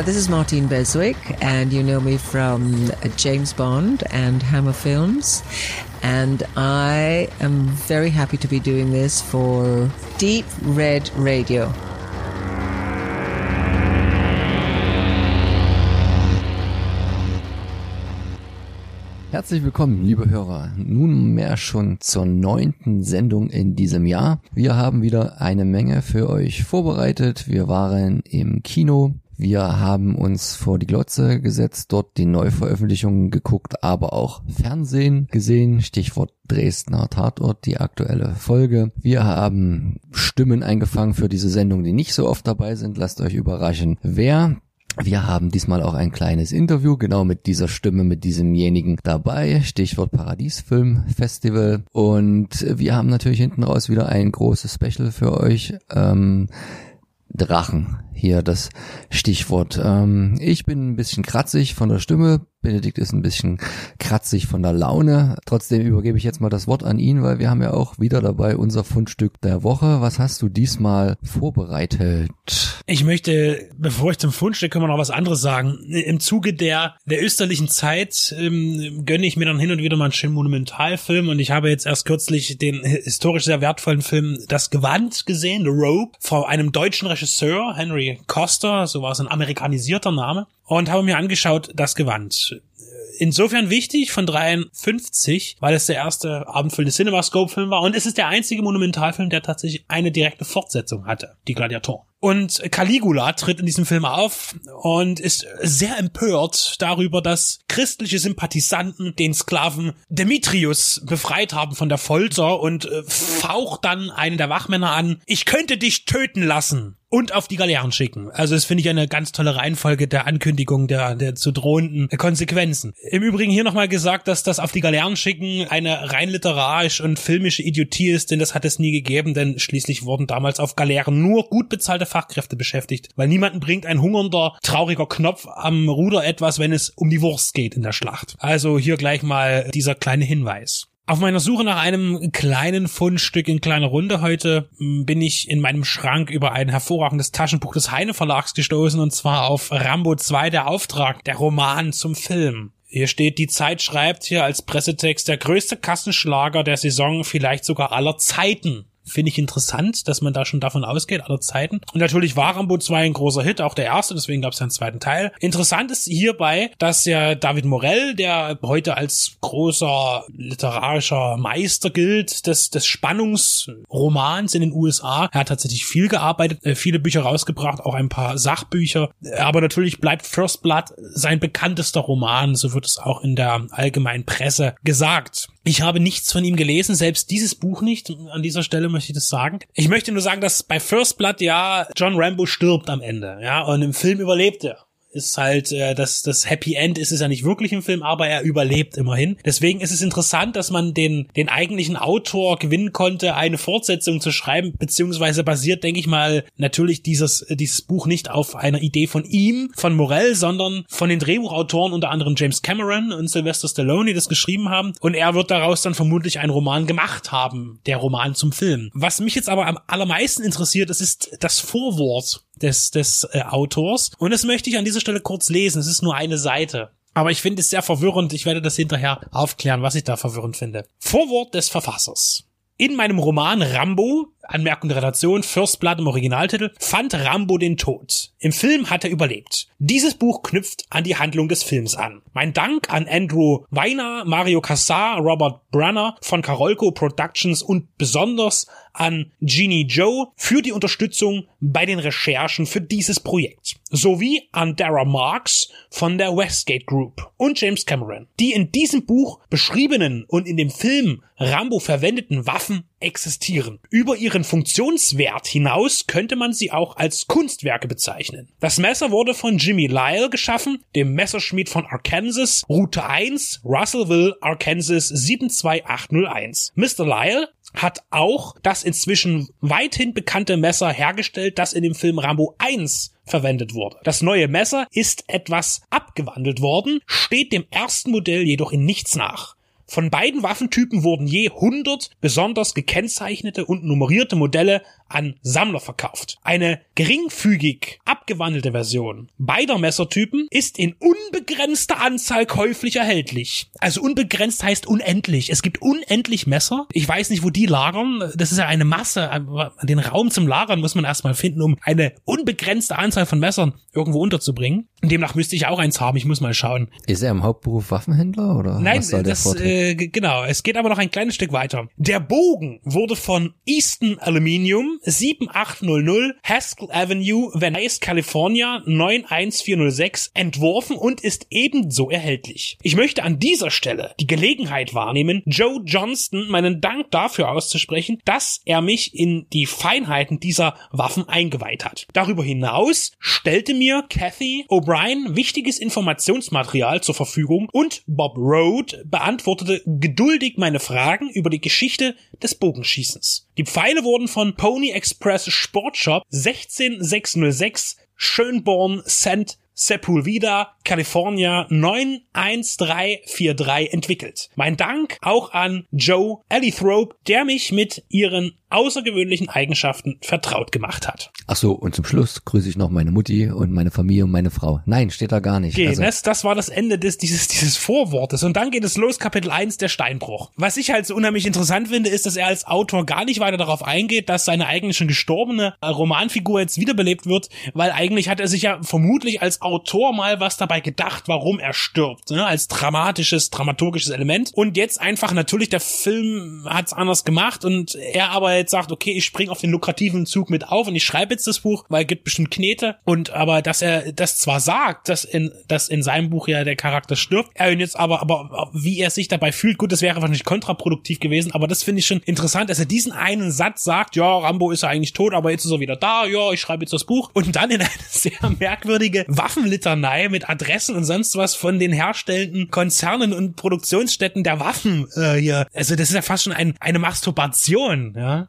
Uh, this is Martine Beswick, and you know me from James Bond and Hammer Films. And I am very happy to be doing this for Deep Red Radio. Herzlich willkommen, liebe Hörer, nunmehr schon zur neunten Sendung in diesem Jahr. Wir haben wieder eine Menge für euch vorbereitet. Wir waren im Kino, wir haben uns vor die Glotze gesetzt, dort die Neuveröffentlichungen geguckt, aber auch Fernsehen gesehen, Stichwort Dresdner Tatort, die aktuelle Folge. Wir haben Stimmen eingefangen für diese Sendung, die nicht so oft dabei sind. Lasst euch überraschen, wer. Wir haben diesmal auch ein kleines Interview, genau mit dieser Stimme, mit diesemjenigen dabei. Stichwort Paradiesfilm Festival. Und wir haben natürlich hinten raus wieder ein großes Special für euch. Ähm, Drachen hier das Stichwort. Ähm, ich bin ein bisschen kratzig von der Stimme. Benedikt ist ein bisschen kratzig von der Laune. Trotzdem übergebe ich jetzt mal das Wort an ihn, weil wir haben ja auch wieder dabei unser Fundstück der Woche. Was hast du diesmal vorbereitet? Ich möchte, bevor ich zum Fundstück komme, noch was anderes sagen. Im Zuge der, der österlichen Zeit ähm, gönne ich mir dann hin und wieder mal einen schönen Monumentalfilm und ich habe jetzt erst kürzlich den historisch sehr wertvollen Film Das Gewand gesehen, The Rope, von einem deutschen Regisseur, Henry Costa, so war es ein amerikanisierter Name, und habe mir angeschaut das Gewand. Insofern wichtig von 53, weil es der erste abendfüllende CinemaScope-Film war und es ist der einzige Monumentalfilm, der tatsächlich eine direkte Fortsetzung hatte, die Gladiatoren. Und Caligula tritt in diesem Film auf und ist sehr empört darüber, dass christliche Sympathisanten den Sklaven Demetrius befreit haben von der Folter und äh, faucht dann einen der Wachmänner an, ich könnte dich töten lassen und auf die Galeeren schicken. Also das finde ich eine ganz tolle Reihenfolge der Ankündigung der, der zu drohenden Konsequenzen. Im Übrigen hier nochmal gesagt, dass das auf die Galeeren schicken eine rein literarisch und filmische Idiotie ist, denn das hat es nie gegeben, denn schließlich wurden damals auf Galeeren nur gut bezahlte Fachkräfte beschäftigt, weil niemanden bringt ein hungernder, trauriger Knopf am Ruder etwas, wenn es um die Wurst geht in der Schlacht. Also hier gleich mal dieser kleine Hinweis. Auf meiner Suche nach einem kleinen Fundstück in kleiner Runde heute hm, bin ich in meinem Schrank über ein hervorragendes Taschenbuch des Heine Verlags gestoßen und zwar auf Rambo 2 der Auftrag, der Roman zum Film. Hier steht, die Zeit schreibt hier als Pressetext der größte Kassenschlager der Saison, vielleicht sogar aller Zeiten. Finde ich interessant, dass man da schon davon ausgeht, aller Zeiten. Und natürlich war Rambo 2 ein großer Hit, auch der erste, deswegen gab es ja einen zweiten Teil. Interessant ist hierbei, dass ja David Morell, der heute als großer literarischer Meister gilt, des, des Spannungsromans in den USA, er hat tatsächlich viel gearbeitet, äh, viele Bücher rausgebracht, auch ein paar Sachbücher. Aber natürlich bleibt First Blood sein bekanntester Roman, so wird es auch in der allgemeinen Presse gesagt. Ich habe nichts von ihm gelesen, selbst dieses Buch nicht. An dieser Stelle möchte ich das sagen. Ich möchte nur sagen, dass bei First Blood ja John Rambo stirbt am Ende, ja, und im Film überlebt er ist halt äh, das das Happy End ist es ja nicht wirklich im Film, aber er überlebt immerhin. Deswegen ist es interessant, dass man den den eigentlichen Autor gewinnen konnte, eine Fortsetzung zu schreiben, beziehungsweise basiert, denke ich mal, natürlich dieses dieses Buch nicht auf einer Idee von ihm, von Morell, sondern von den Drehbuchautoren unter anderem James Cameron und Sylvester Stallone, die das geschrieben haben. Und er wird daraus dann vermutlich einen Roman gemacht haben, der Roman zum Film. Was mich jetzt aber am allermeisten interessiert, das ist das Vorwort des, des äh, Autors. Und das möchte ich an dieser Stelle kurz lesen. Es ist nur eine Seite. Aber ich finde es sehr verwirrend. Ich werde das hinterher aufklären, was ich da verwirrend finde. Vorwort des Verfassers. In meinem Roman Rambo, Anmerkung der Redaktion, First Blood im Originaltitel, fand Rambo den Tod. Im Film hat er überlebt. Dieses Buch knüpft an die Handlung des Films an. Mein Dank an Andrew Weiner, Mario Cassar, Robert Brunner von Karolko Productions und besonders an Jeannie Joe für die Unterstützung bei den Recherchen für dieses Projekt. Sowie an Dara Marks von der Westgate Group und James Cameron. Die in diesem Buch beschriebenen und in dem Film Rambo verwendeten Waffen existieren. Über ihren Funktionswert hinaus könnte man sie auch als Kunstwerke bezeichnen. Das Messer wurde von Jimmy Lyle geschaffen, dem Messerschmied von Arkansas, Route 1, Russellville, Arkansas 72801. Mr. Lyle hat auch das inzwischen weithin bekannte Messer hergestellt, das in dem Film Rambo 1 verwendet wurde. Das neue Messer ist etwas abgewandelt worden, steht dem ersten Modell jedoch in nichts nach. Von beiden Waffentypen wurden je 100 besonders gekennzeichnete und nummerierte Modelle an Sammler verkauft. Eine geringfügig abgewandelte Version beider Messertypen ist in unbegrenzter Anzahl käuflich erhältlich. Also unbegrenzt heißt unendlich. Es gibt unendlich Messer. Ich weiß nicht, wo die lagern. Das ist ja eine Masse. Den Raum zum Lagern muss man erstmal finden, um eine unbegrenzte Anzahl von Messern irgendwo unterzubringen. Demnach müsste ich auch eins haben. Ich muss mal schauen. Ist er im Hauptberuf Waffenhändler oder? Nein, das, äh, genau. Es geht aber noch ein kleines Stück weiter. Der Bogen wurde von Easton Aluminium 7800 Haskell Avenue, Venice, California 91406 entworfen und ist ebenso erhältlich. Ich möchte an dieser Stelle die Gelegenheit wahrnehmen, Joe Johnston meinen Dank dafür auszusprechen, dass er mich in die Feinheiten dieser Waffen eingeweiht hat. Darüber hinaus stellte mir Kathy O'Brien wichtiges Informationsmaterial zur Verfügung und Bob Road beantwortete geduldig meine Fragen über die Geschichte des Bogenschießens. Die Pfeile wurden von Pony Express Sportshop 16606 Schönborn St. Sepulveda, California 91343 entwickelt. Mein Dank auch an Joe Elithrope, der mich mit ihren außergewöhnlichen Eigenschaften vertraut gemacht hat. Ach so, und zum Schluss grüße ich noch meine Mutti und meine Familie und meine Frau. Nein, steht da gar nicht. Okay, also. das, das war das Ende des, dieses, dieses Vorwortes. Und dann geht es los, Kapitel 1, der Steinbruch. Was ich halt so unheimlich interessant finde, ist, dass er als Autor gar nicht weiter darauf eingeht, dass seine eigentlich schon gestorbene äh, Romanfigur jetzt wiederbelebt wird, weil eigentlich hat er sich ja vermutlich als Autor mal was dabei gedacht, warum er stirbt, ne? als dramatisches, dramaturgisches Element. Und jetzt einfach natürlich, der Film hat's anders gemacht und er aber jetzt sagt, okay, ich spring auf den lukrativen Zug mit auf und ich schreibe jetzt das Buch, weil es gibt bestimmt Knete und aber dass er das zwar sagt, dass in dass in seinem Buch ja der Charakter stirbt, er jetzt aber aber wie er sich dabei fühlt, gut, das wäre wahrscheinlich kontraproduktiv gewesen, aber das finde ich schon interessant, dass er diesen einen Satz sagt, ja, Rambo ist ja eigentlich tot, aber jetzt ist er wieder da, ja, ich schreibe jetzt das Buch und dann in eine sehr merkwürdige Waffenlitanei mit Adressen und sonst was von den herstellenden Konzernen und Produktionsstätten der Waffen äh, hier. Also das ist ja fast schon ein, eine Masturbation, ja.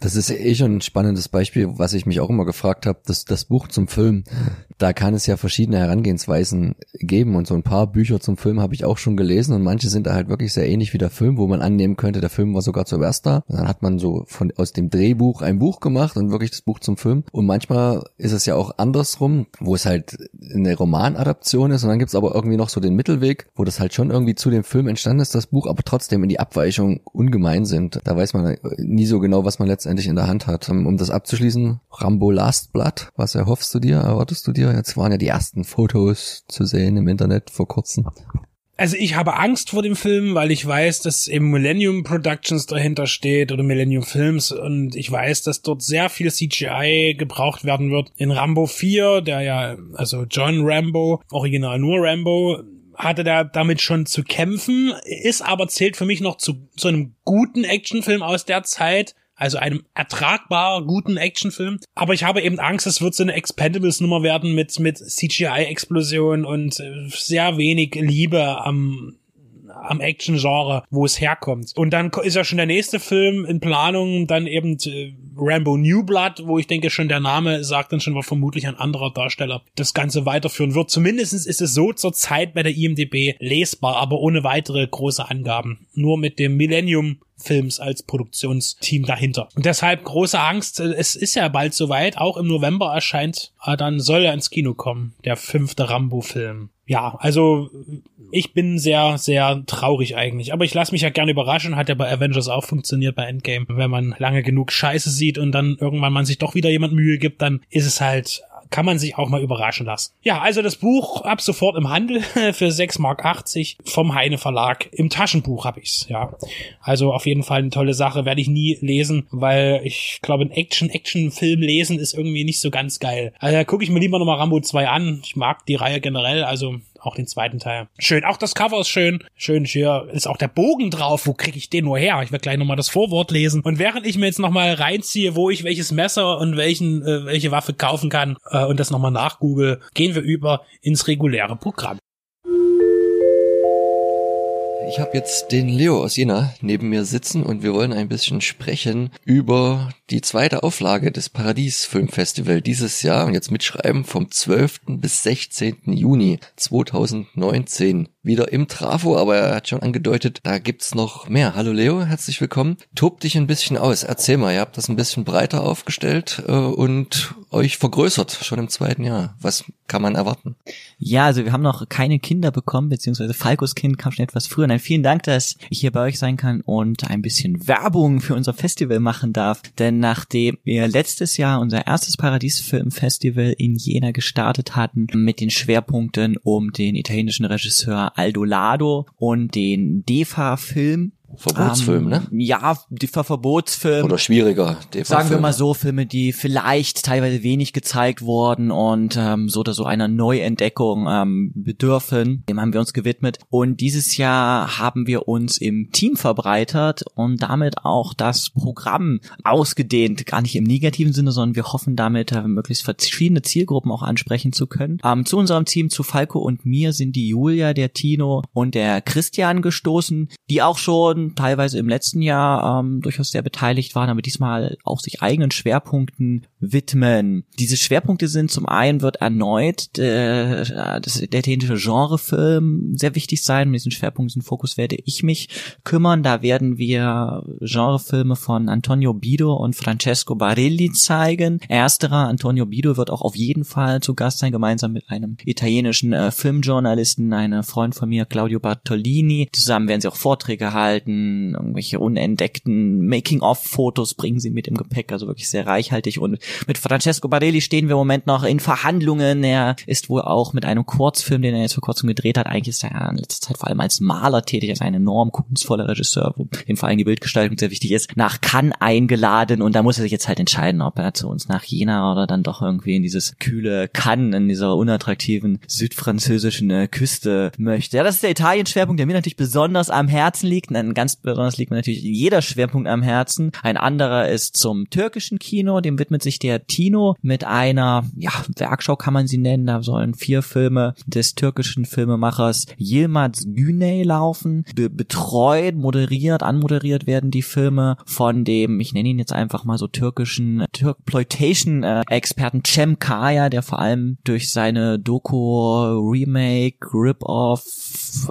Das ist eh schon ein spannendes Beispiel, was ich mich auch immer gefragt habe, dass das Buch zum Film, da kann es ja verschiedene Herangehensweisen geben und so ein paar Bücher zum Film habe ich auch schon gelesen und manche sind da halt wirklich sehr ähnlich wie der Film, wo man annehmen könnte, der Film war sogar zuerst da. Und dann hat man so von aus dem Drehbuch ein Buch gemacht und wirklich das Buch zum Film. Und manchmal ist es ja auch andersrum, wo es halt eine Romanadaption ist und dann gibt's aber irgendwie noch so den Mittelweg, wo das halt schon irgendwie zu dem Film entstanden ist, das Buch, aber trotzdem in die Abweichung ungemein sind. Da weiß man nie so genau, was man letztendlich letztendlich in der Hand hat. Um das abzuschließen, Rambo Last Blood, was erhoffst du dir, erwartest du dir? Jetzt waren ja die ersten Fotos zu sehen im Internet vor kurzem. Also ich habe Angst vor dem Film, weil ich weiß, dass eben Millennium Productions dahinter steht oder Millennium Films und ich weiß, dass dort sehr viel CGI gebraucht werden wird. In Rambo 4, der ja, also John Rambo, original nur Rambo, hatte da damit schon zu kämpfen, ist aber zählt für mich noch zu, zu einem guten Actionfilm aus der Zeit, also einem ertragbar guten Actionfilm. Aber ich habe eben Angst, es wird so eine Expendables-Nummer werden mit, mit CGI-Explosion und äh, sehr wenig Liebe am, am Action-Genre, wo es herkommt. Und dann ist ja schon der nächste Film in Planung, dann eben äh, Rambo New Blood, wo ich denke schon der Name sagt dann schon, was vermutlich ein anderer Darsteller das Ganze weiterführen wird. Zumindestens ist es so zur Zeit bei der IMDB lesbar, aber ohne weitere große Angaben. Nur mit dem Millennium Films als Produktionsteam dahinter. Und deshalb große Angst, es ist ja bald soweit, auch im November erscheint, ah, dann soll er ins Kino kommen, der fünfte Rambo-Film. Ja, also ich bin sehr, sehr traurig eigentlich. Aber ich lasse mich ja gerne überraschen. Hat ja bei Avengers auch funktioniert bei Endgame. Wenn man lange genug Scheiße sieht und dann irgendwann man sich doch wieder jemand Mühe gibt, dann ist es halt kann man sich auch mal überraschen lassen. Ja, also das Buch ab sofort im Handel für 6,80 Mark vom Heine Verlag. Im Taschenbuch habe ich's, ja. Also auf jeden Fall eine tolle Sache, werde ich nie lesen, weil ich glaube, ein Action-Action-Film lesen ist irgendwie nicht so ganz geil. Also gucke ich mir lieber nochmal Rambo 2 an. Ich mag die Reihe generell, also auch den zweiten Teil. Schön, auch das Cover ist schön. Schön, hier ist auch der Bogen drauf. Wo kriege ich den nur her? Ich werde gleich nochmal das Vorwort lesen. Und während ich mir jetzt nochmal reinziehe, wo ich welches Messer und welchen, äh, welche Waffe kaufen kann äh, und das nochmal nachgoogle, gehen wir über ins reguläre Programm. Ich habe jetzt den Leo aus Jena neben mir sitzen und wir wollen ein bisschen sprechen über die zweite Auflage des Paradies Filmfestival dieses Jahr und jetzt mitschreiben vom 12. bis 16. Juni 2019 wieder im Trafo, aber er hat schon angedeutet, da gibt's noch mehr. Hallo Leo, herzlich willkommen. Tob dich ein bisschen aus. Erzähl mal, ihr habt das ein bisschen breiter aufgestellt äh, und euch vergrößert schon im zweiten Jahr. Was kann man erwarten? Ja, also wir haben noch keine Kinder bekommen, beziehungsweise Falkos Kind kam schon etwas früher. Nein, vielen Dank, dass ich hier bei euch sein kann und ein bisschen Werbung für unser Festival machen darf. Denn nachdem wir letztes Jahr unser erstes Paradiesfilmfestival in Jena gestartet hatten, mit den Schwerpunkten um den italienischen Regisseur Aldo Lado und den DEFA-Film, Verbotsfilm, ähm, ne? Ja, die Ver Verbotsfilm. Oder schwieriger. Sagen wir mal so, Filme, die vielleicht teilweise wenig gezeigt wurden und ähm, so oder so einer Neuentdeckung ähm, bedürfen. Dem haben wir uns gewidmet. Und dieses Jahr haben wir uns im Team verbreitert und damit auch das Programm ausgedehnt. Gar nicht im negativen Sinne, sondern wir hoffen damit, äh, möglichst verschiedene Zielgruppen auch ansprechen zu können. Ähm, zu unserem Team, zu Falco und mir, sind die Julia, der Tino und der Christian gestoßen, die auch schon teilweise im letzten Jahr ähm, durchaus sehr beteiligt waren, aber diesmal auch sich eigenen Schwerpunkten widmen. Diese Schwerpunkte sind zum einen wird erneut das, der italienische Genrefilm sehr wichtig sein. Um diesen Schwerpunkt, diesen Fokus werde ich mich kümmern. Da werden wir Genrefilme von Antonio Bido und Francesco Barilli zeigen. Ersterer, Antonio Bido, wird auch auf jeden Fall zu Gast sein, gemeinsam mit einem italienischen äh, Filmjournalisten, einem Freund von mir, Claudio Bartolini. Zusammen werden sie auch Vorträge halten, irgendwelche unentdeckten Making-of-Fotos bringen sie mit im Gepäck, also wirklich sehr reichhaltig. Und mit Francesco Barelli stehen wir im Moment noch in Verhandlungen. Er ist wohl auch mit einem Kurzfilm, den er jetzt vor kurzem gedreht hat, eigentlich ist er in letzter Zeit vor allem als Maler tätig, als ein enorm kunstvoller Regisseur, wo ihm vor allem die Bildgestaltung sehr wichtig ist, nach Cannes eingeladen und da muss er sich jetzt halt entscheiden, ob er zu uns nach Jena oder dann doch irgendwie in dieses kühle Cannes, in dieser unattraktiven südfranzösischen äh, Küste möchte. Ja, das ist der Italien-Schwerpunkt, der mir natürlich besonders am Herzen liegt. Ein ganz besonders liegt mir natürlich jeder Schwerpunkt am Herzen. Ein anderer ist zum türkischen Kino, dem widmet sich Tino mit einer, ja, Werkschau kann man sie nennen. Da sollen vier Filme des türkischen Filmemachers Yilmaz Güney laufen. Be betreut, moderiert, anmoderiert werden die Filme von dem, ich nenne ihn jetzt einfach mal so türkischen Türkploitation-Experten Cem Kaya, der vor allem durch seine Doku, Remake, Rip-Off,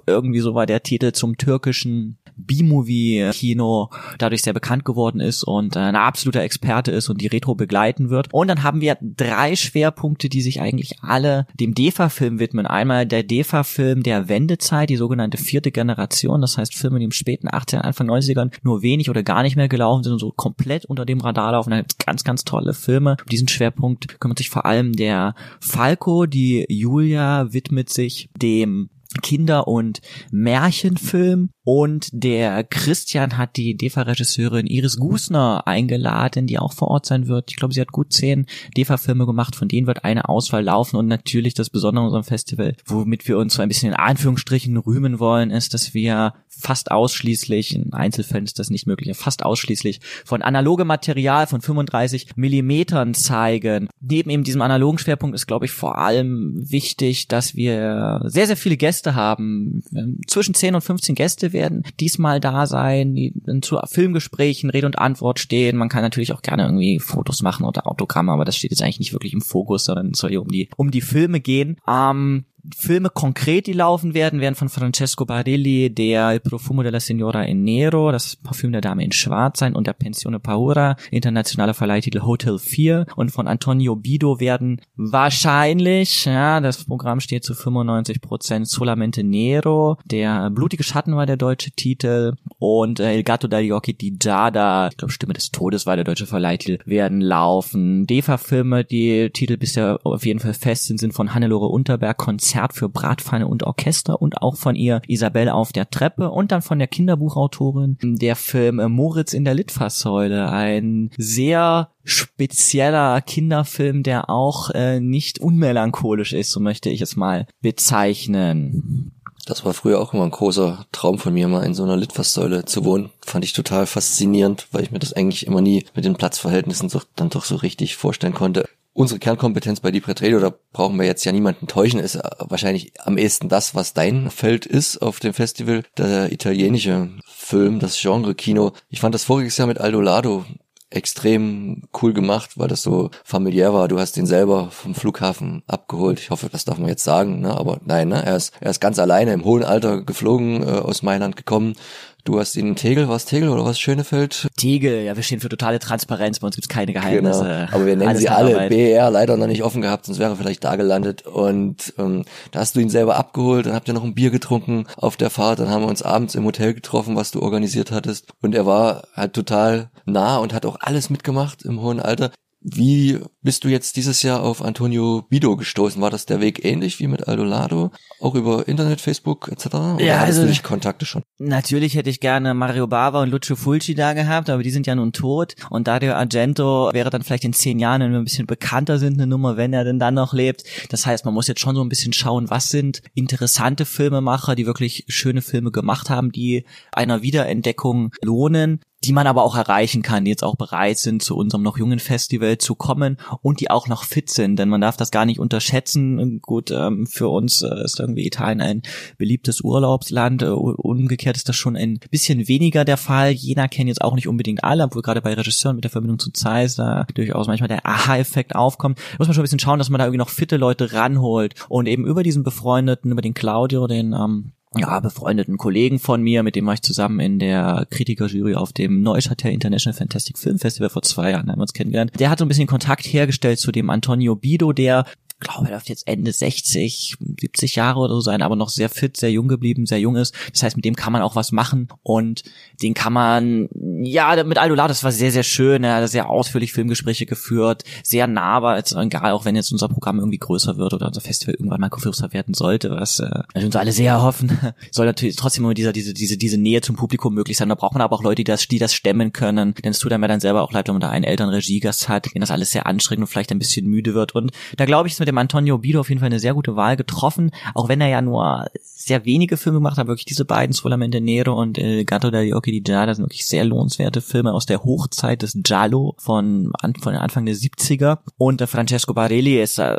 irgendwie so war der Titel zum türkischen B-Movie-Kino dadurch sehr bekannt geworden ist und äh, ein absoluter Experte ist und die Retro begleiten wird. Und dann haben wir drei Schwerpunkte, die sich eigentlich alle dem DEFA-Film widmen. Einmal der DEFA-Film der Wendezeit, die sogenannte vierte Generation, das heißt Filme, die im späten 18, Anfang 90ern nur wenig oder gar nicht mehr gelaufen sind und so komplett unter dem Radar laufen. Da gibt's ganz, ganz tolle Filme. Um diesen Schwerpunkt kümmert sich vor allem der Falco, die Julia widmet sich dem Kinder- und Märchenfilm und der Christian hat die DEFA-Regisseurin Iris Gusner eingeladen, die auch vor Ort sein wird. Ich glaube, sie hat gut zehn DEFA-Filme gemacht, von denen wird eine Auswahl laufen und natürlich das Besondere an unserem Festival, womit wir uns so ein bisschen in Anführungsstrichen rühmen wollen, ist, dass wir fast ausschließlich, in Einzelfällen ist das nicht möglich, fast ausschließlich von analogem Material von 35 Millimetern zeigen. Neben eben diesem analogen Schwerpunkt ist, glaube ich, vor allem wichtig, dass wir sehr, sehr viele Gäste haben. Zwischen 10 und 15 Gäste werden diesmal da sein, die zu Filmgesprächen Rede und Antwort stehen. Man kann natürlich auch gerne irgendwie Fotos machen oder Autogramme, aber das steht jetzt eigentlich nicht wirklich im Fokus, sondern es soll hier um die, um die Filme gehen. Ähm, Filme konkret, die laufen werden, werden von Francesco Barilli der Profumo della Signora in Nero, das Parfüm der Dame in Schwarz sein und der Pensione Paura, internationaler Verleihtitel Hotel 4 und von Antonio Bido werden wahrscheinlich, ja, das Programm steht zu 95 Prozent Solamente Nero, der Blutige Schatten war der deutsche Titel und äh, Il Gatto dagli Occhi di Giada, ich glaube Stimme des Todes war der deutsche Verleihtitel, werden laufen. DEFA-Filme, die Titel bisher auf jeden Fall fest sind, sind von Hannelore Unterberg, Konzert Konzert für Bratpfanne und Orchester und auch von ihr Isabelle auf der Treppe und dann von der Kinderbuchautorin der Film Moritz in der Litfaßsäule. Ein sehr spezieller Kinderfilm, der auch äh, nicht unmelancholisch ist, so möchte ich es mal bezeichnen. Das war früher auch immer ein großer Traum von mir, mal in so einer Litfaßsäule zu wohnen. Fand ich total faszinierend, weil ich mir das eigentlich immer nie mit den Platzverhältnissen so, dann doch so richtig vorstellen konnte unsere Kernkompetenz bei Deep Radio, da brauchen wir jetzt ja niemanden täuschen, ist wahrscheinlich am ehesten das, was dein Feld ist auf dem Festival, der italienische Film, das Genre-Kino. Ich fand das voriges Jahr mit Aldo Lado extrem cool gemacht, weil das so familiär war. Du hast ihn selber vom Flughafen abgeholt abgeholt. Ich hoffe, das darf man jetzt sagen, ne? aber nein, ne? er, ist, er ist ganz alleine im hohen Alter geflogen, äh, aus Mailand gekommen. Du hast ihn in Tegel, was Tegel oder was Schönefeld? Tegel, ja, wir stehen für totale Transparenz, bei uns gibt's keine Geheimnisse. Genau. Aber wir nennen Alles sie alle. BR, leider noch nicht offen gehabt, sonst wäre er vielleicht da gelandet. Und ähm, da hast du ihn selber abgeholt, dann habt ihr noch ein Bier getrunken auf der Fahrt, dann haben wir uns abends im Hotel getroffen, was du organisiert hattest. Und er war halt total nah und hat auch alles mitgemacht im hohen Alter. Wie bist du jetzt dieses Jahr auf Antonio Bido gestoßen? War das der Weg ähnlich wie mit Aldo Lado? Auch über Internet, Facebook etc.? Oder Ja, hattest also- du dich Kontakte schon? Natürlich hätte ich gerne Mario Bava und Lucio Fulci da gehabt, aber die sind ja nun tot. Und Dario Argento wäre dann vielleicht in zehn Jahren, wenn wir ein bisschen bekannter sind, eine Nummer, wenn er denn dann noch lebt. Das heißt, man muss jetzt schon so ein bisschen schauen, was sind interessante Filmemacher, die wirklich schöne Filme gemacht haben, die einer Wiederentdeckung lohnen die man aber auch erreichen kann, die jetzt auch bereit sind, zu unserem noch jungen Festival zu kommen und die auch noch fit sind, denn man darf das gar nicht unterschätzen. Gut, ähm, für uns äh, ist irgendwie Italien ein beliebtes Urlaubsland. Äh, umgekehrt ist das schon ein bisschen weniger der Fall. Jena kennen jetzt auch nicht unbedingt alle, obwohl gerade bei Regisseuren mit der Verbindung zu Zeiss da durchaus manchmal der Aha-Effekt aufkommt. Da muss man schon ein bisschen schauen, dass man da irgendwie noch fitte Leute ranholt und eben über diesen befreundeten, über den Claudio, den ähm, ja, befreundeten Kollegen von mir, mit dem war ich zusammen in der Kritikerjury auf dem Neuchâtel International Fantastic Film Festival vor zwei Jahren, haben wir uns kennengelernt. Der hat so ein bisschen Kontakt hergestellt zu dem Antonio Bido, der glaube, er dürfte jetzt Ende 60, 70 Jahre oder so sein, aber noch sehr fit, sehr jung geblieben, sehr jung ist. Das heißt, mit dem kann man auch was machen und den kann man, ja, mit Aldo Lau, das war sehr, sehr schön. Er hat sehr ausführlich Filmgespräche geführt, sehr nahbar, jetzt egal, auch wenn jetzt unser Programm irgendwie größer wird oder unser Festival irgendwann mal größer werden sollte, was äh, uns alle sehr hoffen, soll natürlich trotzdem immer dieser, diese, diese, diese Nähe zum Publikum möglich sein. Da braucht man aber auch Leute, die das, die das stemmen können. Denn es tut einem ja dann selber auch leid, wenn man da einen Elternregiegast hat, den das alles sehr anstrengend und vielleicht ein bisschen müde wird. Und da glaube ich, ist mit dem Antonio Bido auf jeden Fall eine sehr gute Wahl getroffen, auch wenn er ja nur sehr wenige Filme gemacht hat, wirklich diese beiden, Solamente Nero und El Gatto dagli Occhi di Giada, sind wirklich sehr lohnenswerte Filme aus der Hochzeit des Giallo von, von Anfang der 70er. Und äh, Francesco Barelli ist äh,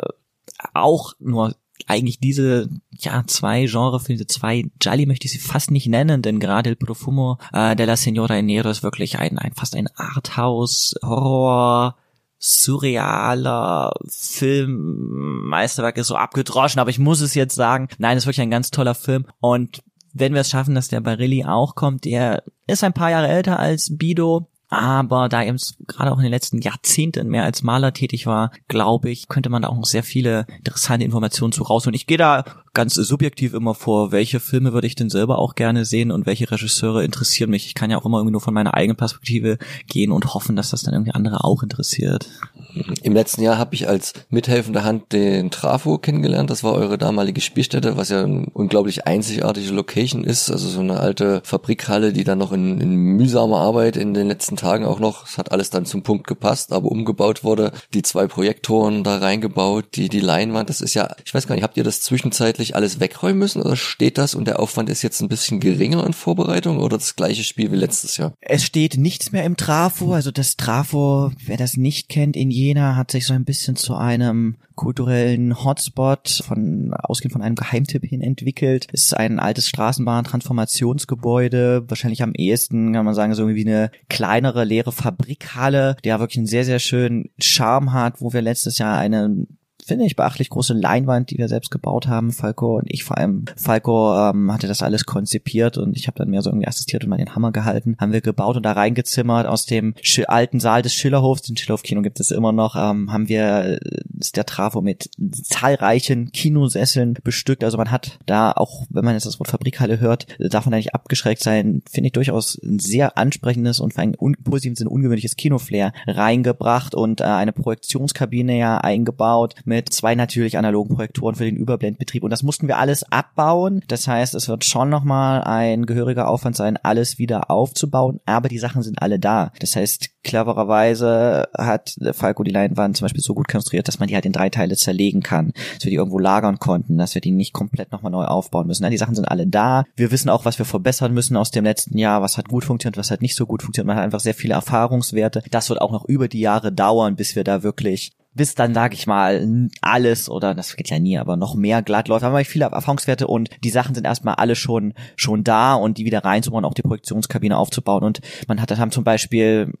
auch nur eigentlich diese ja zwei Genrefilme, zwei Gialli möchte ich sie fast nicht nennen, denn gerade El Profumo äh, della Signora Nero ist wirklich ein, ein fast ein Arthouse Horror surrealer Film, Meisterwerk ist so abgedroschen, aber ich muss es jetzt sagen, nein, es ist wirklich ein ganz toller Film. Und wenn wir es schaffen, dass der Barilli auch kommt, der ist ein paar Jahre älter als Bido, aber da eben gerade auch in den letzten Jahrzehnten mehr als Maler tätig war, glaube ich, könnte man da auch noch sehr viele interessante Informationen zu rausholen. Ich gehe da ganz subjektiv immer vor, welche Filme würde ich denn selber auch gerne sehen und welche Regisseure interessieren mich. Ich kann ja auch immer irgendwie nur von meiner eigenen Perspektive gehen und hoffen, dass das dann irgendwie andere auch interessiert. Im letzten Jahr habe ich als mithelfende Hand den Trafo kennengelernt. Das war eure damalige Spielstätte, was ja eine unglaublich einzigartige Location ist. Also so eine alte Fabrikhalle, die dann noch in, in mühsamer Arbeit in den letzten Tagen auch noch, es hat alles dann zum Punkt gepasst, aber umgebaut wurde. Die zwei Projektoren da reingebaut, die, die Leinwand, das ist ja, ich weiß gar nicht, habt ihr das zwischenzeitlich alles wegräumen müssen oder steht das und der Aufwand ist jetzt ein bisschen geringer in Vorbereitung oder das gleiche Spiel wie letztes Jahr? Es steht nichts mehr im Trafo, also das Trafo, wer das nicht kennt, in Jena hat sich so ein bisschen zu einem kulturellen Hotspot von ausgehend von einem Geheimtipp hin entwickelt. Es ist ein altes Straßenbahn-Transformationsgebäude, wahrscheinlich am ehesten kann man sagen so wie eine kleinere leere Fabrikhalle, der wirklich einen sehr sehr schönen Charme hat, wo wir letztes Jahr eine finde ich beachtlich große Leinwand, die wir selbst gebaut haben, Falco und ich vor allem. Falco ähm, hatte das alles konzipiert und ich habe dann mehr so irgendwie assistiert und mal den Hammer gehalten. Haben wir gebaut und da reingezimmert aus dem alten Saal des Schillerhofs, den Schillerhof-Kino gibt es immer noch, ähm, haben wir äh, ist der Trafo mit zahlreichen Kinosesseln bestückt. Also man hat da auch, wenn man jetzt das Wort Fabrikhalle hört, äh, darf man da nicht abgeschreckt sein, finde ich durchaus ein sehr ansprechendes und für einen un positiven Sinn ungewöhnliches Kinoflair reingebracht und äh, eine Projektionskabine ja eingebaut mit zwei natürlich analogen Projektoren für den Überblendbetrieb und das mussten wir alles abbauen. Das heißt, es wird schon nochmal ein gehöriger Aufwand sein, alles wieder aufzubauen, aber die Sachen sind alle da. Das heißt, clevererweise hat Falco die Leinwand zum Beispiel so gut konstruiert, dass man die halt in drei Teile zerlegen kann, dass wir die irgendwo lagern konnten, dass wir die nicht komplett nochmal neu aufbauen müssen. Die Sachen sind alle da. Wir wissen auch, was wir verbessern müssen aus dem letzten Jahr, was hat gut funktioniert, was hat nicht so gut funktioniert. Man hat einfach sehr viele Erfahrungswerte. Das wird auch noch über die Jahre dauern, bis wir da wirklich bis dann, sag ich mal, alles oder das geht ja nie, aber noch mehr glatt läuft. Da haben wir viele Erfahrungswerte und die Sachen sind erstmal alle schon schon da und die wieder reinzubauen, auch die Projektionskabine aufzubauen. Und man hat dann zum Beispiel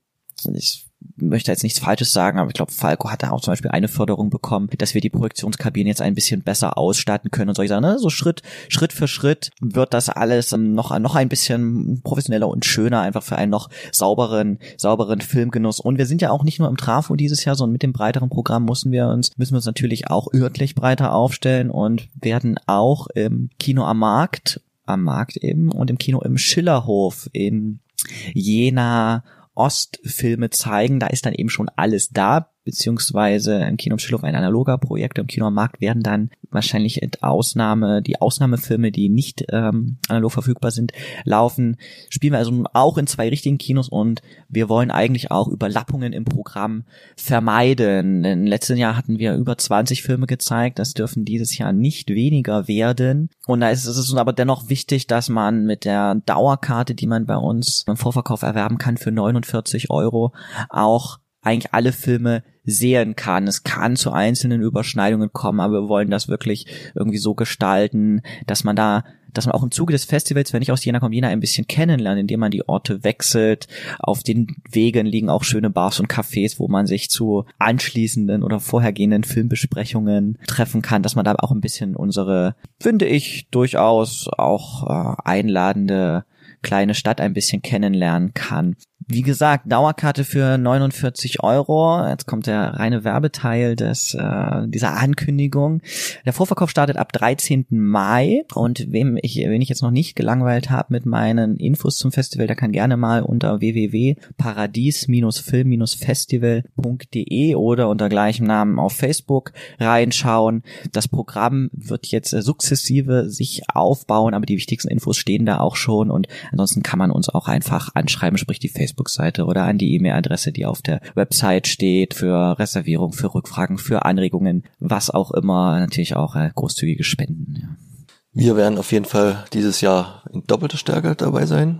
ich möchte jetzt nichts Falsches sagen, aber ich glaube, Falco hat da auch zum Beispiel eine Förderung bekommen, dass wir die Projektionskabinen jetzt ein bisschen besser ausstatten können und so ich sagen, ne, so Schritt, Schritt für Schritt wird das alles noch, noch ein bisschen professioneller und schöner, einfach für einen noch sauberen, sauberen Filmgenuss. Und wir sind ja auch nicht nur im Trafo dieses Jahr, sondern mit dem breiteren Programm müssen wir uns, müssen wir uns natürlich auch örtlich breiter aufstellen und werden auch im Kino am Markt, am Markt eben und im Kino im Schillerhof in Jena Ostfilme zeigen. Da ist dann eben schon alles da beziehungsweise im Kino im Schillow ein analoger Projekt. Im Kino am Markt werden dann wahrscheinlich Ausnahme, die Ausnahmefilme, die nicht ähm, analog verfügbar sind, laufen. Spielen wir also auch in zwei richtigen Kinos und wir wollen eigentlich auch Überlappungen im Programm vermeiden. Denn letzten Jahr hatten wir über 20 Filme gezeigt, das dürfen dieses Jahr nicht weniger werden. Und da ist es uns aber dennoch wichtig, dass man mit der Dauerkarte, die man bei uns im Vorverkauf erwerben kann für 49 Euro, auch eigentlich alle Filme sehen kann. Es kann zu einzelnen Überschneidungen kommen, aber wir wollen das wirklich irgendwie so gestalten, dass man da dass man auch im Zuge des Festivals, wenn ich aus Jena komme, Jena ein bisschen kennenlernt, indem man die Orte wechselt. Auf den Wegen liegen auch schöne Bars und Cafés, wo man sich zu anschließenden oder vorhergehenden Filmbesprechungen treffen kann, dass man da auch ein bisschen unsere, finde ich, durchaus auch äh, einladende kleine Stadt ein bisschen kennenlernen kann. Wie gesagt, Dauerkarte für 49 Euro. Jetzt kommt der reine Werbeteil des, äh, dieser Ankündigung. Der Vorverkauf startet ab 13. Mai und wem ich, wen ich jetzt noch nicht gelangweilt habe mit meinen Infos zum Festival, der kann gerne mal unter www.paradies-film-festival.de oder unter gleichem Namen auf Facebook reinschauen. Das Programm wird jetzt äh, sukzessive sich aufbauen, aber die wichtigsten Infos stehen da auch schon und ansonsten kann man uns auch einfach anschreiben, sprich die Facebook Facebook-Seite oder an die E-Mail-Adresse, die auf der Website steht, für Reservierung, für Rückfragen, für Anregungen, was auch immer, natürlich auch äh, großzügige Spenden. Ja. Wir werden auf jeden Fall dieses Jahr in doppelter Stärke dabei sein.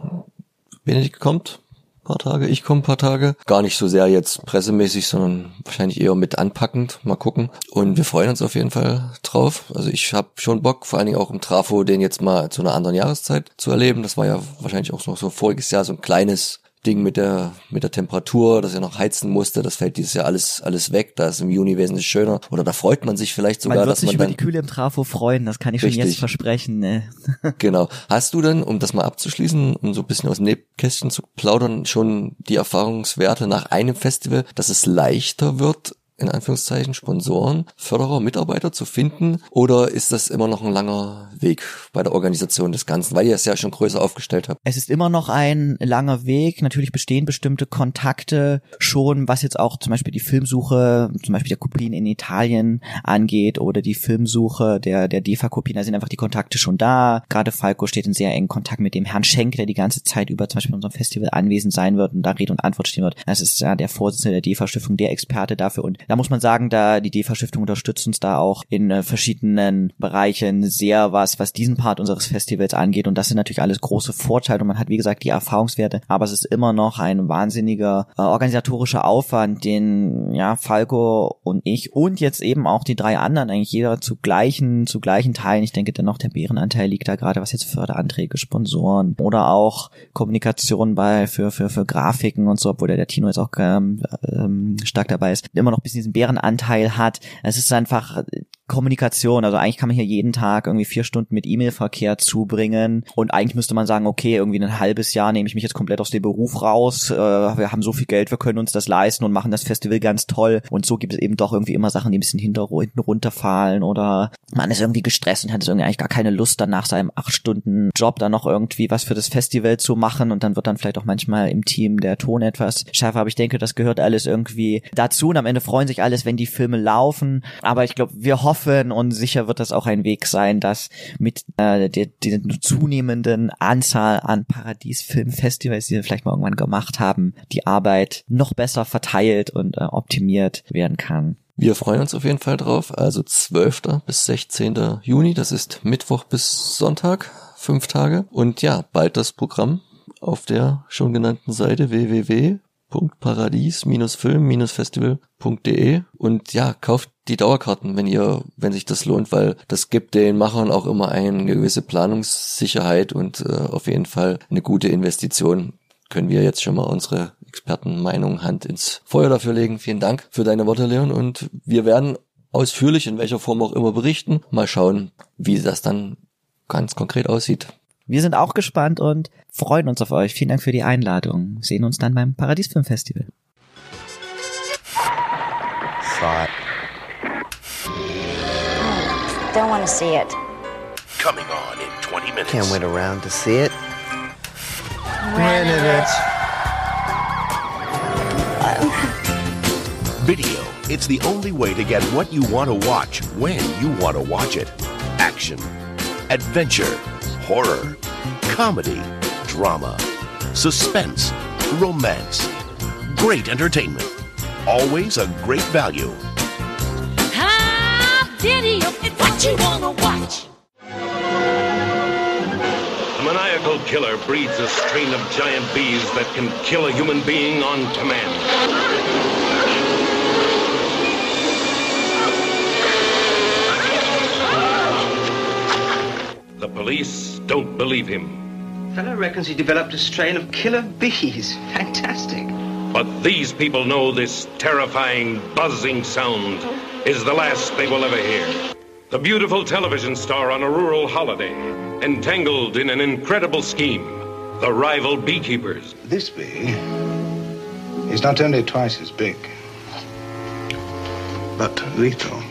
Benedikt kommt, paar Tage, ich komme paar Tage. Gar nicht so sehr jetzt pressemäßig, sondern wahrscheinlich eher mit anpackend. Mal gucken. Und wir freuen uns auf jeden Fall drauf. Also ich habe schon Bock, vor allen Dingen auch im Trafo, den jetzt mal zu einer anderen Jahreszeit zu erleben. Das war ja wahrscheinlich auch noch so voriges Jahr so ein kleines Ding mit der, mit der Temperatur, dass er noch heizen musste, das fällt dieses Jahr alles, alles weg. Da ist im Juni wesentlich schöner. Oder da freut man sich vielleicht sogar, man wird dass sich man über dann, die Kühle im Trafo freuen, das kann ich Richtig. schon jetzt versprechen. Ne? genau. Hast du denn, um das mal abzuschließen, um so ein bisschen aus dem Nebkästchen zu plaudern, schon die Erfahrungswerte nach einem Festival, dass es leichter wird, in Anführungszeichen Sponsoren, Förderer, Mitarbeiter zu finden? Oder ist das immer noch ein langer Weg bei der Organisation des Ganzen, weil ihr es ja schon größer aufgestellt habt? Es ist immer noch ein langer Weg. Natürlich bestehen bestimmte Kontakte schon, was jetzt auch zum Beispiel die Filmsuche, zum Beispiel der Kopien in Italien angeht oder die Filmsuche der, der DEFA-Kopien. Da sind einfach die Kontakte schon da. Gerade Falco steht in sehr engen Kontakt mit dem Herrn Schenk, der die ganze Zeit über zum Beispiel in unserem Festival anwesend sein wird und da Rede und Antwort stehen wird. Das ist ja der Vorsitzende der DEFA-Stiftung, der Experte dafür und da muss man sagen, da die DEFA-Stiftung unterstützt uns da auch in äh, verschiedenen Bereichen sehr was, was diesen Part unseres Festivals angeht. Und das sind natürlich alles große Vorteile. Und man hat, wie gesagt, die Erfahrungswerte, aber es ist immer noch ein wahnsinniger äh, organisatorischer Aufwand, den ja Falco und ich und jetzt eben auch die drei anderen, eigentlich jeder zu gleichen, zu gleichen Teilen. Ich denke dennoch, der Bärenanteil liegt da gerade, was jetzt Förderanträge, Sponsoren oder auch Kommunikation bei für, für, für Grafiken und so, obwohl der, der Tino jetzt auch ähm, ähm, stark dabei ist, immer noch ein bisschen diesen Bärenanteil hat. Es ist einfach Kommunikation. Also eigentlich kann man hier jeden Tag irgendwie vier Stunden mit E-Mail-Verkehr zubringen. Und eigentlich müsste man sagen, okay, irgendwie ein halbes Jahr nehme ich mich jetzt komplett aus dem Beruf raus. Äh, wir haben so viel Geld, wir können uns das leisten und machen das Festival ganz toll. Und so gibt es eben doch irgendwie immer Sachen, die ein bisschen hinten runterfallen oder man ist irgendwie gestresst und hat irgendwie eigentlich gar keine Lust, dann nach seinem acht Stunden Job dann noch irgendwie was für das Festival zu machen. Und dann wird dann vielleicht auch manchmal im Team der Ton etwas schärfer. Aber ich denke, das gehört alles irgendwie dazu. Und am Ende freuen sich alles, wenn die Filme laufen. Aber ich glaube, wir hoffen, hoffen und sicher wird das auch ein Weg sein, dass mit äh, der, der zunehmenden Anzahl an Paradiesfilmfestivals, die wir vielleicht mal irgendwann gemacht haben, die Arbeit noch besser verteilt und äh, optimiert werden kann. Wir freuen uns auf jeden Fall drauf. Also 12. bis 16. Juni, das ist Mittwoch bis Sonntag, fünf Tage. Und ja, bald das Programm auf der schon genannten Seite www www.paradies-film-festival.de und ja, kauft die Dauerkarten, wenn ihr, wenn sich das lohnt, weil das gibt den Machern auch immer eine gewisse Planungssicherheit und äh, auf jeden Fall eine gute Investition. können wir jetzt schon mal unsere Expertenmeinung Hand ins Feuer dafür legen. Vielen Dank für deine Worte, Leon. Und wir werden ausführlich in welcher Form auch immer berichten. Mal schauen, wie das dann ganz konkret aussieht. Wir sind auch gespannt und freuen uns auf euch. Vielen Dank für die Einladung. Sehen uns dann beim Paradiesfilmfestival. Thought. Don't want to see it. Coming on in 20 minutes. Can't wait around to see it. Video. It's the only way to get what you want to watch when you want to watch it. Action, adventure, horror, comedy, drama, suspense, romance. Great entertainment. Always a great value. Ah, video, it's what you wanna watch. A maniacal killer breeds a strain of giant bees that can kill a human being on command. The police don't believe him. Fellow reckons he developed a strain of killer bees. Fantastic. But these people know this terrifying, buzzing sound is the last they will ever hear. The beautiful television star on a rural holiday, entangled in an incredible scheme. The rival beekeepers. This bee is not only twice as big, but lethal.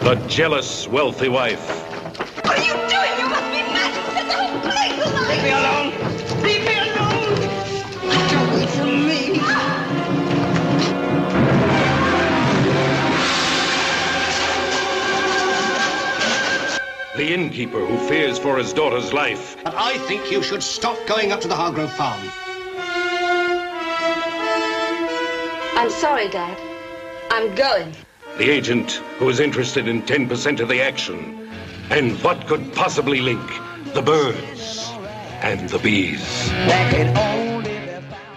The jealous, wealthy wife. Innkeeper who fears for his daughter's life. But I think you should stop going up to the Hargrove farm. I'm sorry, Dad. I'm going. The agent who is interested in 10% of the action. And what could possibly link the birds and the bees?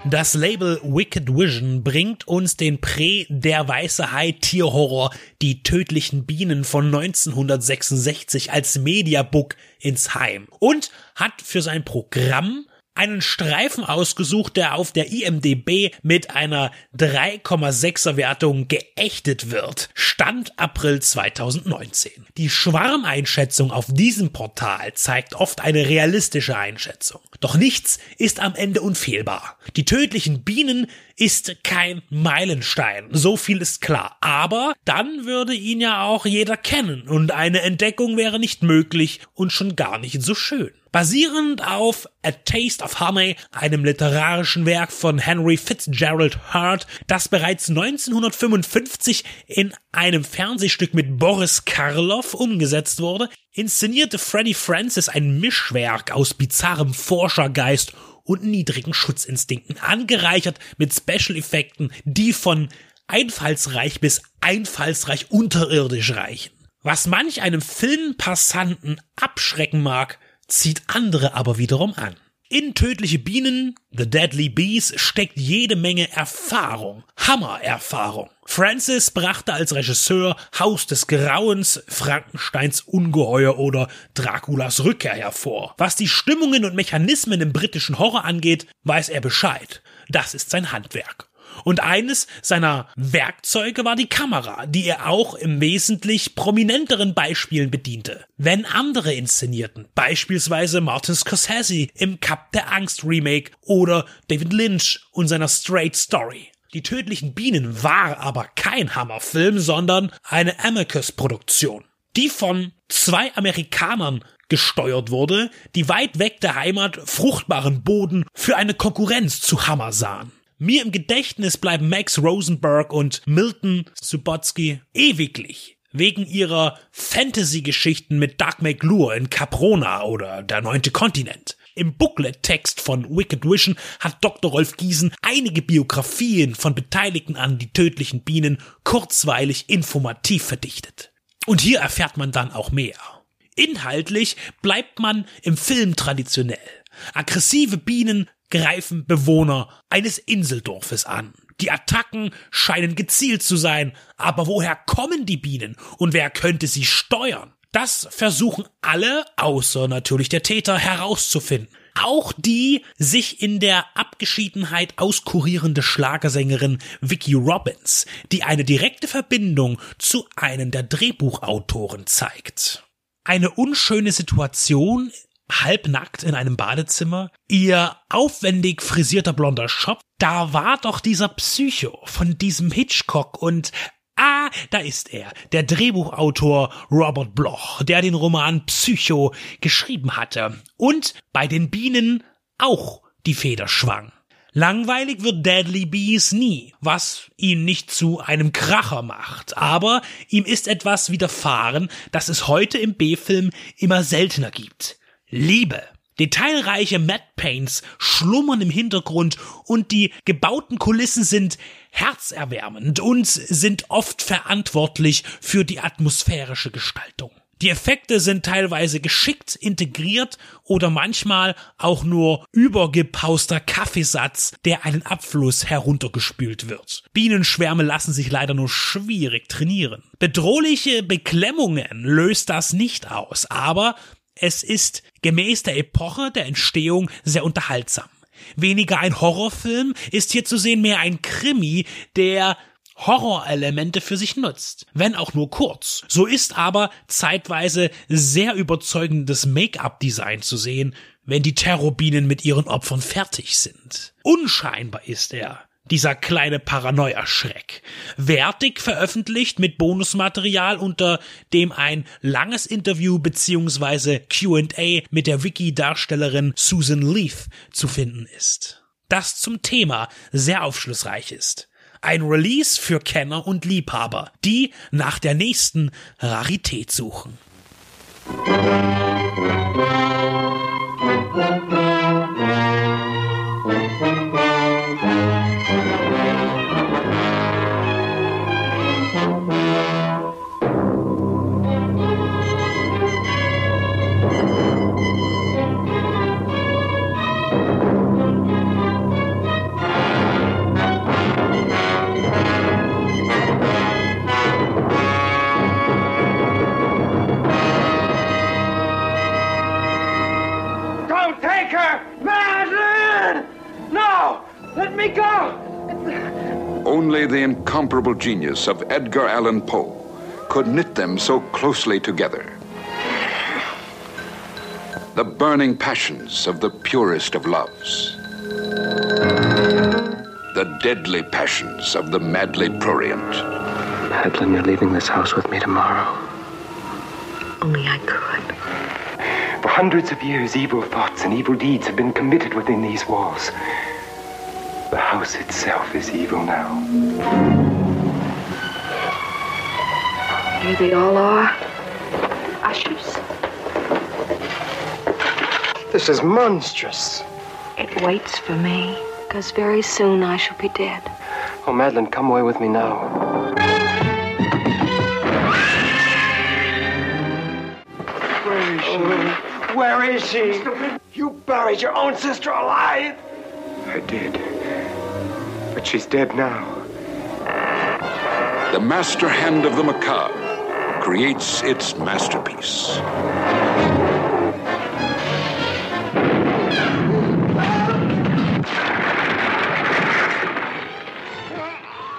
Das Label Wicked Vision bringt uns den Prä Der Weiße Hai Tierhorror Die tödlichen Bienen von 1966 als Mediabook ins Heim. Und hat für sein Programm einen Streifen ausgesucht, der auf der IMDB mit einer 3,6er Wertung geächtet wird. Stand April 2019. Die Schwarmeinschätzung auf diesem Portal zeigt oft eine realistische Einschätzung. Doch nichts ist am Ende unfehlbar. Die tödlichen Bienen ist kein Meilenstein, so viel ist klar. Aber dann würde ihn ja auch jeder kennen und eine Entdeckung wäre nicht möglich und schon gar nicht so schön. Basierend auf A Taste of Honey, einem literarischen Werk von Henry Fitzgerald Hart, das bereits 1955 in einem Fernsehstück mit Boris Karloff umgesetzt wurde, inszenierte Freddie Francis ein Mischwerk aus bizarrem Forschergeist und niedrigen Schutzinstinkten, angereichert mit Special-Effekten, die von einfallsreich bis einfallsreich unterirdisch reichen. Was manch einem Filmpassanten abschrecken mag, zieht andere aber wiederum an. In Tödliche Bienen, The Deadly Bees, steckt jede Menge Erfahrung, Hammererfahrung. Francis brachte als Regisseur Haus des Grauens, Frankensteins Ungeheuer oder Draculas Rückkehr hervor. Was die Stimmungen und Mechanismen im britischen Horror angeht, weiß er Bescheid. Das ist sein Handwerk. Und eines seiner Werkzeuge war die Kamera, die er auch im wesentlich prominenteren Beispielen bediente. Wenn andere inszenierten, beispielsweise Martin Scorsese im Cup der Angst Remake oder David Lynch und seiner Straight Story. Die tödlichen Bienen war aber kein Hammerfilm, sondern eine Amicus-Produktion, die von zwei Amerikanern gesteuert wurde, die weit weg der Heimat fruchtbaren Boden für eine Konkurrenz zu Hammer sahen. Mir im Gedächtnis bleiben Max Rosenberg und Milton Subotsky ewiglich. Wegen ihrer Fantasy-Geschichten mit Doug McClure in Caprona oder Der neunte Kontinent. Im Booklet-Text von Wicked Vision hat Dr. Rolf Giesen einige Biografien von Beteiligten an die tödlichen Bienen kurzweilig informativ verdichtet. Und hier erfährt man dann auch mehr. Inhaltlich bleibt man im Film traditionell. Aggressive Bienen greifen Bewohner eines Inseldorfes an. Die Attacken scheinen gezielt zu sein, aber woher kommen die Bienen und wer könnte sie steuern? Das versuchen alle, außer natürlich der Täter, herauszufinden. auch die sich in der Abgeschiedenheit auskurierende Schlagersängerin Vicky Robbins, die eine direkte Verbindung zu einem der Drehbuchautoren zeigt. Eine unschöne Situation halbnackt in einem Badezimmer, ihr aufwendig frisierter blonder Schopf, da war doch dieser Psycho von diesem Hitchcock und Ah, da ist er, der Drehbuchautor Robert Bloch, der den Roman Psycho geschrieben hatte und bei den Bienen auch die Feder schwang. Langweilig wird Deadly Bees nie, was ihn nicht zu einem Kracher macht, aber ihm ist etwas widerfahren, das es heute im B-Film immer seltener gibt. Liebe. Detailreiche Matte Paints schlummern im Hintergrund und die gebauten Kulissen sind herzerwärmend und sind oft verantwortlich für die atmosphärische Gestaltung. Die Effekte sind teilweise geschickt integriert oder manchmal auch nur übergepauster Kaffeesatz, der einen Abfluss heruntergespült wird. Bienenschwärme lassen sich leider nur schwierig trainieren. Bedrohliche Beklemmungen löst das nicht aus, aber es ist gemäß der Epoche der Entstehung sehr unterhaltsam. Weniger ein Horrorfilm ist hier zu sehen mehr ein Krimi, der Horrorelemente für sich nutzt, wenn auch nur kurz. So ist aber zeitweise sehr überzeugendes Make-up-Design zu sehen, wenn die Terrorbienen mit ihren Opfern fertig sind. Unscheinbar ist er, dieser kleine Paranoia-Schreck. Wertig veröffentlicht mit Bonusmaterial, unter dem ein langes Interview bzw. Q&A mit der Wiki-Darstellerin Susan Leaf zu finden ist. Das zum Thema sehr aufschlussreich ist. Ein Release für Kenner und Liebhaber, die nach der nächsten Rarität suchen. Don't Let me go! Only the incomparable genius of Edgar Allan Poe could knit them so closely together. The burning passions of the purest of loves. The deadly passions of the madly prurient. Madeline, you're leaving this house with me tomorrow. Only I could. For hundreds of years, evil thoughts and evil deeds have been committed within these walls. The house itself is evil now. Here they all are. Ushers. This is monstrous. It waits for me, because very soon I shall be dead. Oh, Madeline, come away with me now. Where is she? Oh, where is she? You buried your own sister alive? I did. But she's dead now. The master hand of the macabre creates its masterpiece.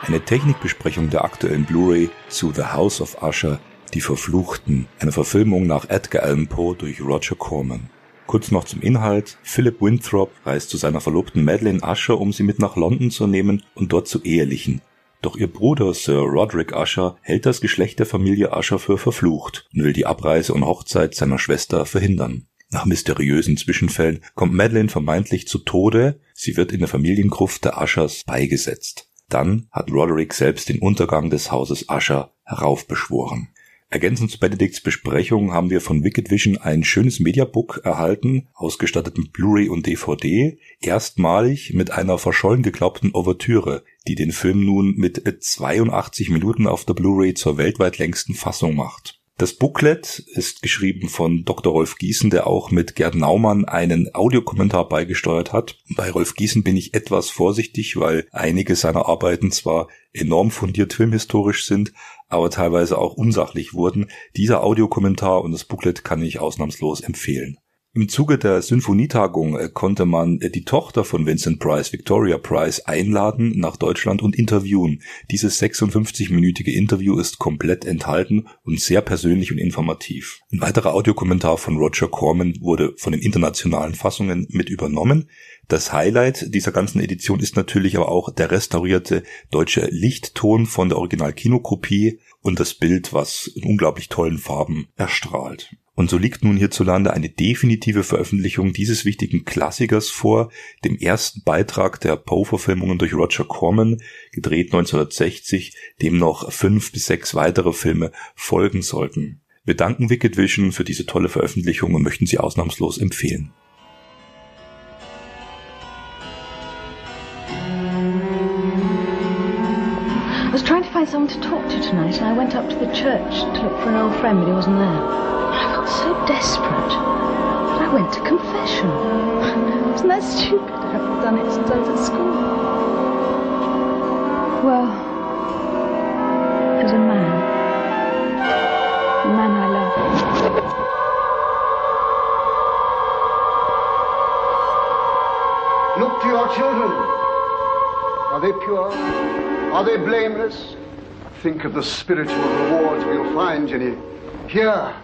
Eine Technikbesprechung der aktuellen Blu-ray zu The House of Usher, Die Verfluchten, eine Verfilmung nach Edgar Allan Poe durch Roger Corman. Kurz noch zum Inhalt. Philip Winthrop reist zu seiner Verlobten Madeleine Usher, um sie mit nach London zu nehmen und dort zu ehelichen. Doch ihr Bruder Sir Roderick Usher hält das Geschlecht der Familie Usher für verflucht und will die Abreise und Hochzeit seiner Schwester verhindern. Nach mysteriösen Zwischenfällen kommt Madeleine vermeintlich zu Tode, sie wird in der Familiengruft der Ushers beigesetzt. Dann hat Roderick selbst den Untergang des Hauses Usher heraufbeschworen. Ergänzend zu Benedikts Besprechung haben wir von Wicked Vision ein schönes Mediabook erhalten, ausgestattet mit Blu-ray und DVD, erstmalig mit einer verschollen geglaubten Ouvertüre, die den Film nun mit 82 Minuten auf der Blu-ray zur weltweit längsten Fassung macht. Das Booklet ist geschrieben von Dr. Rolf Gießen, der auch mit Gerd Naumann einen Audiokommentar beigesteuert hat. Bei Rolf Gießen bin ich etwas vorsichtig, weil einige seiner Arbeiten zwar enorm fundiert filmhistorisch sind, aber teilweise auch unsachlich wurden. Dieser Audiokommentar und das Booklet kann ich ausnahmslos empfehlen. Im Zuge der Sinfonietagung äh, konnte man äh, die Tochter von Vincent Price, Victoria Price, einladen nach Deutschland und interviewen. Dieses 56-minütige Interview ist komplett enthalten und sehr persönlich und informativ. Ein weiterer Audiokommentar von Roger Corman wurde von den internationalen Fassungen mit übernommen. Das Highlight dieser ganzen Edition ist natürlich aber auch der restaurierte deutsche Lichtton von der Original-Kinokopie und das Bild, was in unglaublich tollen Farben erstrahlt. Und so liegt nun hierzulande eine definitive Veröffentlichung dieses wichtigen Klassikers vor, dem ersten Beitrag der Poe-Verfilmungen durch Roger Corman, gedreht 1960, dem noch fünf bis sechs weitere Filme folgen sollten. Wir danken Wicked Vision für diese tolle Veröffentlichung und möchten sie ausnahmslos empfehlen. I was trying to find someone to talk to tonight, and I went up to the church to look for an old friend, but he wasn't there. Felt so desperate that I went to confession. Wasn't that stupid? I haven't done it since I was at school. Well, there's a man. A man I love. Look to your children. Are they pure? Are they blameless? Think of the spiritual rewards we'll find, Jenny. Here.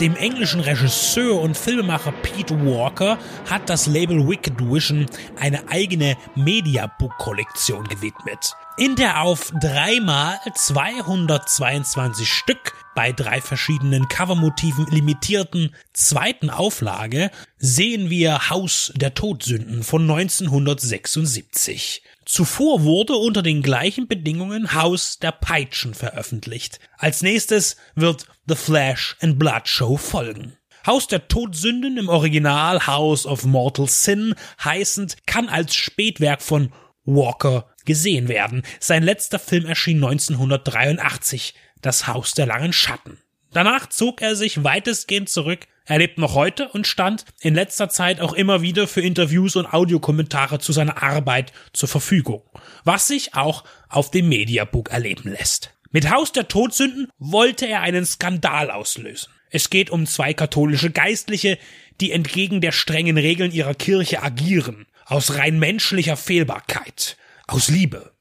Dem englischen Regisseur und Filmemacher Pete Walker hat das Label Wicked Vision eine eigene Mediabook-Kollektion gewidmet, in der auf dreimal 222 Stück bei drei verschiedenen Covermotiven limitierten zweiten Auflage sehen wir Haus der Todsünden von 1976. Zuvor wurde unter den gleichen Bedingungen Haus der Peitschen veröffentlicht. Als nächstes wird The Flash and Blood Show folgen. Haus der Todsünden im Original House of Mortal Sin heißend kann als Spätwerk von Walker gesehen werden. Sein letzter Film erschien 1983, Das Haus der langen Schatten. Danach zog er sich weitestgehend zurück. Er lebt noch heute und stand in letzter Zeit auch immer wieder für Interviews und Audiokommentare zu seiner Arbeit zur Verfügung, was sich auch auf dem Mediabook erleben lässt. Mit Haus der Todsünden wollte er einen Skandal auslösen. Es geht um zwei katholische Geistliche, die entgegen der strengen Regeln ihrer Kirche agieren, aus rein menschlicher Fehlbarkeit, aus Liebe.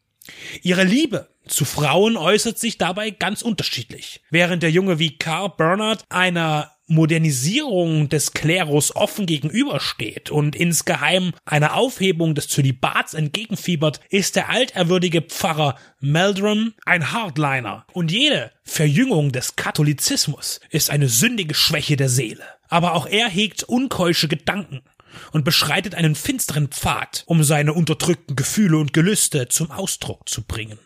Ihre Liebe zu Frauen äußert sich dabei ganz unterschiedlich. Während der junge Vikar Bernard einer Modernisierung des Klerus offen gegenübersteht und insgeheim einer Aufhebung des Zölibats entgegenfiebert, ist der alterwürdige Pfarrer Meldrum ein Hardliner und jede Verjüngung des Katholizismus ist eine sündige Schwäche der Seele. Aber auch er hegt unkeusche Gedanken und beschreitet einen finsteren Pfad, um seine unterdrückten Gefühle und Gelüste zum Ausdruck zu bringen.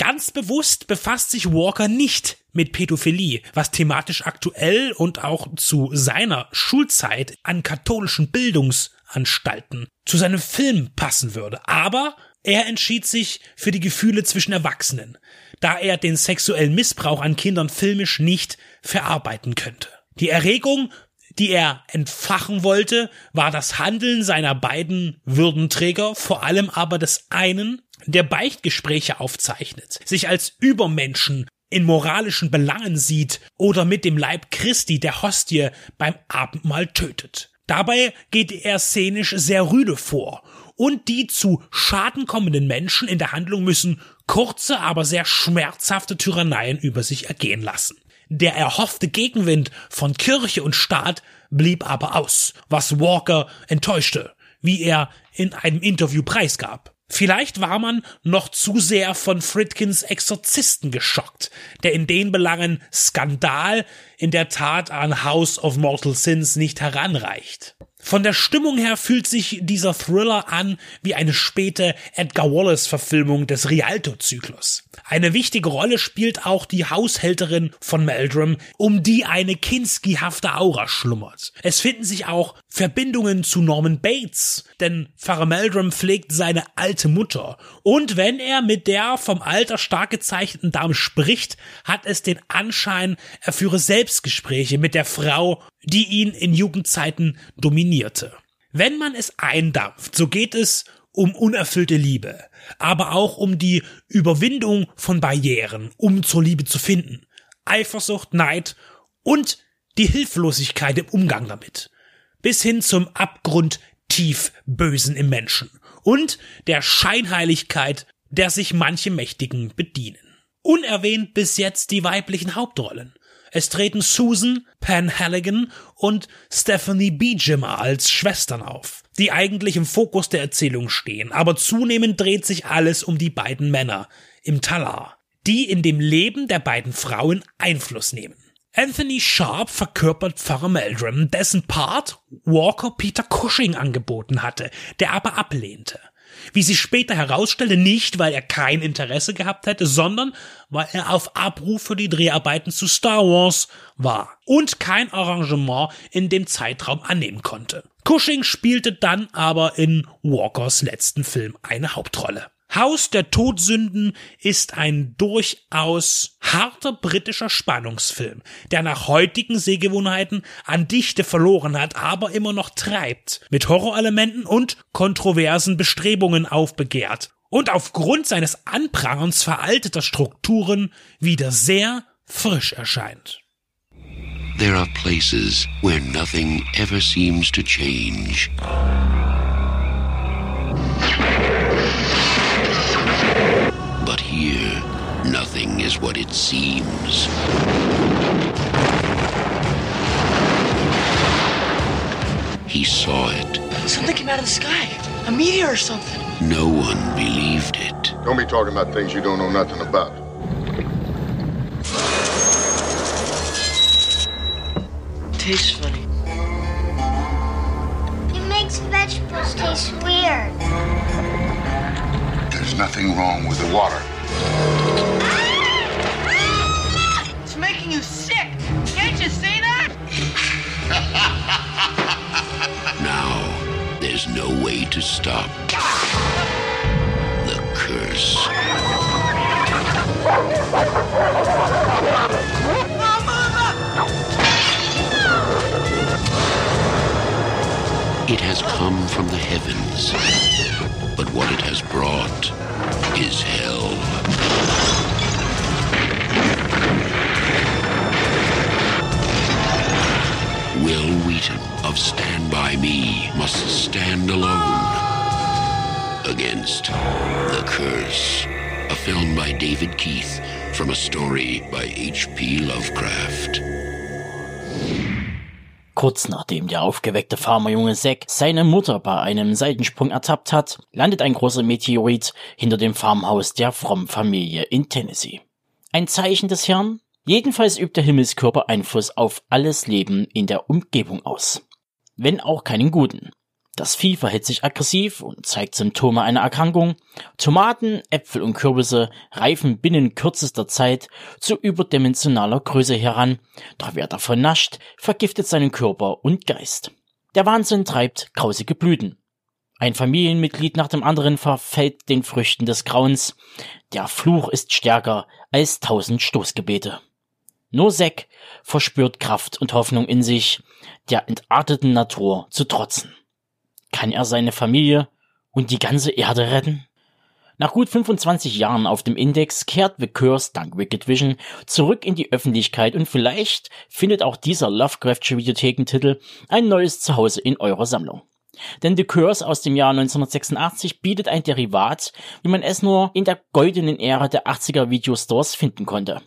Ganz bewusst befasst sich Walker nicht mit Pädophilie, was thematisch aktuell und auch zu seiner Schulzeit an katholischen Bildungsanstalten zu seinem Film passen würde. Aber er entschied sich für die Gefühle zwischen Erwachsenen, da er den sexuellen Missbrauch an Kindern filmisch nicht verarbeiten könnte. Die Erregung die er entfachen wollte, war das Handeln seiner beiden Würdenträger, vor allem aber des einen, der Beichtgespräche aufzeichnet, sich als Übermenschen in moralischen Belangen sieht oder mit dem Leib Christi der Hostie beim Abendmahl tötet. Dabei geht er szenisch sehr rüde vor und die zu Schaden kommenden Menschen in der Handlung müssen kurze, aber sehr schmerzhafte Tyranneien über sich ergehen lassen. Der erhoffte Gegenwind von Kirche und Staat blieb aber aus, was Walker enttäuschte, wie er in einem Interview preisgab. Vielleicht war man noch zu sehr von Fritkins Exorzisten geschockt, der in den Belangen Skandal in der Tat an House of Mortal Sins nicht heranreicht. Von der Stimmung her fühlt sich dieser Thriller an wie eine späte Edgar Wallace-Verfilmung des Rialto-Zyklus. Eine wichtige Rolle spielt auch die Haushälterin von Meldrum, um die eine Kinski-hafte Aura schlummert. Es finden sich auch Verbindungen zu Norman Bates, denn Pfarrer Meldrum pflegt seine alte Mutter. Und wenn er mit der vom Alter stark gezeichneten Dame spricht, hat es den Anschein, er führe Selbstgespräche mit der Frau, die ihn in Jugendzeiten dominierte. Wenn man es eindampft, so geht es um unerfüllte Liebe, aber auch um die Überwindung von Barrieren, um zur Liebe zu finden. Eifersucht, Neid und die Hilflosigkeit im Umgang damit bis hin zum Abgrund tief Bösen im Menschen und der Scheinheiligkeit, der sich manche Mächtigen bedienen. Unerwähnt bis jetzt die weiblichen Hauptrollen. Es treten Susan, Pan Halligan und Stephanie Beejimer als Schwestern auf, die eigentlich im Fokus der Erzählung stehen, aber zunehmend dreht sich alles um die beiden Männer im Talar, die in dem Leben der beiden Frauen Einfluss nehmen. Anthony Sharp verkörpert Pfarrer Meldrum, dessen Part Walker Peter Cushing angeboten hatte, der aber ablehnte. Wie sich später herausstellte, nicht, weil er kein Interesse gehabt hätte, sondern weil er auf Abruf für die Dreharbeiten zu Star Wars war und kein Arrangement in dem Zeitraum annehmen konnte. Cushing spielte dann aber in Walkers letzten Film eine Hauptrolle. Haus der Todsünden ist ein durchaus harter britischer Spannungsfilm, der nach heutigen Sehgewohnheiten an Dichte verloren hat, aber immer noch treibt, mit Horrorelementen und kontroversen Bestrebungen aufbegehrt und aufgrund seines Anprangerns veralteter Strukturen wieder sehr frisch erscheint. There are places where nothing ever seems to change. Is what it seems. He saw it. Something came out of the sky. A meteor or something. No one believed it. Don't be talking about things you don't know nothing about. Tastes funny. It makes vegetables taste weird. There's nothing wrong with the water. There's no way to stop the curse. It has come from the heavens, but what it has brought is hell. Will Wheaton of Stand By Me must stand alone against The Curse, a film by David Keith from a story by H.P. Lovecraft. Kurz nachdem der aufgeweckte Farmerjunge Zack seine Mutter bei einem Seitensprung ertappt hat, landet ein großer Meteorit hinter dem Farmhaus der frommen Familie in Tennessee. Ein Zeichen des Herrn? Jedenfalls übt der Himmelskörper Einfluss auf alles Leben in der Umgebung aus. Wenn auch keinen guten. Das Vieh verhält sich aggressiv und zeigt Symptome einer Erkrankung. Tomaten, Äpfel und Kürbisse reifen binnen kürzester Zeit zu überdimensionaler Größe heran, doch wer davon nascht, vergiftet seinen Körper und Geist. Der Wahnsinn treibt grausige Blüten. Ein Familienmitglied nach dem anderen verfällt den Früchten des Grauens. Der Fluch ist stärker als tausend Stoßgebete. Nur Zack verspürt Kraft und Hoffnung in sich, der entarteten Natur zu trotzen. Kann er seine Familie und die ganze Erde retten? Nach gut 25 Jahren auf dem Index kehrt The Curse dank Wicked Vision zurück in die Öffentlichkeit und vielleicht findet auch dieser Lovecraftsche Videothekentitel ein neues Zuhause in eurer Sammlung. Denn The Curse aus dem Jahr 1986 bietet ein Derivat, wie man es nur in der goldenen Ära der 80er Videostores finden konnte.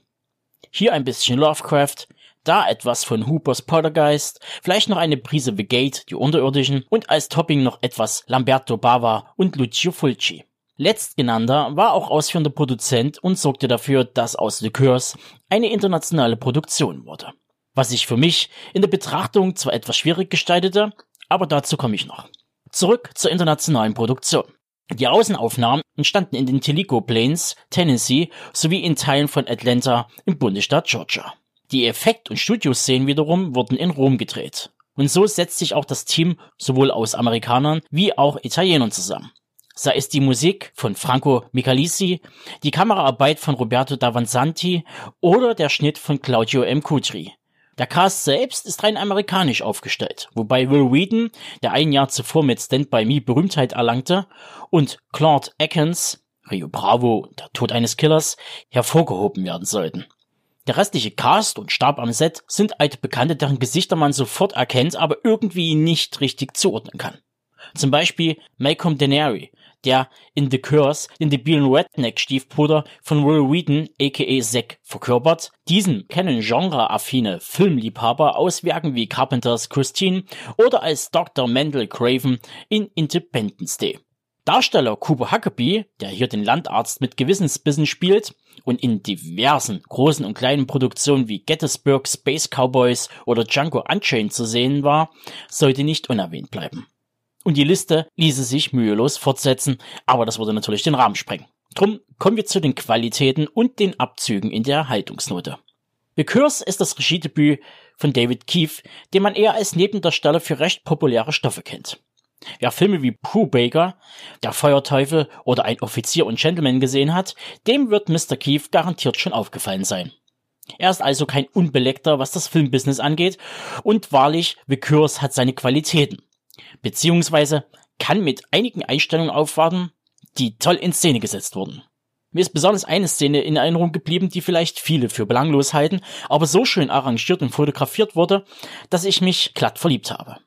Hier ein bisschen Lovecraft, da etwas von Hoopers Poltergeist, vielleicht noch eine Prise The Gate, die Unterirdischen und als Topping noch etwas Lamberto Bava und Lucio Fulci. Letztgenannter war auch ausführender Produzent und sorgte dafür, dass aus Curse eine internationale Produktion wurde. Was sich für mich in der Betrachtung zwar etwas schwierig gestaltete, aber dazu komme ich noch. Zurück zur internationalen Produktion. Die Außenaufnahmen entstanden in den Tilico Plains, Tennessee sowie in Teilen von Atlanta im Bundesstaat Georgia. Die Effekt- und Studioszenen wiederum wurden in Rom gedreht. Und so setzt sich auch das Team sowohl aus Amerikanern wie auch Italienern zusammen. Sei es die Musik von Franco Michalisi, die Kameraarbeit von Roberto Davanzanti oder der Schnitt von Claudio M. Cutri. Der Cast selbst ist rein amerikanisch aufgestellt, wobei Will Wheaton, der ein Jahr zuvor mit Stand By Me Berühmtheit erlangte, und Claude Atkins, Rio Bravo, der Tod eines Killers, hervorgehoben werden sollten. Der restliche Cast und Stab am Set sind alte Bekannte, deren Gesichter man sofort erkennt, aber irgendwie nicht richtig zuordnen kann. Zum Beispiel Malcolm Denary, der in The Curse den debilen Redneck-Stiefbruder von Will Wheaton aka Zack verkörpert. Diesen kennen genreaffine Filmliebhaber aus Werken wie Carpenters Christine oder als Dr. Mendel Craven in Independence Day. Darsteller Cooper Huckabee, der hier den Landarzt mit Gewissensbissen spielt und in diversen großen und kleinen Produktionen wie Gettysburg, Space Cowboys oder Django Unchained zu sehen war, sollte nicht unerwähnt bleiben. Und die Liste ließe sich mühelos fortsetzen, aber das würde natürlich den Rahmen sprengen. Drum kommen wir zu den Qualitäten und den Abzügen in der Haltungsnote. The Curse ist das Regiedebüt von David Keefe, den man eher als Nebendarsteller für recht populäre Stoffe kennt. Wer Filme wie Pooh Baker, Der Feuerteufel oder Ein Offizier und Gentleman gesehen hat, dem wird Mr. Keefe garantiert schon aufgefallen sein. Er ist also kein Unbeleckter, was das Filmbusiness angeht, und wahrlich, The Curse hat seine Qualitäten beziehungsweise kann mit einigen Einstellungen aufwarten, die toll in Szene gesetzt wurden. Mir ist besonders eine Szene in Erinnerung geblieben, die vielleicht viele für belanglos halten, aber so schön arrangiert und fotografiert wurde, dass ich mich glatt verliebt habe.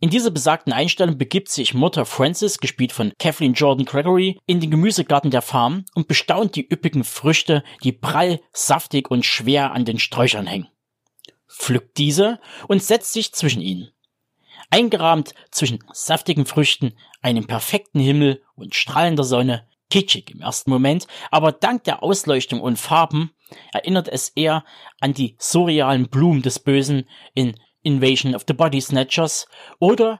In dieser besagten Einstellung begibt sich Mutter Frances, gespielt von Kathleen Jordan Gregory, in den Gemüsegarten der Farm und bestaunt die üppigen Früchte, die prall, saftig und schwer an den Sträuchern hängen. Pflückt diese und setzt sich zwischen ihnen. Eingerahmt zwischen saftigen Früchten, einem perfekten Himmel und strahlender Sonne, kitschig im ersten Moment, aber dank der Ausleuchtung und Farben erinnert es eher an die surrealen Blumen des Bösen in Invasion of the Body Snatchers oder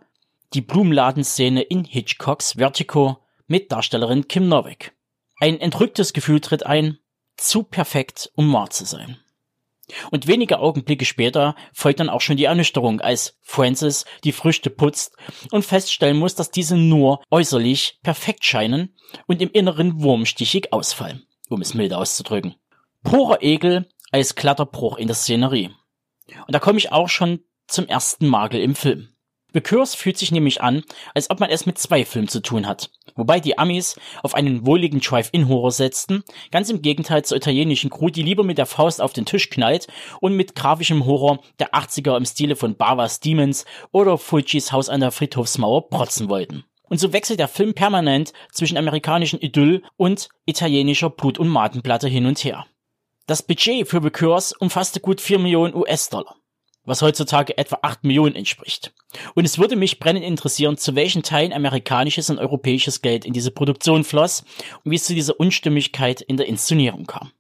die Blumenladenszene in Hitchcocks Vertigo mit Darstellerin Kim Novak. Ein entrücktes Gefühl tritt ein, zu perfekt, um wahr zu sein. Und wenige Augenblicke später folgt dann auch schon die Ernüchterung, als Francis die Früchte putzt und feststellen muss, dass diese nur äußerlich perfekt scheinen und im Inneren wurmstichig ausfallen, um es mild auszudrücken. Purer Ekel als Kletterbruch in der Szenerie. Und da komme ich auch schon zum ersten Makel im Film. The Curse fühlt sich nämlich an, als ob man es mit zwei Filmen zu tun hat. Wobei die Amis auf einen wohligen Drive-In-Horror setzten, ganz im Gegenteil zur italienischen Crew, die lieber mit der Faust auf den Tisch knallt und mit grafischem Horror der 80er im Stile von Bavas Demons oder Fulcis Haus an der Friedhofsmauer protzen wollten. Und so wechselt der Film permanent zwischen amerikanischen Idyll und italienischer Blut- und Matenplatte hin und her. Das Budget für The Curse umfasste gut 4 Millionen US-Dollar was heutzutage etwa 8 Millionen entspricht. Und es würde mich brennend interessieren, zu welchen Teilen amerikanisches und europäisches Geld in diese Produktion floss und wie es zu dieser Unstimmigkeit in der Inszenierung kam.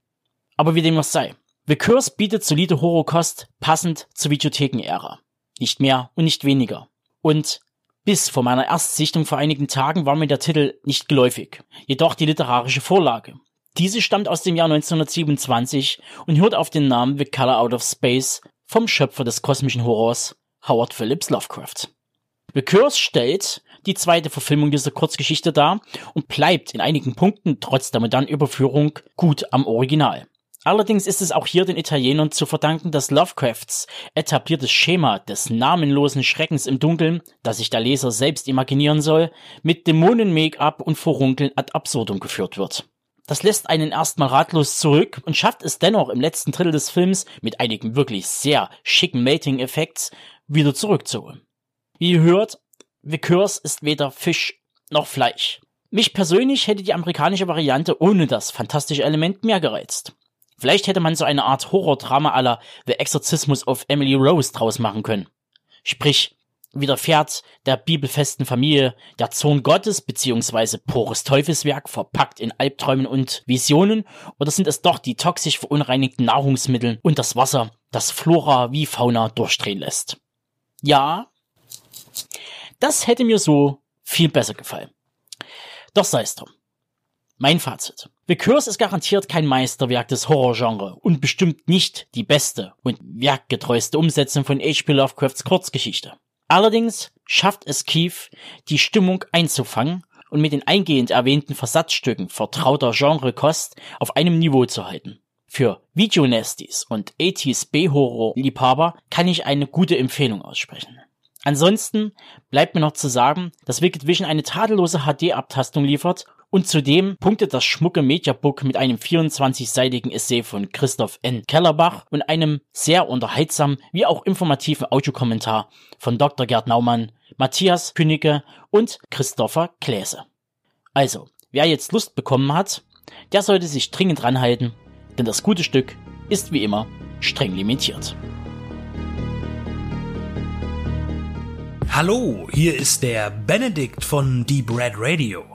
Aber wie dem auch sei. The Curse bietet solide Horrorkost passend zur Videotheken-Ära. Nicht mehr und nicht weniger. Und bis vor meiner Erstsichtung vor einigen Tagen war mir der Titel nicht geläufig, jedoch die literarische Vorlage. Diese stammt aus dem Jahr 1927 und hört auf den Namen The Color Out of Space vom Schöpfer des kosmischen Horrors, Howard Phillips Lovecraft. The Curse stellt die zweite Verfilmung dieser Kurzgeschichte dar und bleibt in einigen Punkten trotz der modernen Überführung gut am Original. Allerdings ist es auch hier den Italienern zu verdanken, dass Lovecrafts etabliertes Schema des namenlosen Schreckens im Dunkeln, das sich der Leser selbst imaginieren soll, mit Dämonen-Make-up und Vorunkeln ad absurdum geführt wird. Das lässt einen erstmal ratlos zurück und schafft es dennoch im letzten Drittel des Films mit einigen wirklich sehr schicken Mating-Effekts wieder zurückzuholen. Wie ihr hört, Curse ist weder Fisch noch Fleisch. Mich persönlich hätte die amerikanische Variante ohne das fantastische Element mehr gereizt. Vielleicht hätte man so eine Art Horror-Drama aller The Exorcismus of Emily Rose draus machen können. Sprich, widerfährt der bibelfesten Familie der Zorn Gottes beziehungsweise pures Teufelswerk verpackt in Albträumen und Visionen oder sind es doch die toxisch verunreinigten Nahrungsmittel und das Wasser, das Flora wie Fauna durchdrehen lässt? Ja, das hätte mir so viel besser gefallen. Doch sei es drum. Mein Fazit. The Curse ist garantiert kein Meisterwerk des Horrorgenre und bestimmt nicht die beste und werkgetreueste Umsetzung von H.P. Lovecrafts Kurzgeschichte. Allerdings schafft es Keith, die Stimmung einzufangen und mit den eingehend erwähnten Versatzstücken vertrauter Genrekost auf einem Niveau zu halten. Für Videonasties und 80s B-Horror-Liebhaber kann ich eine gute Empfehlung aussprechen. Ansonsten bleibt mir noch zu sagen, dass Wicked Vision eine tadellose HD-Abtastung liefert und zudem punktet das schmucke Mediabook mit einem 24-seitigen Essay von Christoph N. Kellerbach und einem sehr unterhaltsamen wie auch informativen Audiokommentar von Dr. Gerd Naumann, Matthias Künigke und Christopher Kläse. Also, wer jetzt Lust bekommen hat, der sollte sich dringend ranhalten, denn das gute Stück ist wie immer streng limitiert. Hallo, hier ist der Benedikt von Deep Red Radio.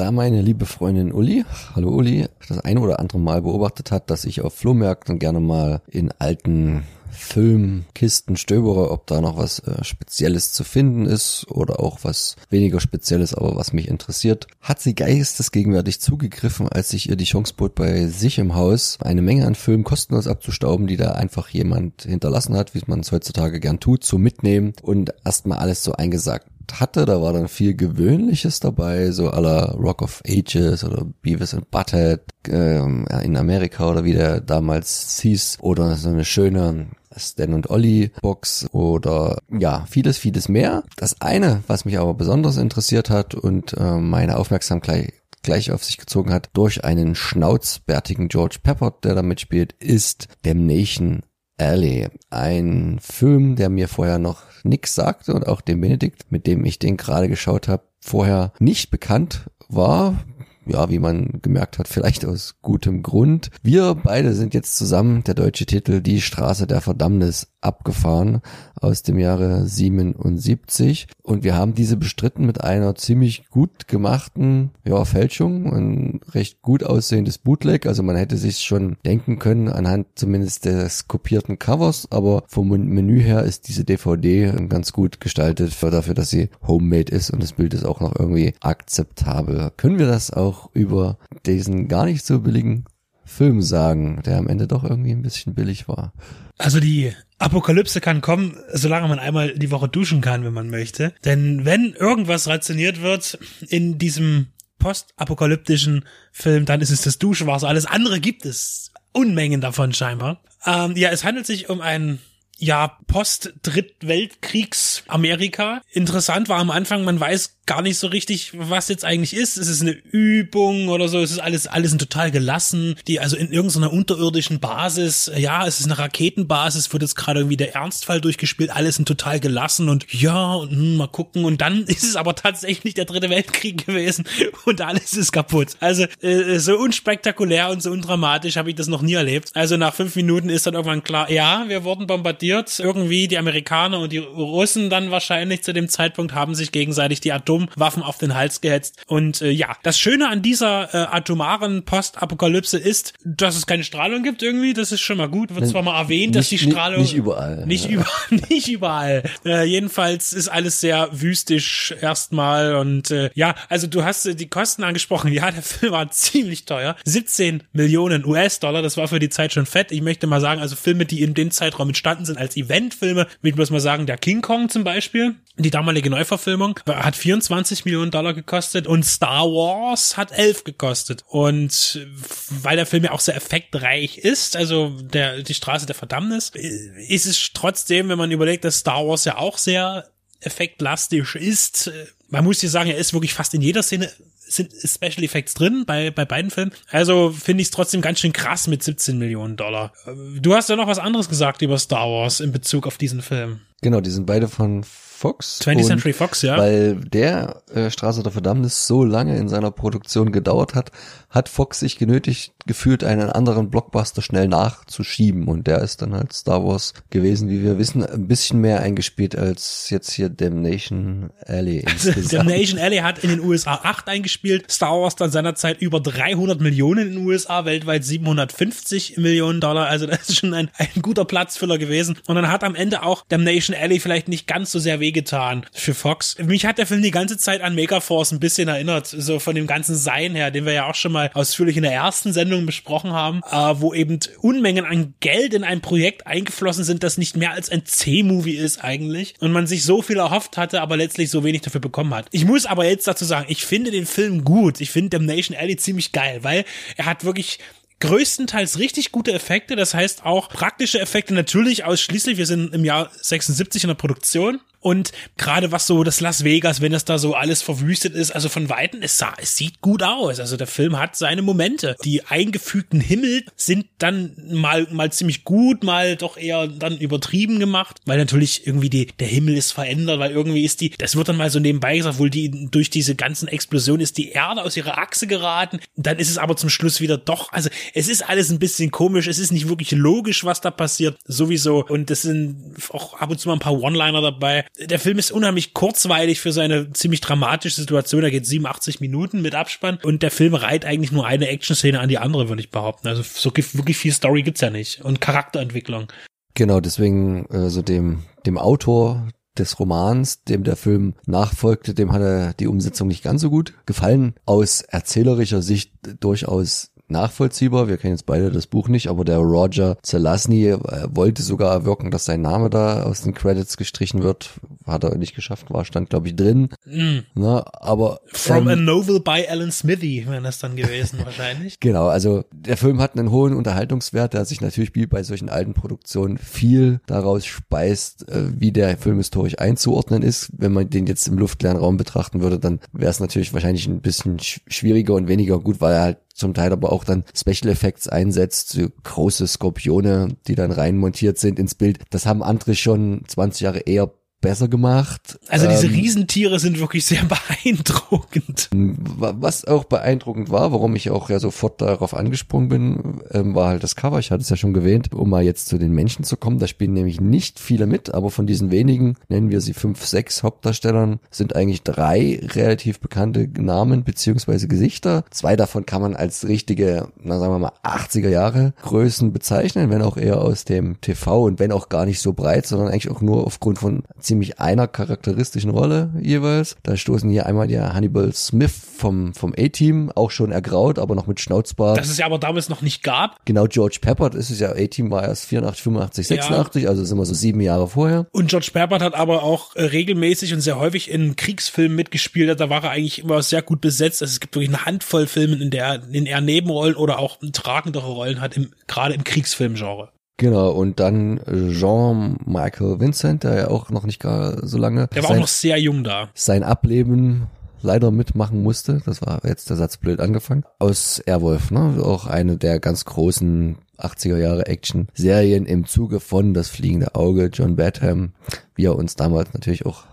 Da meine liebe Freundin Uli, hallo Uli, das eine oder andere Mal beobachtet hat, dass ich auf Flohmärkten gerne mal in alten Filmkisten stöbere, ob da noch was äh, Spezielles zu finden ist oder auch was weniger Spezielles, aber was mich interessiert, hat sie geistesgegenwärtig zugegriffen, als ich ihr die Chance bot, bei sich im Haus eine Menge an Filmen kostenlos abzustauben, die da einfach jemand hinterlassen hat, wie man es heutzutage gern tut, zu mitnehmen und erstmal alles so eingesagt hatte, da war dann viel Gewöhnliches dabei, so aller Rock of Ages oder Beavis and Butthead ähm, in Amerika oder wie der damals hieß oder so eine schöne Stan und Ollie Box oder ja, vieles, vieles mehr. Das eine, was mich aber besonders interessiert hat und äh, meine Aufmerksamkeit gleich auf sich gezogen hat, durch einen schnauzbärtigen George Pepper, der da mitspielt, ist Damnation Alley. Ein Film, der mir vorher noch nix sagte und auch dem Benedikt, mit dem ich den gerade geschaut habe, vorher nicht bekannt war ja, wie man gemerkt hat, vielleicht aus gutem Grund. Wir beide sind jetzt zusammen, der deutsche Titel Die Straße der Verdammnis, abgefahren aus dem Jahre 77 und wir haben diese bestritten mit einer ziemlich gut gemachten ja, Fälschung, ein recht gut aussehendes Bootleg, also man hätte sich schon denken können anhand zumindest des kopierten Covers, aber vom Menü her ist diese DVD ganz gut gestaltet für dafür, dass sie homemade ist und das Bild ist auch noch irgendwie akzeptabel. Können wir das auch über diesen gar nicht so billigen Film sagen, der am Ende doch irgendwie ein bisschen billig war? Also die Apokalypse kann kommen, solange man einmal die Woche duschen kann, wenn man möchte. Denn wenn irgendwas rationiert wird in diesem postapokalyptischen Film, dann ist es das Duschwasser. Alles andere gibt es Unmengen davon scheinbar. Ähm, ja, es handelt sich um einen ja, Post-Drittweltkriegs Amerika. Interessant war am Anfang, man weiß gar nicht so richtig, was jetzt eigentlich ist. Es ist eine Übung oder so. Es ist alles, alles total gelassen. Die, also in irgendeiner unterirdischen Basis. Ja, es ist eine Raketenbasis. Wird jetzt gerade irgendwie der Ernstfall durchgespielt. Alles sind total gelassen und ja, und, hm, mal gucken. Und dann ist es aber tatsächlich der dritte Weltkrieg gewesen und alles ist kaputt. Also, äh, so unspektakulär und so undramatisch habe ich das noch nie erlebt. Also nach fünf Minuten ist dann irgendwann klar, ja, wir wurden bombardiert. Irgendwie die Amerikaner und die Russen dann wahrscheinlich zu dem Zeitpunkt haben sich gegenseitig die Atom Atomwaffen auf den Hals gehetzt. Und äh, ja, das Schöne an dieser äh, atomaren Postapokalypse ist, dass es keine Strahlung gibt irgendwie. Das ist schon mal gut. Wird zwar mal erwähnt, dass die Strahlung nicht überall, nicht ja. überall, nicht überall. Äh, jedenfalls ist alles sehr wüstisch erstmal und äh, ja, also du hast äh, die Kosten angesprochen. Ja, der Film war ziemlich teuer. 17 Millionen US-Dollar. Das war für die Zeit schon fett. Ich möchte mal sagen, also Filme, die in dem Zeitraum entstanden sind als Eventfilme, ich muss mal sagen, der King Kong zum Beispiel, die damalige Neuverfilmung, hat 24 20 Millionen Dollar gekostet und Star Wars hat 11 gekostet. Und weil der Film ja auch sehr effektreich ist, also der, die Straße der Verdammnis, ist es trotzdem, wenn man überlegt, dass Star Wars ja auch sehr effektlastig ist, man muss hier sagen, er ist wirklich fast in jeder Szene sind Special Effects drin bei, bei beiden Filmen. Also finde ich es trotzdem ganz schön krass mit 17 Millionen Dollar. Du hast ja noch was anderes gesagt über Star Wars in Bezug auf diesen Film. Genau, die sind beide von Fox. 20th Century Fox, ja. Weil der äh, Straße der Verdammnis so lange in seiner Produktion gedauert hat, hat Fox sich genötigt gefühlt, einen anderen Blockbuster schnell nachzuschieben. Und der ist dann halt Star Wars gewesen, wie wir wissen, ein bisschen mehr eingespielt als jetzt hier Damnation Alley. Also, Damnation Alley hat in den USA 8 eingespielt, Star Wars dann seinerzeit über 300 Millionen in den USA, weltweit 750 Millionen Dollar. Also das ist schon ein, ein guter Platzfüller gewesen. Und dann hat am Ende auch Damnation Alley vielleicht nicht ganz so sehr wehgetan für Fox. Mich hat der Film die ganze Zeit an Megaforce ein bisschen erinnert, so von dem ganzen Sein her, den wir ja auch schon mal mal ausführlich in der ersten Sendung besprochen haben, äh, wo eben Unmengen an Geld in ein Projekt eingeflossen sind, das nicht mehr als ein C-Movie ist eigentlich und man sich so viel erhofft hatte, aber letztlich so wenig dafür bekommen hat. Ich muss aber jetzt dazu sagen, ich finde den Film gut. Ich finde Damnation Alley ziemlich geil, weil er hat wirklich größtenteils richtig gute Effekte, das heißt auch praktische Effekte natürlich ausschließlich. Wir sind im Jahr 76 in der Produktion und gerade was so das Las Vegas, wenn das da so alles verwüstet ist, also von Weitem, es, sah, es sieht gut aus. Also der Film hat seine Momente. Die eingefügten Himmel sind dann mal, mal ziemlich gut, mal doch eher dann übertrieben gemacht, weil natürlich irgendwie die, der Himmel ist verändert, weil irgendwie ist die, das wird dann mal so nebenbei gesagt, wohl die, durch diese ganzen Explosionen ist die Erde aus ihrer Achse geraten. Dann ist es aber zum Schluss wieder doch, also es ist alles ein bisschen komisch, es ist nicht wirklich logisch, was da passiert, sowieso. Und es sind auch ab und zu mal ein paar One-Liner dabei der Film ist unheimlich kurzweilig für seine ziemlich dramatische Situation. Da geht 87 Minuten mit Abspann und der Film reiht eigentlich nur eine Action-Szene an die andere, würde ich behaupten. Also so wirklich viel Story gibt's ja nicht und Charakterentwicklung. Genau, deswegen so dem dem Autor des Romans, dem der Film nachfolgte, dem hat er die Umsetzung nicht ganz so gut gefallen. Aus erzählerischer Sicht durchaus nachvollziehbar. Wir kennen jetzt beide das Buch nicht, aber der Roger Zelazny äh, wollte sogar erwirken, dass sein Name da aus den Credits gestrichen wird. hat er nicht geschafft, war, stand glaube ich drin. Mm. Na, aber From a ähm, Novel by Alan Smithy wäre das dann gewesen wahrscheinlich. Genau, also der Film hat einen hohen Unterhaltungswert, der sich natürlich wie bei solchen alten Produktionen viel daraus speist, äh, wie der Film historisch einzuordnen ist. Wenn man den jetzt im luftleeren Raum betrachten würde, dann wäre es natürlich wahrscheinlich ein bisschen sch- schwieriger und weniger gut, weil er halt zum Teil aber auch dann Special Effects einsetzt, so große Skorpione, die dann rein montiert sind ins Bild. Das haben andere schon 20 Jahre eher besser gemacht. Also diese Ähm, Riesentiere sind wirklich sehr beeindruckend. Wa- Was auch beeindruckend war, warum ich auch ja sofort darauf angesprungen bin, ähm, war halt das Cover. Ich hatte es ja schon erwähnt, um mal jetzt zu den Menschen zu kommen. Da spielen nämlich nicht viele mit, aber von diesen wenigen, nennen wir sie fünf, sechs Hauptdarstellern, sind eigentlich drei relativ bekannte Namen beziehungsweise Gesichter. Zwei davon kann man als richtige, na sagen wir mal, 80er Jahre Größen bezeichnen, wenn auch eher aus dem TV und wenn auch gar nicht so breit, sondern eigentlich auch nur aufgrund von ziemlich einer charakteristischen Rolle jeweils. Da stoßen hier einmal der Hannibal Smith vom, vom A-Team, auch schon ergraut, aber noch mit Schnauzbart. Das es ja aber damals noch nicht gab. Genau, George Pepper, das ist ja, A-Team war erst 84, 85, Ja. 86, also sind wir so sieben Jahre vorher. Und George Peppert hat aber auch äh, regelmäßig und sehr häufig in Kriegsfilmen mitgespielt. Da war er eigentlich immer sehr gut besetzt. Also es gibt wirklich eine Handvoll Filme, in der in er Nebenrollen oder auch tragendere Rollen hat, im, gerade im Kriegsfilmgenre. Genau, und dann Jean-Michael Vincent, der ja auch noch nicht gar so lange Der war auch sein, noch sehr jung da. sein Ableben leider mitmachen musste. Das war jetzt der Satz blöd angefangen. Aus Airwolf, ne? Auch eine der ganz großen 80er Jahre Action-Serien im Zuge von Das fliegende Auge, John Badham, wie er uns damals natürlich auch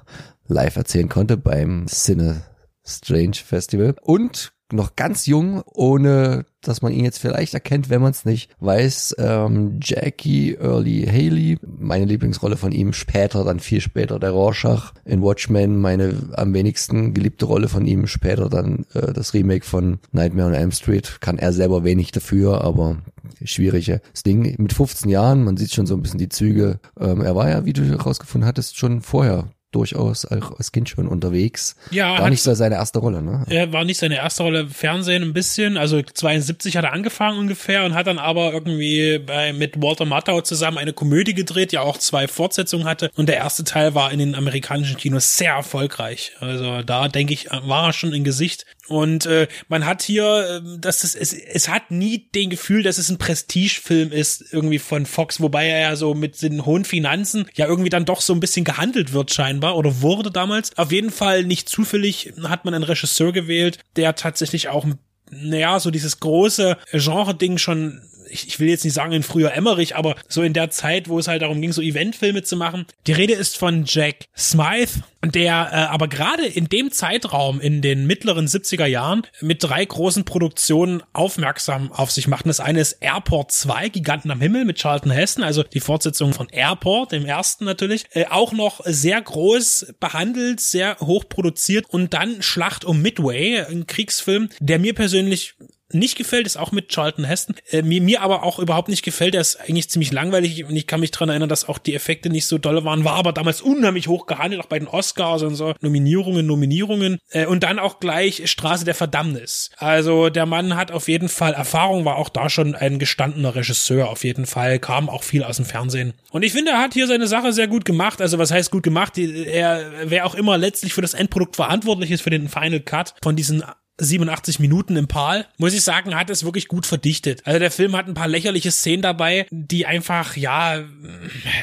live erzählen konnte beim Cine Strange Festival. Und noch ganz jung, ohne dass man ihn jetzt vielleicht erkennt, wenn man es nicht weiß, ähm, Jackie Early Haley, meine Lieblingsrolle von ihm, später, dann viel später der Rorschach in Watchmen, meine am wenigsten geliebte Rolle von ihm, später dann äh, das Remake von Nightmare on Elm Street, kann er selber wenig dafür, aber schwieriges Ding. Mit 15 Jahren, man sieht schon so ein bisschen die Züge, ähm, er war ja, wie du herausgefunden hattest, schon vorher durchaus auch als Kind schon unterwegs. Ja, War hat- nicht so seine erste Rolle, ne? Er war nicht seine erste Rolle im Fernsehen ein bisschen, also 72 hat er angefangen ungefähr und hat dann aber irgendwie bei, mit Walter Matthau zusammen eine Komödie gedreht, die auch zwei Fortsetzungen hatte und der erste Teil war in den amerikanischen Kinos sehr erfolgreich. Also da denke ich, war er schon ein Gesicht und äh, man hat hier, äh, dass es, es, es hat nie den Gefühl, dass es ein Prestigefilm ist irgendwie von Fox, wobei er ja so mit den hohen Finanzen ja irgendwie dann doch so ein bisschen gehandelt wird scheinbar oder wurde damals. Auf jeden Fall nicht zufällig hat man einen Regisseur gewählt, der tatsächlich auch naja, so dieses große Genre-Ding schon, ich, ich will jetzt nicht sagen in früher Emmerich, aber so in der Zeit, wo es halt darum ging, so Eventfilme zu machen. Die Rede ist von Jack Smythe, der äh, aber gerade in dem Zeitraum, in den mittleren 70er Jahren, mit drei großen Produktionen aufmerksam auf sich macht. Das eine ist Airport 2, Giganten am Himmel mit Charlton Heston, also die Fortsetzung von Airport, dem ersten natürlich. Äh, auch noch sehr groß behandelt, sehr hoch produziert. Und dann Schlacht um Midway, ein Kriegsfilm, der mir persönlich nicht gefällt, ist auch mit Charlton Heston. Äh, mir, mir aber auch überhaupt nicht gefällt. Der ist eigentlich ziemlich langweilig und ich kann mich dran erinnern, dass auch die Effekte nicht so dolle waren. War aber damals unheimlich hoch gehandelt, auch bei den Oscars und so. Nominierungen, Nominierungen. Äh, und dann auch gleich Straße der Verdammnis. Also der Mann hat auf jeden Fall Erfahrung, war auch da schon ein gestandener Regisseur auf jeden Fall, kam auch viel aus dem Fernsehen. Und ich finde, er hat hier seine Sache sehr gut gemacht. Also was heißt gut gemacht? Er, wer auch immer letztlich für das Endprodukt verantwortlich ist, für den Final Cut von diesen 87 Minuten im Pal, muss ich sagen, hat es wirklich gut verdichtet. Also der Film hat ein paar lächerliche Szenen dabei, die einfach, ja,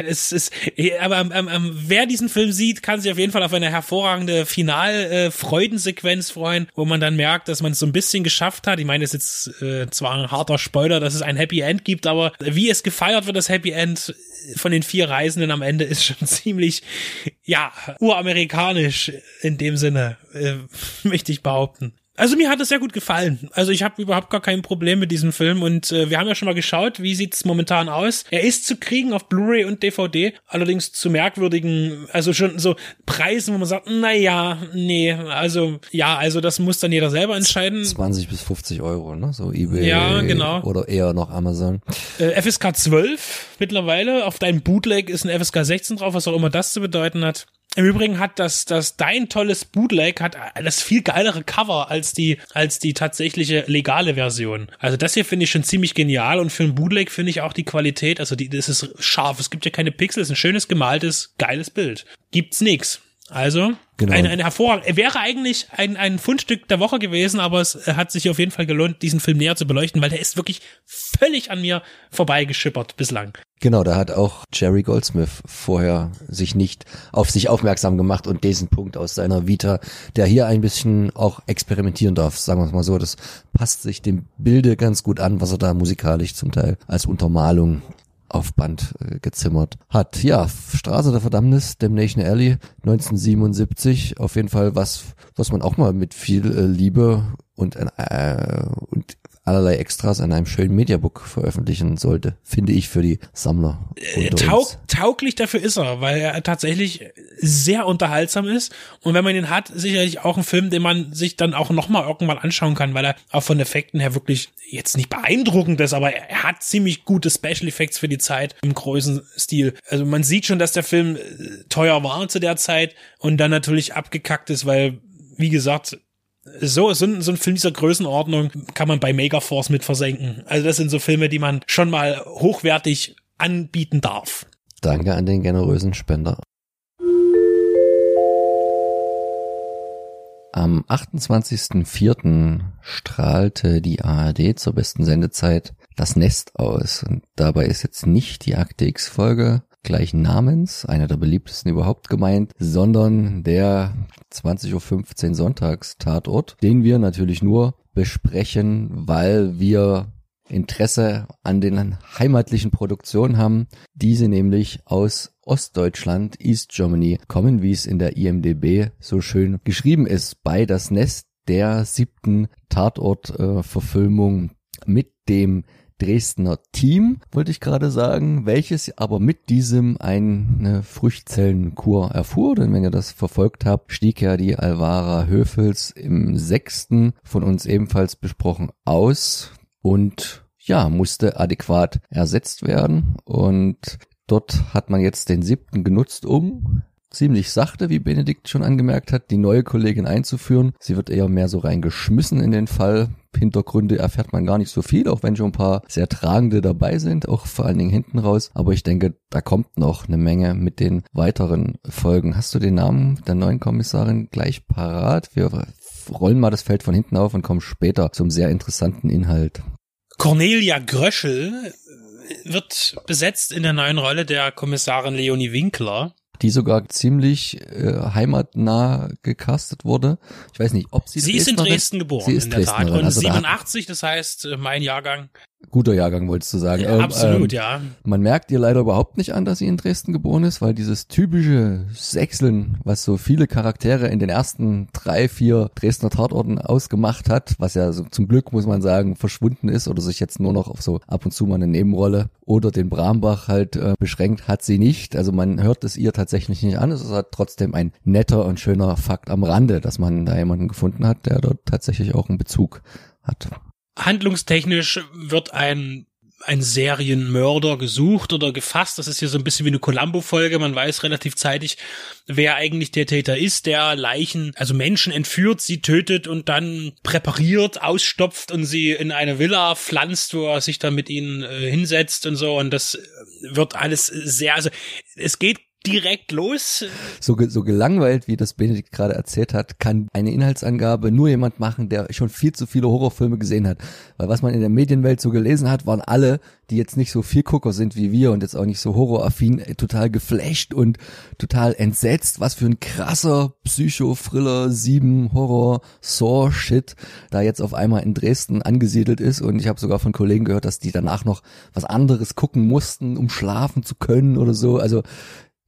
es ist, aber ähm, ähm, wer diesen Film sieht, kann sich auf jeden Fall auf eine hervorragende Final-Freudensequenz freuen, wo man dann merkt, dass man es so ein bisschen geschafft hat. Ich meine, es ist jetzt äh, zwar ein harter Spoiler, dass es ein Happy End gibt, aber wie es gefeiert wird, das Happy End von den vier Reisenden am Ende ist schon ziemlich, ja, uramerikanisch in dem Sinne, äh, möchte ich behaupten. Also mir hat es sehr gut gefallen. Also ich habe überhaupt gar kein Problem mit diesem Film und äh, wir haben ja schon mal geschaut, wie sieht's momentan aus. Er ist zu kriegen auf Blu-ray und DVD, allerdings zu merkwürdigen, also schon so Preisen, wo man sagt, na ja, nee, also ja, also das muss dann jeder selber entscheiden. 20 bis 50 Euro, ne? So eBay Ja, genau. oder eher noch Amazon. Äh, FSK 12 mittlerweile, auf deinem Bootleg ist ein FSK 16 drauf, was auch immer das zu bedeuten hat. Im Übrigen hat das, das dein tolles Bootleg hat das viel geilere Cover als die, als die tatsächliche legale Version. Also das hier finde ich schon ziemlich genial und für ein Bootleg finde ich auch die Qualität, also die, das ist scharf. Es gibt ja keine Pixel, es ist ein schönes gemaltes, geiles Bild. Gibt's nix. Also, Genau. eine, eine hervorragende, er wäre eigentlich ein, ein Fundstück der Woche gewesen, aber es hat sich auf jeden Fall gelohnt, diesen Film näher zu beleuchten, weil der ist wirklich völlig an mir vorbeigeschippert bislang. Genau, da hat auch Jerry Goldsmith vorher sich nicht auf sich aufmerksam gemacht und diesen Punkt aus seiner Vita, der hier ein bisschen auch experimentieren darf, sagen wir es mal so. Das passt sich dem Bilde ganz gut an, was er da musikalisch zum Teil als Untermalung auf Band äh, gezimmert hat. Ja, Straße der Verdammnis, Damnation Alley, 1977, auf jeden Fall was, was man auch mal mit viel äh, Liebe und, äh, und allerlei Extras an einem schönen Mediabook veröffentlichen sollte, finde ich für die Sammler. Äh, Taug, tauglich dafür ist er, weil er tatsächlich sehr unterhaltsam ist und wenn man ihn hat, sicherlich auch ein Film, den man sich dann auch nochmal irgendwann anschauen kann, weil er auch von Effekten her wirklich jetzt nicht beeindruckend ist, aber er hat ziemlich gute Special Effects für die Zeit im großen Stil. Also man sieht schon, dass der Film äh, teuer war zu der Zeit und dann natürlich abgekackt ist, weil, wie gesagt, so, so, ein- so ein Film dieser Größenordnung kann man bei Megaforce mit versenken. Also das sind so Filme, die man schon mal hochwertig anbieten darf. Danke an den generösen Spender. Am 28.04. strahlte die ARD zur besten Sendezeit das Nest aus. Und dabei ist jetzt nicht die Akte X-Folge gleichen Namens, einer der beliebtesten überhaupt gemeint, sondern der 20.15 Uhr Sonntagstatort, den wir natürlich nur besprechen, weil wir Interesse an den heimatlichen Produktionen haben, diese nämlich aus Ostdeutschland, East Germany kommen, wie es in der IMDB so schön geschrieben ist, bei das Nest der siebten Tatort-Verfilmung mit dem Dresdner Team, wollte ich gerade sagen, welches aber mit diesem eine Früchtzellenkur erfuhr, denn wenn ihr das verfolgt habt, stieg ja die Alvara Höfels im sechsten von uns ebenfalls besprochen aus und ja, musste adäquat ersetzt werden. Und dort hat man jetzt den siebten genutzt, um ziemlich sachte, wie Benedikt schon angemerkt hat, die neue Kollegin einzuführen. Sie wird eher mehr so reingeschmissen in den Fall. Hintergründe erfährt man gar nicht so viel, auch wenn schon ein paar sehr tragende dabei sind, auch vor allen Dingen hinten raus. Aber ich denke, da kommt noch eine Menge mit den weiteren Folgen. Hast du den Namen der neuen Kommissarin gleich parat? Wir rollen mal das Feld von hinten auf und kommen später zum sehr interessanten Inhalt. Cornelia Gröschel wird besetzt in der neuen Rolle der Kommissarin Leonie Winkler. Die sogar ziemlich äh, heimatnah gecastet wurde. Ich weiß nicht, ob sie Sie ist in Dresden geboren, Sie ist in der Tat. Und also da hat- 87, das heißt, äh, mein Jahrgang. Guter Jahrgang, wolltest du sagen. Ja, absolut, ja. Man merkt ihr leider überhaupt nicht an, dass sie in Dresden geboren ist, weil dieses typische Sechseln, was so viele Charaktere in den ersten drei, vier Dresdner Tatorten ausgemacht hat, was ja so zum Glück, muss man sagen, verschwunden ist oder sich jetzt nur noch auf so ab und zu mal eine Nebenrolle oder den Brambach halt äh, beschränkt, hat sie nicht. Also man hört es ihr tatsächlich nicht an. Es ist halt trotzdem ein netter und schöner Fakt am Rande, dass man da jemanden gefunden hat, der dort tatsächlich auch einen Bezug hat. Handlungstechnisch wird ein ein Serienmörder gesucht oder gefasst. Das ist hier so ein bisschen wie eine Columbo-Folge. Man weiß relativ zeitig, wer eigentlich der Täter ist, der Leichen, also Menschen entführt, sie tötet und dann präpariert, ausstopft und sie in eine Villa pflanzt, wo er sich dann mit ihnen äh, hinsetzt und so. Und das wird alles sehr, also es geht direkt los. so, so gelangweilt, wie das Benedikt gerade erzählt hat, kann eine Inhaltsangabe nur jemand machen, der schon viel zu viele Horrorfilme gesehen hat. Weil was man in der Medienwelt so gelesen hat, waren alle, die jetzt nicht so viel Gucker sind wie wir und jetzt auch nicht so horroraffin, äh, total geflasht und total entsetzt, was für ein krasser Psycho-Thriller, sieben Horror, Saw-Shit da jetzt auf einmal in Dresden angesiedelt ist. Und ich habe sogar von Kollegen gehört, dass die danach noch was anderes gucken mussten, um schlafen zu können oder so. Also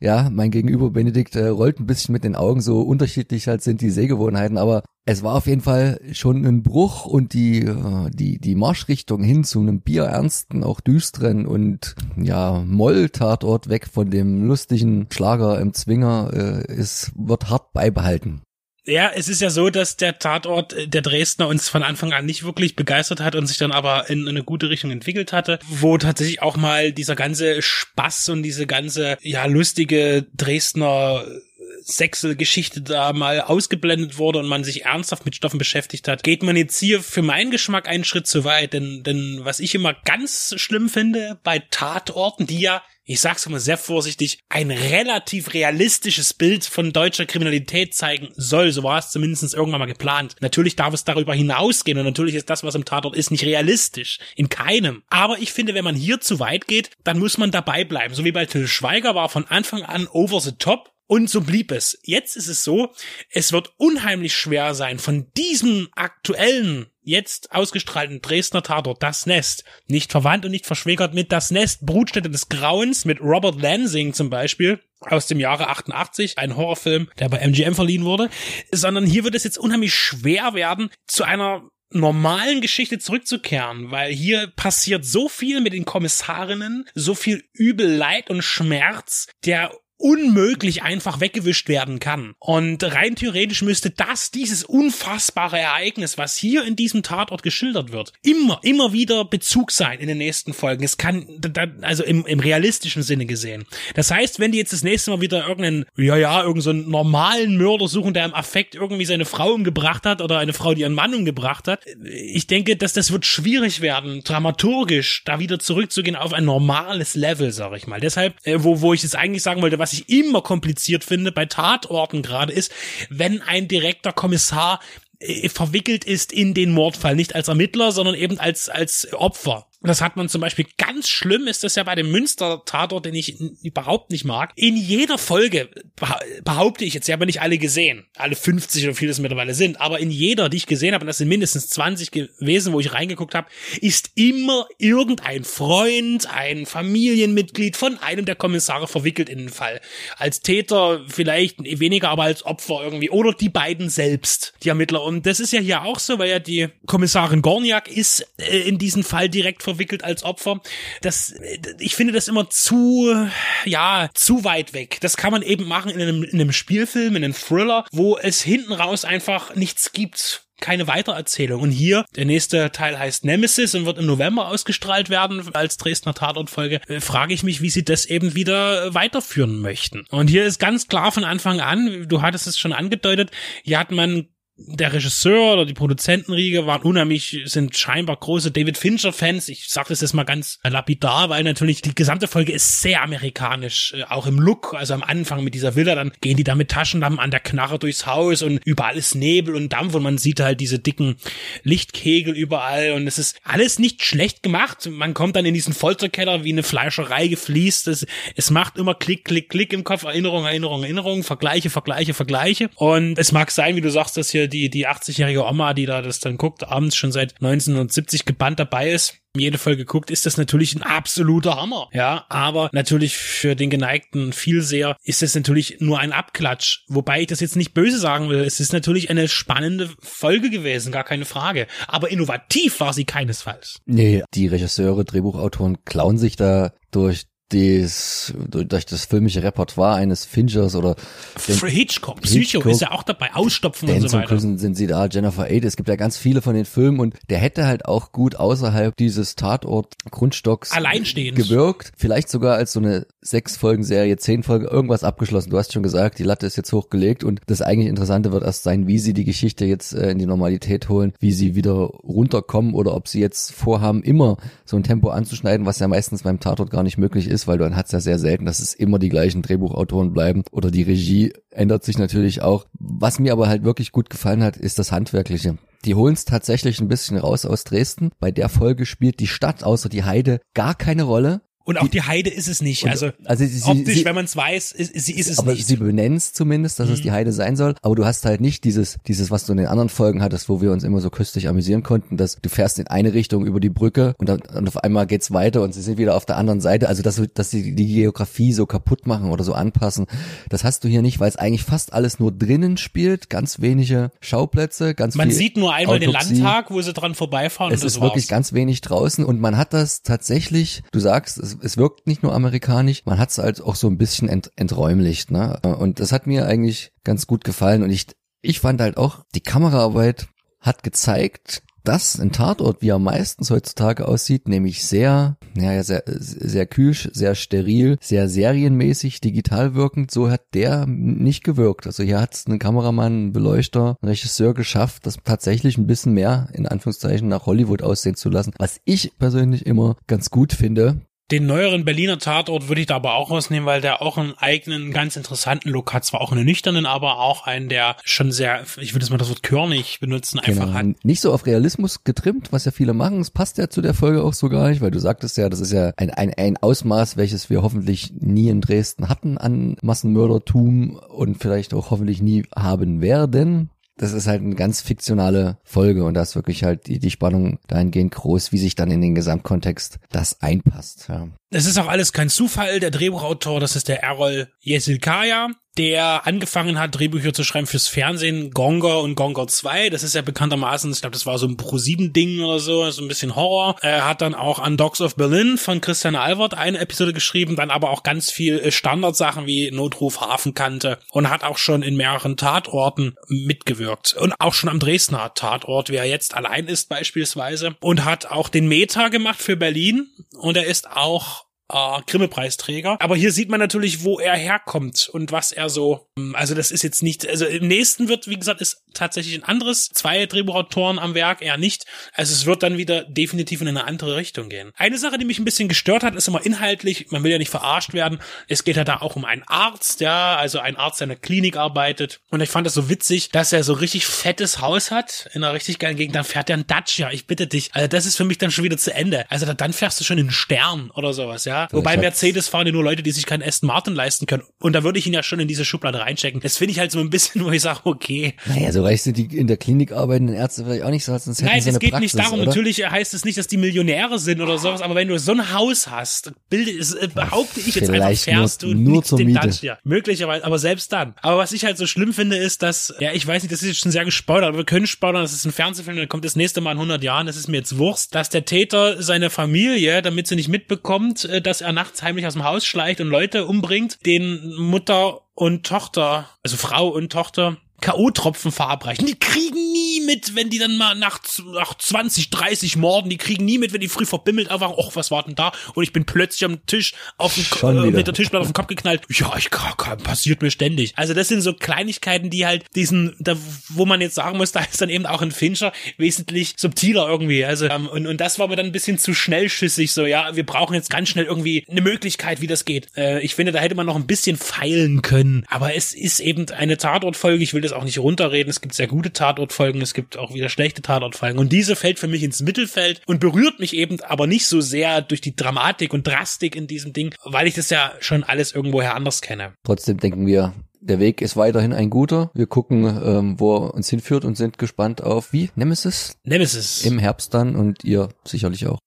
ja, mein Gegenüber Benedikt äh, rollt ein bisschen mit den Augen, so unterschiedlich halt sind die Sehgewohnheiten, aber es war auf jeden Fall schon ein Bruch und die, äh, die, die Marschrichtung hin zu einem bierernsten, auch düsteren und ja, Moll-Tatort weg von dem lustigen Schlager im Zwinger äh, ist, wird hart beibehalten. Ja, es ist ja so, dass der Tatort äh, der Dresdner uns von Anfang an nicht wirklich begeistert hat und sich dann aber in eine gute Richtung entwickelt hatte, wo tatsächlich auch mal dieser ganze Spaß und diese ganze, ja, lustige Dresdner Sechselgeschichte da mal ausgeblendet wurde und man sich ernsthaft mit Stoffen beschäftigt hat, geht man jetzt hier für meinen Geschmack einen Schritt zu weit. Denn, denn was ich immer ganz schlimm finde bei Tatorten, die ja ich sag's mal sehr vorsichtig, ein relativ realistisches Bild von deutscher Kriminalität zeigen soll. So war es zumindest irgendwann mal geplant. Natürlich darf es darüber hinausgehen und natürlich ist das, was im Tatort ist, nicht realistisch. In keinem. Aber ich finde, wenn man hier zu weit geht, dann muss man dabei bleiben. So wie bei Till Schweiger war von Anfang an over the top. Und so blieb es. Jetzt ist es so, es wird unheimlich schwer sein, von diesem aktuellen jetzt ausgestrahlten Dresdner Tatort Das Nest, nicht verwandt und nicht verschwägert mit Das Nest, Brutstätte des Grauens, mit Robert Lansing zum Beispiel, aus dem Jahre 88, ein Horrorfilm, der bei MGM verliehen wurde, sondern hier wird es jetzt unheimlich schwer werden, zu einer normalen Geschichte zurückzukehren, weil hier passiert so viel mit den Kommissarinnen, so viel Übel, Leid und Schmerz, der unmöglich einfach weggewischt werden kann. Und rein theoretisch müsste das, dieses unfassbare Ereignis, was hier in diesem Tatort geschildert wird, immer, immer wieder Bezug sein in den nächsten Folgen. Es kann, also im, im realistischen Sinne gesehen. Das heißt, wenn die jetzt das nächste Mal wieder irgendeinen, ja, ja, irgendeinen so normalen Mörder suchen, der im Affekt irgendwie seine Frau umgebracht hat oder eine Frau, die ihren Mann umgebracht hat, ich denke, dass das wird schwierig werden, dramaturgisch da wieder zurückzugehen auf ein normales Level, sag ich mal. Deshalb, äh, wo, wo ich jetzt eigentlich sagen wollte, was ich immer kompliziert finde bei Tatorten gerade ist, wenn ein direkter Kommissar äh, verwickelt ist in den Mordfall, nicht als Ermittler, sondern eben als, als Opfer. Das hat man zum Beispiel ganz schlimm, ist das ja bei dem Münster-Tatort, den ich überhaupt nicht mag. In jeder Folge, behaupte ich jetzt, ich habe nicht alle gesehen, alle 50 oder viele es mittlerweile sind, aber in jeder, die ich gesehen habe, und das sind mindestens 20 gewesen, wo ich reingeguckt habe, ist immer irgendein Freund, ein Familienmitglied von einem der Kommissare verwickelt in den Fall. Als Täter vielleicht weniger, aber als Opfer irgendwie. Oder die beiden selbst, die Ermittler. Und das ist ja hier auch so, weil ja die Kommissarin Gorniak ist äh, in diesem Fall direkt verwickelt als Opfer. Das, ich finde das immer zu, ja, zu weit weg. Das kann man eben machen in einem, in einem Spielfilm, in einem Thriller, wo es hinten raus einfach nichts gibt keine Weitererzählung. Und hier, der nächste Teil heißt Nemesis und wird im November ausgestrahlt werden als Dresdner Tatortfolge, äh, frage ich mich, wie sie das eben wieder weiterführen möchten. Und hier ist ganz klar von Anfang an, du hattest es schon angedeutet, hier hat man der Regisseur oder die Produzentenriege waren unheimlich, sind scheinbar große David Fincher-Fans. Ich sage das jetzt mal ganz lapidar, weil natürlich die gesamte Folge ist sehr amerikanisch, äh, auch im Look. Also am Anfang mit dieser Villa, dann gehen die da mit Taschenlampen an der Knarre durchs Haus und überall ist Nebel und Dampf und man sieht halt diese dicken Lichtkegel überall und es ist alles nicht schlecht gemacht. Man kommt dann in diesen Folterkeller wie eine Fleischerei gefliest. Es, es macht immer Klick, Klick, Klick im Kopf, Erinnerung, Erinnerung, Erinnerung, Vergleiche, Vergleiche, Vergleiche. Und es mag sein, wie du sagst, dass hier die, die 80-jährige Oma, die da das dann guckt, abends schon seit 1970 gebannt dabei ist, jede Folge guckt, ist das natürlich ein absoluter Hammer. Ja, aber natürlich für den geneigten Vielseher ist es natürlich nur ein Abklatsch. Wobei ich das jetzt nicht böse sagen will. Es ist natürlich eine spannende Folge gewesen, gar keine Frage. Aber innovativ war sie keinesfalls. Nee, die Regisseure, Drehbuchautoren klauen sich da durch des, durch das filmische Repertoire eines Finchers oder den, Hitchcock, Psycho Hitchcock, ist ja auch dabei, Ausstopfen und so weiter. Küssen sind sie da, Jennifer Aid, es gibt ja ganz viele von den Filmen und der hätte halt auch gut außerhalb dieses Tatort Grundstocks Alleinstehend. gewirkt, vielleicht sogar als so eine sechs Folgen Serie, zehn Folgen irgendwas abgeschlossen. Du hast schon gesagt, die Latte ist jetzt hochgelegt und das eigentlich Interessante wird erst sein, wie sie die Geschichte jetzt äh, in die Normalität holen, wie sie wieder runterkommen oder ob sie jetzt vorhaben, immer so ein Tempo anzuschneiden, was ja meistens beim Tatort gar nicht möglich ist ist, weil dann hat es ja sehr selten, dass es immer die gleichen Drehbuchautoren bleiben oder die Regie ändert sich natürlich auch. Was mir aber halt wirklich gut gefallen hat, ist das Handwerkliche. Die holen es tatsächlich ein bisschen raus aus Dresden. Bei der Folge spielt die Stadt außer die Heide gar keine Rolle. Und auch die Heide ist es nicht. Also, also sie, optisch, sie, wenn man es weiß, ist, sie ist es aber nicht. Aber sie benennen es zumindest, dass mhm. es die Heide sein soll. Aber du hast halt nicht dieses, dieses, was du in den anderen Folgen hattest, wo wir uns immer so köstlich amüsieren konnten, dass du fährst in eine Richtung über die Brücke und dann und auf einmal geht's weiter und sie sind wieder auf der anderen Seite. Also dass, dass sie die Geografie so kaputt machen oder so anpassen, das hast du hier nicht, weil es eigentlich fast alles nur drinnen spielt, ganz wenige Schauplätze, ganz Man sieht nur einmal Autopsie. den Landtag, wo sie dran vorbeifahren. Es ist wirklich ganz wenig draußen und man hat das tatsächlich, du sagst, es, es wirkt nicht nur amerikanisch. Man hat es halt auch so ein bisschen ent, enträumlicht, ne? Und das hat mir eigentlich ganz gut gefallen. Und ich, ich fand halt auch, die Kameraarbeit hat gezeigt, das ein Tatort, wie er meistens heutzutage aussieht, nämlich sehr, naja, sehr, sehr kühl, sehr steril, sehr serienmäßig, digital wirkend, so hat der nicht gewirkt. Also hier hat es ein Kameramann, ein Beleuchter, ein Regisseur geschafft, das tatsächlich ein bisschen mehr, in Anführungszeichen, nach Hollywood aussehen zu lassen, was ich persönlich immer ganz gut finde. Den neueren Berliner Tatort würde ich da aber auch rausnehmen, weil der auch einen eigenen, ganz interessanten Look hat. Zwar auch einen nüchternen, aber auch einen, der schon sehr, ich würde es mal das Wort körnig benutzen, einfach genau. hat. Nicht so auf Realismus getrimmt, was ja viele machen. Es passt ja zu der Folge auch so gar nicht, weil du sagtest ja, das ist ja ein, ein, ein Ausmaß, welches wir hoffentlich nie in Dresden hatten an Massenmördertum und vielleicht auch hoffentlich nie haben werden das ist halt eine ganz fiktionale Folge und da ist wirklich halt die, die Spannung dahingehend groß, wie sich dann in den Gesamtkontext das einpasst. Ja. Es ist auch alles kein Zufall. Der Drehbuchautor, das ist der Errol Yesilkaya, der angefangen hat, Drehbücher zu schreiben fürs Fernsehen, Gonger und Gonger 2. Das ist ja bekanntermaßen, ich glaube, das war so ein Pro-7-Ding oder so, so ein bisschen Horror. Er hat dann auch an Dogs of Berlin von Christian Albert eine Episode geschrieben, dann aber auch ganz viel äh, Standardsachen wie Notruf Hafenkante und hat auch schon in mehreren Tatorten mitgewirkt. Und auch schon am Dresdner Tatort, wie er jetzt allein ist beispielsweise. Und hat auch den Meta gemacht für Berlin. Und er ist auch äh, Grimme-Preisträger. Aber hier sieht man natürlich, wo er herkommt und was er so. Also das ist jetzt nicht. Also im nächsten wird, wie gesagt, ist tatsächlich ein anderes. Zwei Drehbuchautoren am Werk, er nicht. Also es wird dann wieder definitiv in eine andere Richtung gehen. Eine Sache, die mich ein bisschen gestört hat, ist immer inhaltlich. Man will ja nicht verarscht werden. Es geht ja da auch um einen Arzt, ja, also ein Arzt, der in der Klinik arbeitet. Und ich fand das so witzig, dass er so richtig fettes Haus hat in einer richtig geilen Gegend. Dann fährt er ein Dacia. Ich bitte dich. Also das ist für mich dann schon wieder zu Ende. Also dann fährst du schon in einen Stern oder sowas, ja. Wobei Mercedes fahren ja nur Leute, die sich keinen Aston Martin leisten können. Und da würde ich ihn ja schon in diese Schublade reinchecken. Das finde ich halt so ein bisschen, wo ich sage, okay. Naja, so reich sind die in der Klinik arbeitenden Ärzte vielleicht auch nicht so, sonst hätten Nein, sie es geht Praxis, nicht darum. oder? Natürlich heißt es nicht, dass die Millionäre sind oder sowas, aber wenn du so ein Haus hast, bilde, es, äh, behaupte ich jetzt einfach, fährst nur- du nur nicht zur den Miete. Dacia. Möglicherweise, aber selbst dann. Aber was ich halt so schlimm finde, ist, dass, ja, ich weiß nicht, das ist jetzt schon sehr gespoilert, aber wir können spoilern, das ist ein Fernsehfilm, der kommt das nächste Mal in 100 Jahren, das ist mir jetzt Wurst, dass der Täter seine Familie, damit sie nicht mitbekommt, äh, dass er nachts heimlich aus dem Haus schleicht und Leute umbringt, den Mutter und Tochter, also Frau und Tochter, K.O.-Tropfen verabreichen. Die kriegen nie mit, wenn die dann mal nach, nach 20, 30 Morden, die kriegen nie mit, wenn die früh verbimmelt aufwachen, och, was war denn da? Und ich bin plötzlich am Tisch auf den, Schon äh, mit der Tischplatte auf den Kopf geknallt. Ja, ich kann, kann, passiert mir ständig. Also das sind so Kleinigkeiten, die halt diesen, da, wo man jetzt sagen muss, da ist dann eben auch ein Fincher wesentlich subtiler irgendwie. Also, ähm, und, und das war mir dann ein bisschen zu schnellschüssig, so, ja, wir brauchen jetzt ganz schnell irgendwie eine Möglichkeit, wie das geht. Äh, ich finde, da hätte man noch ein bisschen feilen können. Aber es ist eben eine Tatortfolge. Ich will das auch nicht runterreden. Es gibt sehr gute Tatortfolgen, es gibt auch wieder schlechte Tatortfolgen. Und diese fällt für mich ins Mittelfeld und berührt mich eben aber nicht so sehr durch die Dramatik und Drastik in diesem Ding, weil ich das ja schon alles irgendwoher anders kenne. Trotzdem denken wir, der Weg ist weiterhin ein guter. Wir gucken, ähm, wo er uns hinführt und sind gespannt auf, wie? Nemesis? Nemesis. Im Herbst dann und ihr sicherlich auch.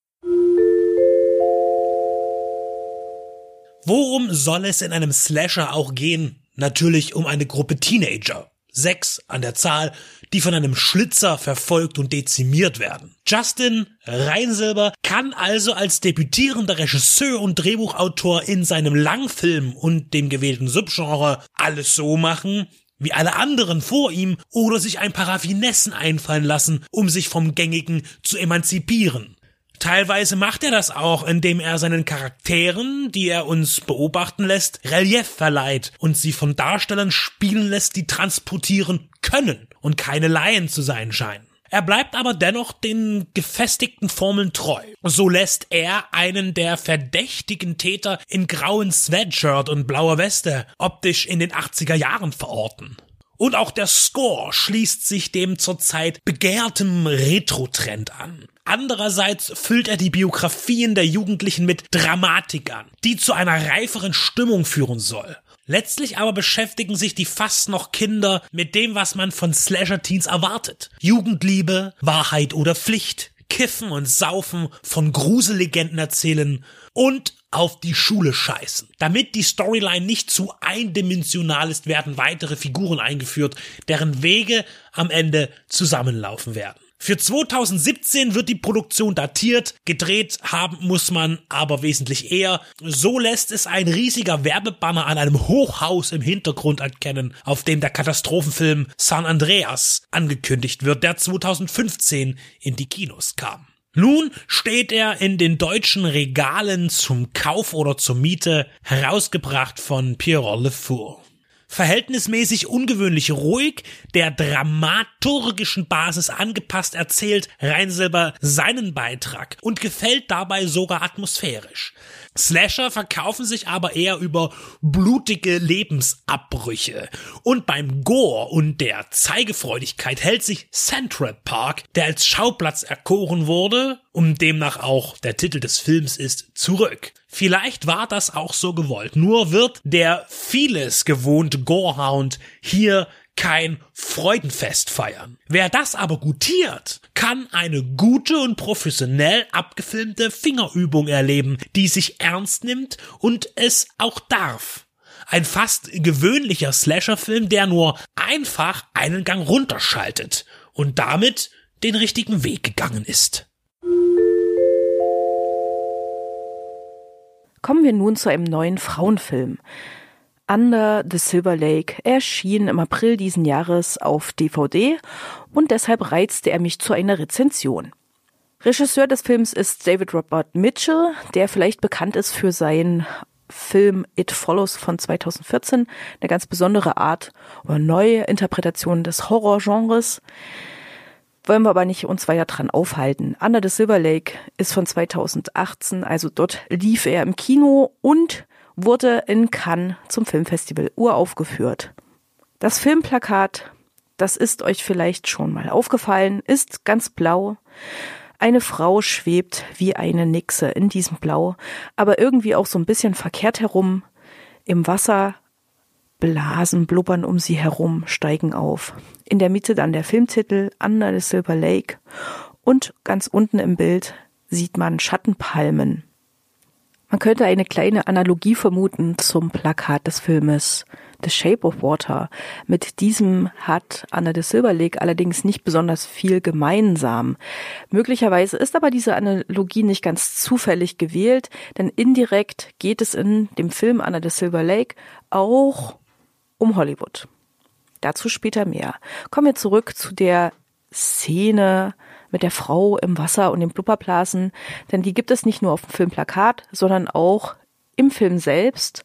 Worum soll es in einem Slasher auch gehen? Natürlich um eine Gruppe Teenager. Sechs an der Zahl, die von einem Schlitzer verfolgt und dezimiert werden. Justin Reinsilber kann also als debütierender Regisseur und Drehbuchautor in seinem Langfilm und dem gewählten Subgenre alles so machen, wie alle anderen vor ihm oder sich ein paar Raffinessen einfallen lassen, um sich vom Gängigen zu emanzipieren. Teilweise macht er das auch, indem er seinen Charakteren, die er uns beobachten lässt, Relief verleiht und sie von Darstellern spielen lässt, die transportieren können und keine Laien zu sein scheinen. Er bleibt aber dennoch den gefestigten Formeln treu. So lässt er einen der verdächtigen Täter in grauen Sweatshirt und blauer Weste optisch in den 80er Jahren verorten. Und auch der Score schließt sich dem zurzeit begehrtem Retro-Trend an. Andererseits füllt er die Biografien der Jugendlichen mit Dramatik an, die zu einer reiferen Stimmung führen soll. Letztlich aber beschäftigen sich die fast noch Kinder mit dem, was man von Slasher-Teens erwartet. Jugendliebe, Wahrheit oder Pflicht, Kiffen und Saufen, von Grusellegenden erzählen und auf die Schule scheißen. Damit die Storyline nicht zu eindimensional ist, werden weitere Figuren eingeführt, deren Wege am Ende zusammenlaufen werden. Für 2017 wird die Produktion datiert, gedreht haben muss man aber wesentlich eher. So lässt es ein riesiger Werbebanner an einem Hochhaus im Hintergrund erkennen, auf dem der Katastrophenfilm San Andreas angekündigt wird, der 2015 in die Kinos kam. Nun steht er in den deutschen Regalen zum Kauf oder zur Miete, herausgebracht von Pierrot Le Four verhältnismäßig ungewöhnlich ruhig, der dramaturgischen Basis angepasst erzählt Reinsilber seinen Beitrag und gefällt dabei sogar atmosphärisch. Slasher verkaufen sich aber eher über blutige Lebensabbrüche. Und beim Gore und der Zeigefreudigkeit hält sich Central Park, der als Schauplatz erkoren wurde, und demnach auch der Titel des Films ist, zurück. Vielleicht war das auch so gewollt, nur wird der vieles gewohnte Gorehound hier kein Freudenfest feiern. Wer das aber gutiert, kann eine gute und professionell abgefilmte Fingerübung erleben, die sich ernst nimmt und es auch darf. Ein fast gewöhnlicher Slasher-Film, der nur einfach einen Gang runterschaltet und damit den richtigen Weg gegangen ist. Kommen wir nun zu einem neuen Frauenfilm. Under the Silver Lake erschien im April diesen Jahres auf DVD und deshalb reizte er mich zu einer Rezension. Regisseur des Films ist David Robert Mitchell, der vielleicht bekannt ist für seinen Film It Follows von 2014, eine ganz besondere Art oder neue Interpretation des Horrorgenres. Wollen wir aber nicht uns weiter dran aufhalten. Under the Silver Lake ist von 2018, also dort lief er im Kino und wurde in Cannes zum Filmfestival uraufgeführt. Das Filmplakat, das ist euch vielleicht schon mal aufgefallen, ist ganz blau. Eine Frau schwebt wie eine Nixe in diesem Blau, aber irgendwie auch so ein bisschen verkehrt herum. Im Wasser Blasen blubbern um sie herum, steigen auf. In der Mitte dann der Filmtitel Under the Silver Lake und ganz unten im Bild sieht man Schattenpalmen. Man könnte eine kleine Analogie vermuten zum Plakat des Filmes The Shape of Water. Mit diesem hat Anna de Silver Lake allerdings nicht besonders viel gemeinsam. Möglicherweise ist aber diese Analogie nicht ganz zufällig gewählt, denn indirekt geht es in dem Film Anna de Silver Lake auch um Hollywood. Dazu später mehr. Kommen wir zurück zu der Szene mit der Frau im Wasser und den Blubberblasen, denn die gibt es nicht nur auf dem Filmplakat, sondern auch im Film selbst.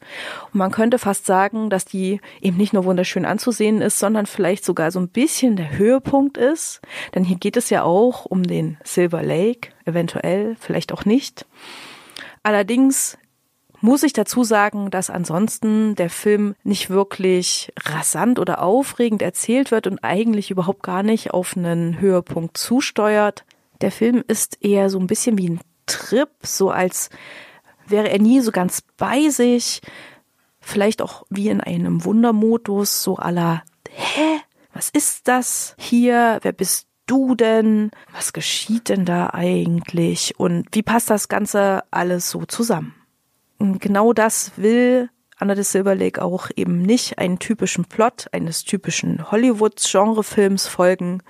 Und man könnte fast sagen, dass die eben nicht nur wunderschön anzusehen ist, sondern vielleicht sogar so ein bisschen der Höhepunkt ist. Denn hier geht es ja auch um den Silver Lake, eventuell, vielleicht auch nicht. Allerdings muss ich dazu sagen, dass ansonsten der Film nicht wirklich rasant oder aufregend erzählt wird und eigentlich überhaupt gar nicht auf einen Höhepunkt zusteuert. Der Film ist eher so ein bisschen wie ein Trip, so als wäre er nie so ganz bei sich. Vielleicht auch wie in einem Wundermodus, so aller, hä? Was ist das hier? Wer bist du denn? Was geschieht denn da eigentlich? Und wie passt das Ganze alles so zusammen? Genau das will Anna de Silver Lake auch eben nicht einen typischen Plot eines typischen Hollywood-Genrefilms folgen,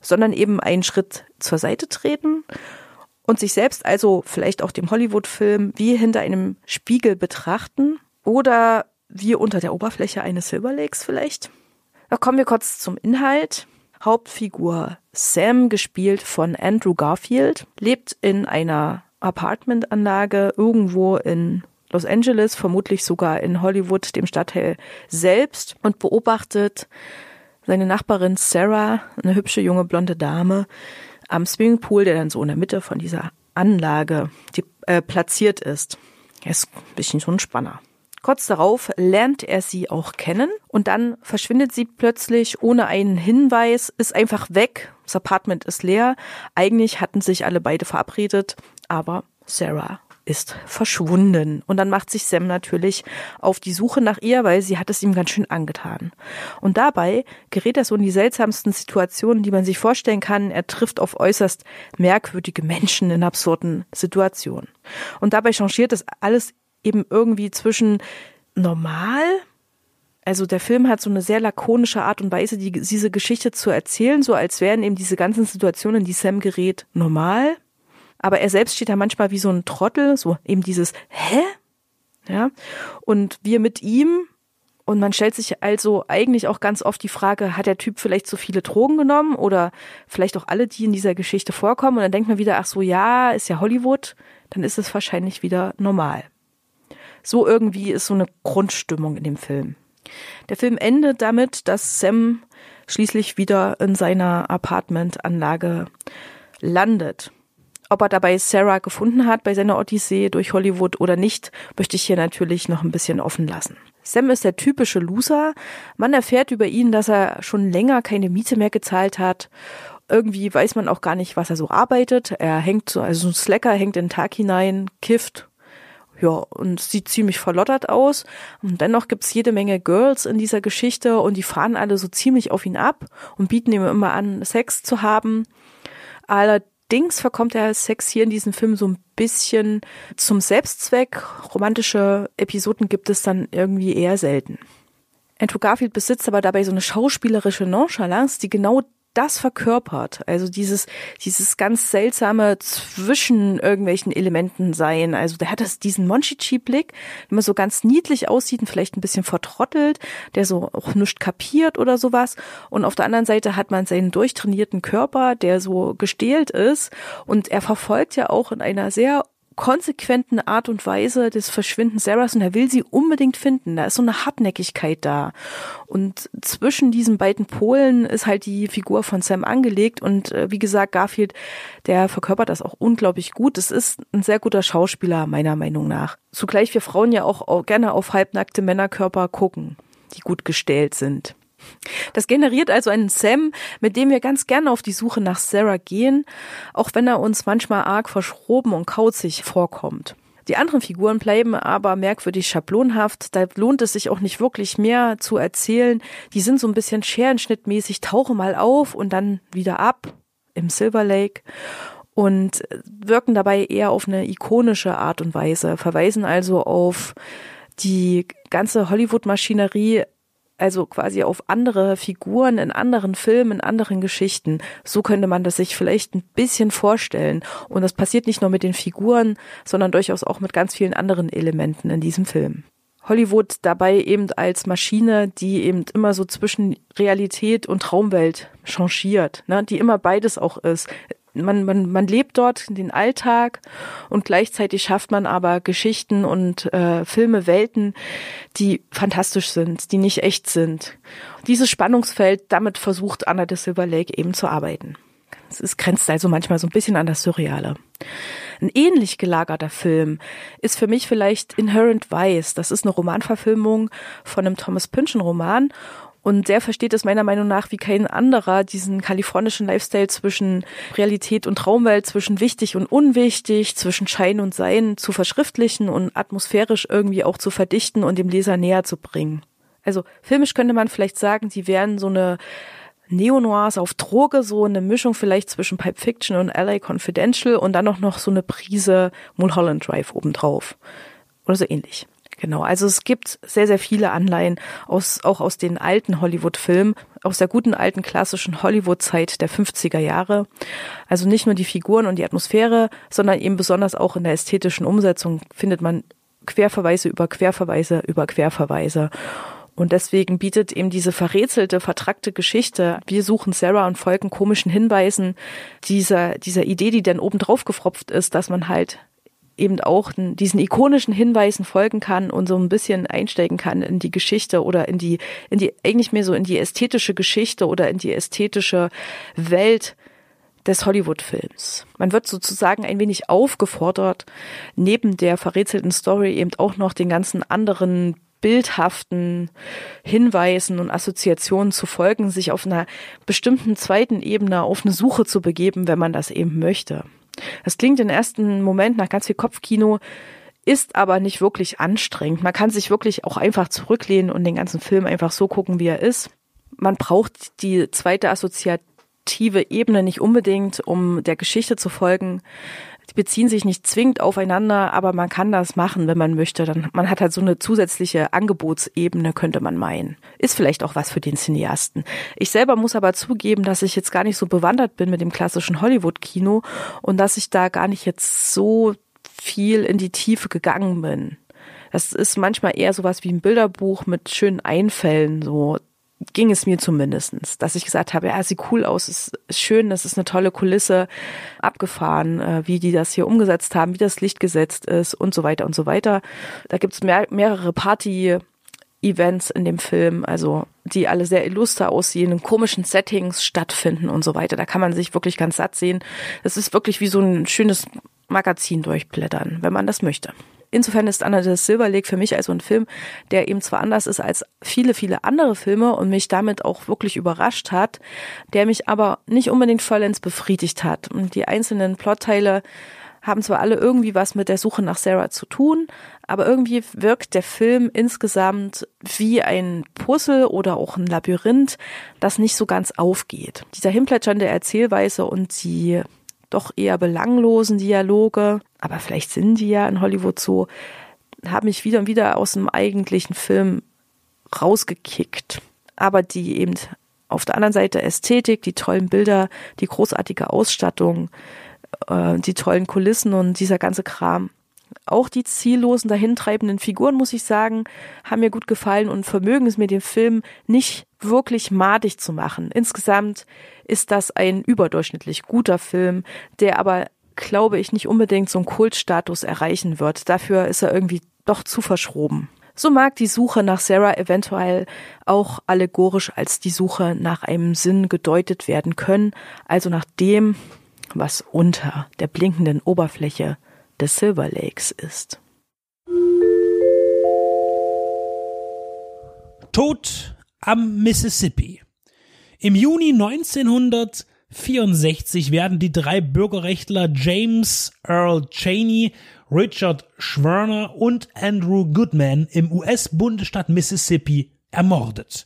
sondern eben einen Schritt zur Seite treten und sich selbst also vielleicht auch dem Hollywood-Film wie hinter einem Spiegel betrachten oder wie unter der Oberfläche eines Silver Lakes vielleicht. Da kommen wir kurz zum Inhalt. Hauptfigur Sam, gespielt von Andrew Garfield, lebt in einer Apartmentanlage irgendwo in Los Angeles, vermutlich sogar in Hollywood, dem Stadtteil selbst und beobachtet seine Nachbarin Sarah, eine hübsche junge blonde Dame, am Swimmingpool, der dann so in der Mitte von dieser Anlage die, äh, platziert ist. Er ist ein bisschen so ein Spanner. Kurz darauf lernt er sie auch kennen und dann verschwindet sie plötzlich ohne einen Hinweis, ist einfach weg. Das Apartment ist leer. Eigentlich hatten sich alle beide verabredet, aber Sarah ist verschwunden. Und dann macht sich Sam natürlich auf die Suche nach ihr, weil sie hat es ihm ganz schön angetan. Und dabei gerät er so in die seltsamsten Situationen, die man sich vorstellen kann. Er trifft auf äußerst merkwürdige Menschen in absurden Situationen. Und dabei changiert es alles eben irgendwie zwischen normal, Also der Film hat so eine sehr lakonische Art und Weise, die, diese Geschichte zu erzählen, so als wären eben diese ganzen Situationen, in die Sam gerät, normal. Aber er selbst steht da manchmal wie so ein Trottel, so eben dieses Hä? Ja. Und wir mit ihm und man stellt sich also eigentlich auch ganz oft die Frage, hat der Typ vielleicht zu viele Drogen genommen oder vielleicht auch alle, die in dieser Geschichte vorkommen? Und dann denkt man wieder, ach so, ja, ist ja Hollywood, dann ist es wahrscheinlich wieder normal. So irgendwie ist so eine Grundstimmung in dem Film. Der Film endet damit, dass Sam schließlich wieder in seiner Apartmentanlage landet. Ob er dabei Sarah gefunden hat bei seiner Odyssee durch Hollywood oder nicht, möchte ich hier natürlich noch ein bisschen offen lassen. Sam ist der typische Loser. Man erfährt über ihn, dass er schon länger keine Miete mehr gezahlt hat. Irgendwie weiß man auch gar nicht, was er so arbeitet. Er hängt so, also so ein Slacker hängt in den Tag hinein, kifft, ja, und sieht ziemlich verlottert aus. Und dennoch gibt's jede Menge Girls in dieser Geschichte und die fahren alle so ziemlich auf ihn ab und bieten ihm immer an, Sex zu haben. Allerdings verkommt der Sex hier in diesem Film so ein bisschen zum Selbstzweck. Romantische Episoden gibt es dann irgendwie eher selten. Andrew Garfield besitzt aber dabei so eine schauspielerische Nonchalance, die genau das verkörpert. Also dieses, dieses ganz seltsame zwischen irgendwelchen Elementen sein. Also der hat das, diesen Monchichi-Blick, wenn man so ganz niedlich aussieht und vielleicht ein bisschen vertrottelt, der so auch nichts kapiert oder sowas. Und auf der anderen Seite hat man seinen durchtrainierten Körper, der so gestählt ist. Und er verfolgt ja auch in einer sehr konsequenten Art und Weise des Verschwindens Sarahs und er will sie unbedingt finden. Da ist so eine Hartnäckigkeit da. Und zwischen diesen beiden Polen ist halt die Figur von Sam angelegt und äh, wie gesagt, Garfield, der verkörpert das auch unglaublich gut. Es ist ein sehr guter Schauspieler, meiner Meinung nach. Zugleich wir Frauen ja auch gerne auf halbnackte Männerkörper gucken, die gut gestellt sind. Das generiert also einen Sam, mit dem wir ganz gerne auf die Suche nach Sarah gehen, auch wenn er uns manchmal arg verschroben und kauzig vorkommt. Die anderen Figuren bleiben aber merkwürdig schablonhaft. Da lohnt es sich auch nicht wirklich mehr zu erzählen. Die sind so ein bisschen scherenschnittmäßig, tauchen mal auf und dann wieder ab im Silver Lake und wirken dabei eher auf eine ikonische Art und Weise, verweisen also auf die ganze Hollywood-Maschinerie also quasi auf andere Figuren in anderen Filmen, in anderen Geschichten. So könnte man das sich vielleicht ein bisschen vorstellen. Und das passiert nicht nur mit den Figuren, sondern durchaus auch mit ganz vielen anderen Elementen in diesem Film. Hollywood dabei eben als Maschine, die eben immer so zwischen Realität und Traumwelt changiert, ne, die immer beides auch ist man, man, man lebt dort den Alltag und gleichzeitig schafft man aber Geschichten und äh, Filme, Welten, die fantastisch sind, die nicht echt sind. Dieses Spannungsfeld, damit versucht Anna de Silver Lake eben zu arbeiten. Es ist, grenzt also manchmal so ein bisschen an das Surreale. Ein ähnlich gelagerter Film ist für mich vielleicht Inherent Vice. Das ist eine Romanverfilmung von einem Thomas Pynchon Roman und der versteht es meiner Meinung nach wie kein anderer, diesen kalifornischen Lifestyle zwischen Realität und Traumwelt, zwischen wichtig und unwichtig, zwischen Schein und Sein zu verschriftlichen und atmosphärisch irgendwie auch zu verdichten und dem Leser näher zu bringen. Also filmisch könnte man vielleicht sagen, die wären so eine Neo-Noirs auf Droge, so eine Mischung vielleicht zwischen Pipe Fiction und LA Confidential und dann auch noch so eine Prise Mulholland Drive obendrauf. Oder so ähnlich. Genau, also es gibt sehr, sehr viele Anleihen aus, auch aus den alten Hollywood-Filmen, aus der guten alten klassischen Hollywood-Zeit der 50er Jahre. Also nicht nur die Figuren und die Atmosphäre, sondern eben besonders auch in der ästhetischen Umsetzung findet man Querverweise über Querverweise über Querverweise. Und deswegen bietet eben diese verrätselte, vertrackte Geschichte, wir suchen Sarah und folgen komischen Hinweisen, dieser, dieser Idee, die dann oben drauf gefropft ist, dass man halt eben auch diesen ikonischen Hinweisen folgen kann und so ein bisschen einsteigen kann in die Geschichte oder in die, in die, eigentlich mehr so in die ästhetische Geschichte oder in die ästhetische Welt des Hollywood-Films. Man wird sozusagen ein wenig aufgefordert, neben der verrätselten Story eben auch noch den ganzen anderen bildhaften Hinweisen und Assoziationen zu folgen, sich auf einer bestimmten zweiten Ebene auf eine Suche zu begeben, wenn man das eben möchte. Das klingt im ersten Moment nach ganz viel Kopfkino, ist aber nicht wirklich anstrengend. Man kann sich wirklich auch einfach zurücklehnen und den ganzen Film einfach so gucken, wie er ist. Man braucht die zweite assoziative Ebene nicht unbedingt, um der Geschichte zu folgen. Die beziehen sich nicht zwingend aufeinander, aber man kann das machen, wenn man möchte. Dann, man hat halt so eine zusätzliche Angebotsebene, könnte man meinen. Ist vielleicht auch was für den Cineasten. Ich selber muss aber zugeben, dass ich jetzt gar nicht so bewandert bin mit dem klassischen Hollywood-Kino und dass ich da gar nicht jetzt so viel in die Tiefe gegangen bin. Das ist manchmal eher sowas wie ein Bilderbuch mit schönen Einfällen, so ging es mir zumindestens, dass ich gesagt habe, ja, sieht cool aus, ist schön, das ist eine tolle Kulisse, abgefahren, äh, wie die das hier umgesetzt haben, wie das Licht gesetzt ist und so weiter und so weiter. Da gibt's mehr, mehrere Party Events in dem Film, also die alle sehr illuster aussehen, in komischen Settings stattfinden und so weiter. Da kann man sich wirklich ganz satt sehen. Es ist wirklich wie so ein schönes Magazin durchblättern, wenn man das möchte. Insofern ist the Silver Lake für mich also ein Film, der eben zwar anders ist als viele, viele andere Filme und mich damit auch wirklich überrascht hat, der mich aber nicht unbedingt vollends befriedigt hat. Und die einzelnen Plotteile haben zwar alle irgendwie was mit der Suche nach Sarah zu tun, aber irgendwie wirkt der Film insgesamt wie ein Puzzle oder auch ein Labyrinth, das nicht so ganz aufgeht. Dieser hinplätschernde Erzählweise und die doch eher belanglosen Dialoge, aber vielleicht sind die ja in Hollywood so, haben mich wieder und wieder aus dem eigentlichen Film rausgekickt. Aber die eben auf der anderen Seite Ästhetik, die tollen Bilder, die großartige Ausstattung, äh, die tollen Kulissen und dieser ganze Kram. Auch die ziellosen, dahintreibenden Figuren, muss ich sagen, haben mir gut gefallen und vermögen es mir, den Film nicht wirklich madig zu machen. Insgesamt ist das ein überdurchschnittlich guter Film, der aber, glaube ich, nicht unbedingt so einen Kultstatus erreichen wird. Dafür ist er irgendwie doch zu verschroben. So mag die Suche nach Sarah eventuell auch allegorisch als die Suche nach einem Sinn gedeutet werden können, also nach dem, was unter der blinkenden Oberfläche des Silver Lakes ist. Tod am Mississippi. Im Juni 1964 werden die drei Bürgerrechtler James Earl Cheney, Richard Schwerner und Andrew Goodman im US-Bundesstaat Mississippi ermordet.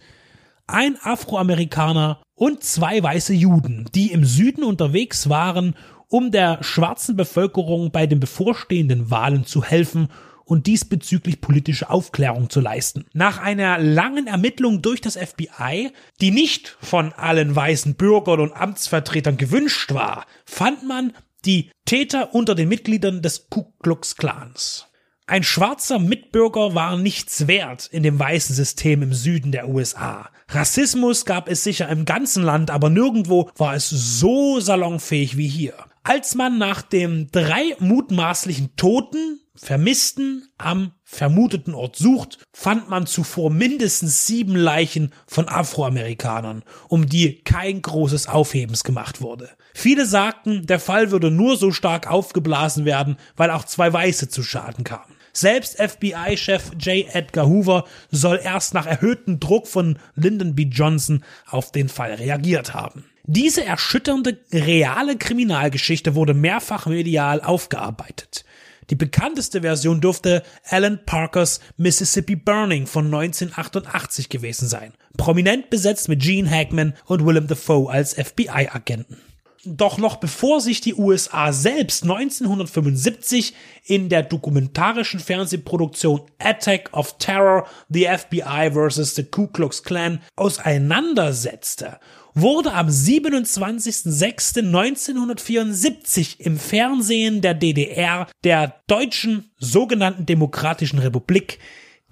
Ein Afroamerikaner und zwei weiße Juden, die im Süden unterwegs waren, um der schwarzen Bevölkerung bei den bevorstehenden Wahlen zu helfen und diesbezüglich politische Aufklärung zu leisten. Nach einer langen Ermittlung durch das FBI, die nicht von allen weißen Bürgern und Amtsvertretern gewünscht war, fand man die Täter unter den Mitgliedern des Ku Klux Klans. Ein schwarzer Mitbürger war nichts wert in dem weißen System im Süden der USA. Rassismus gab es sicher im ganzen Land, aber nirgendwo war es so salonfähig wie hier. Als man nach den drei mutmaßlichen Toten Vermissten am vermuteten Ort sucht, fand man zuvor mindestens sieben Leichen von Afroamerikanern, um die kein großes Aufhebens gemacht wurde. Viele sagten, der Fall würde nur so stark aufgeblasen werden, weil auch zwei Weiße zu Schaden kamen. Selbst FBI-Chef J. Edgar Hoover soll erst nach erhöhtem Druck von Lyndon B. Johnson auf den Fall reagiert haben. Diese erschütternde, reale Kriminalgeschichte wurde mehrfach medial aufgearbeitet. Die bekannteste Version dürfte Alan Parkers Mississippi Burning von 1988 gewesen sein. Prominent besetzt mit Gene Hackman und Willem Dafoe als FBI-Agenten. Doch noch bevor sich die USA selbst 1975 in der dokumentarischen Fernsehproduktion Attack of Terror, The FBI vs. the Ku Klux Klan auseinandersetzte wurde am 27.06.1974 im Fernsehen der DDR, der deutschen sogenannten Demokratischen Republik,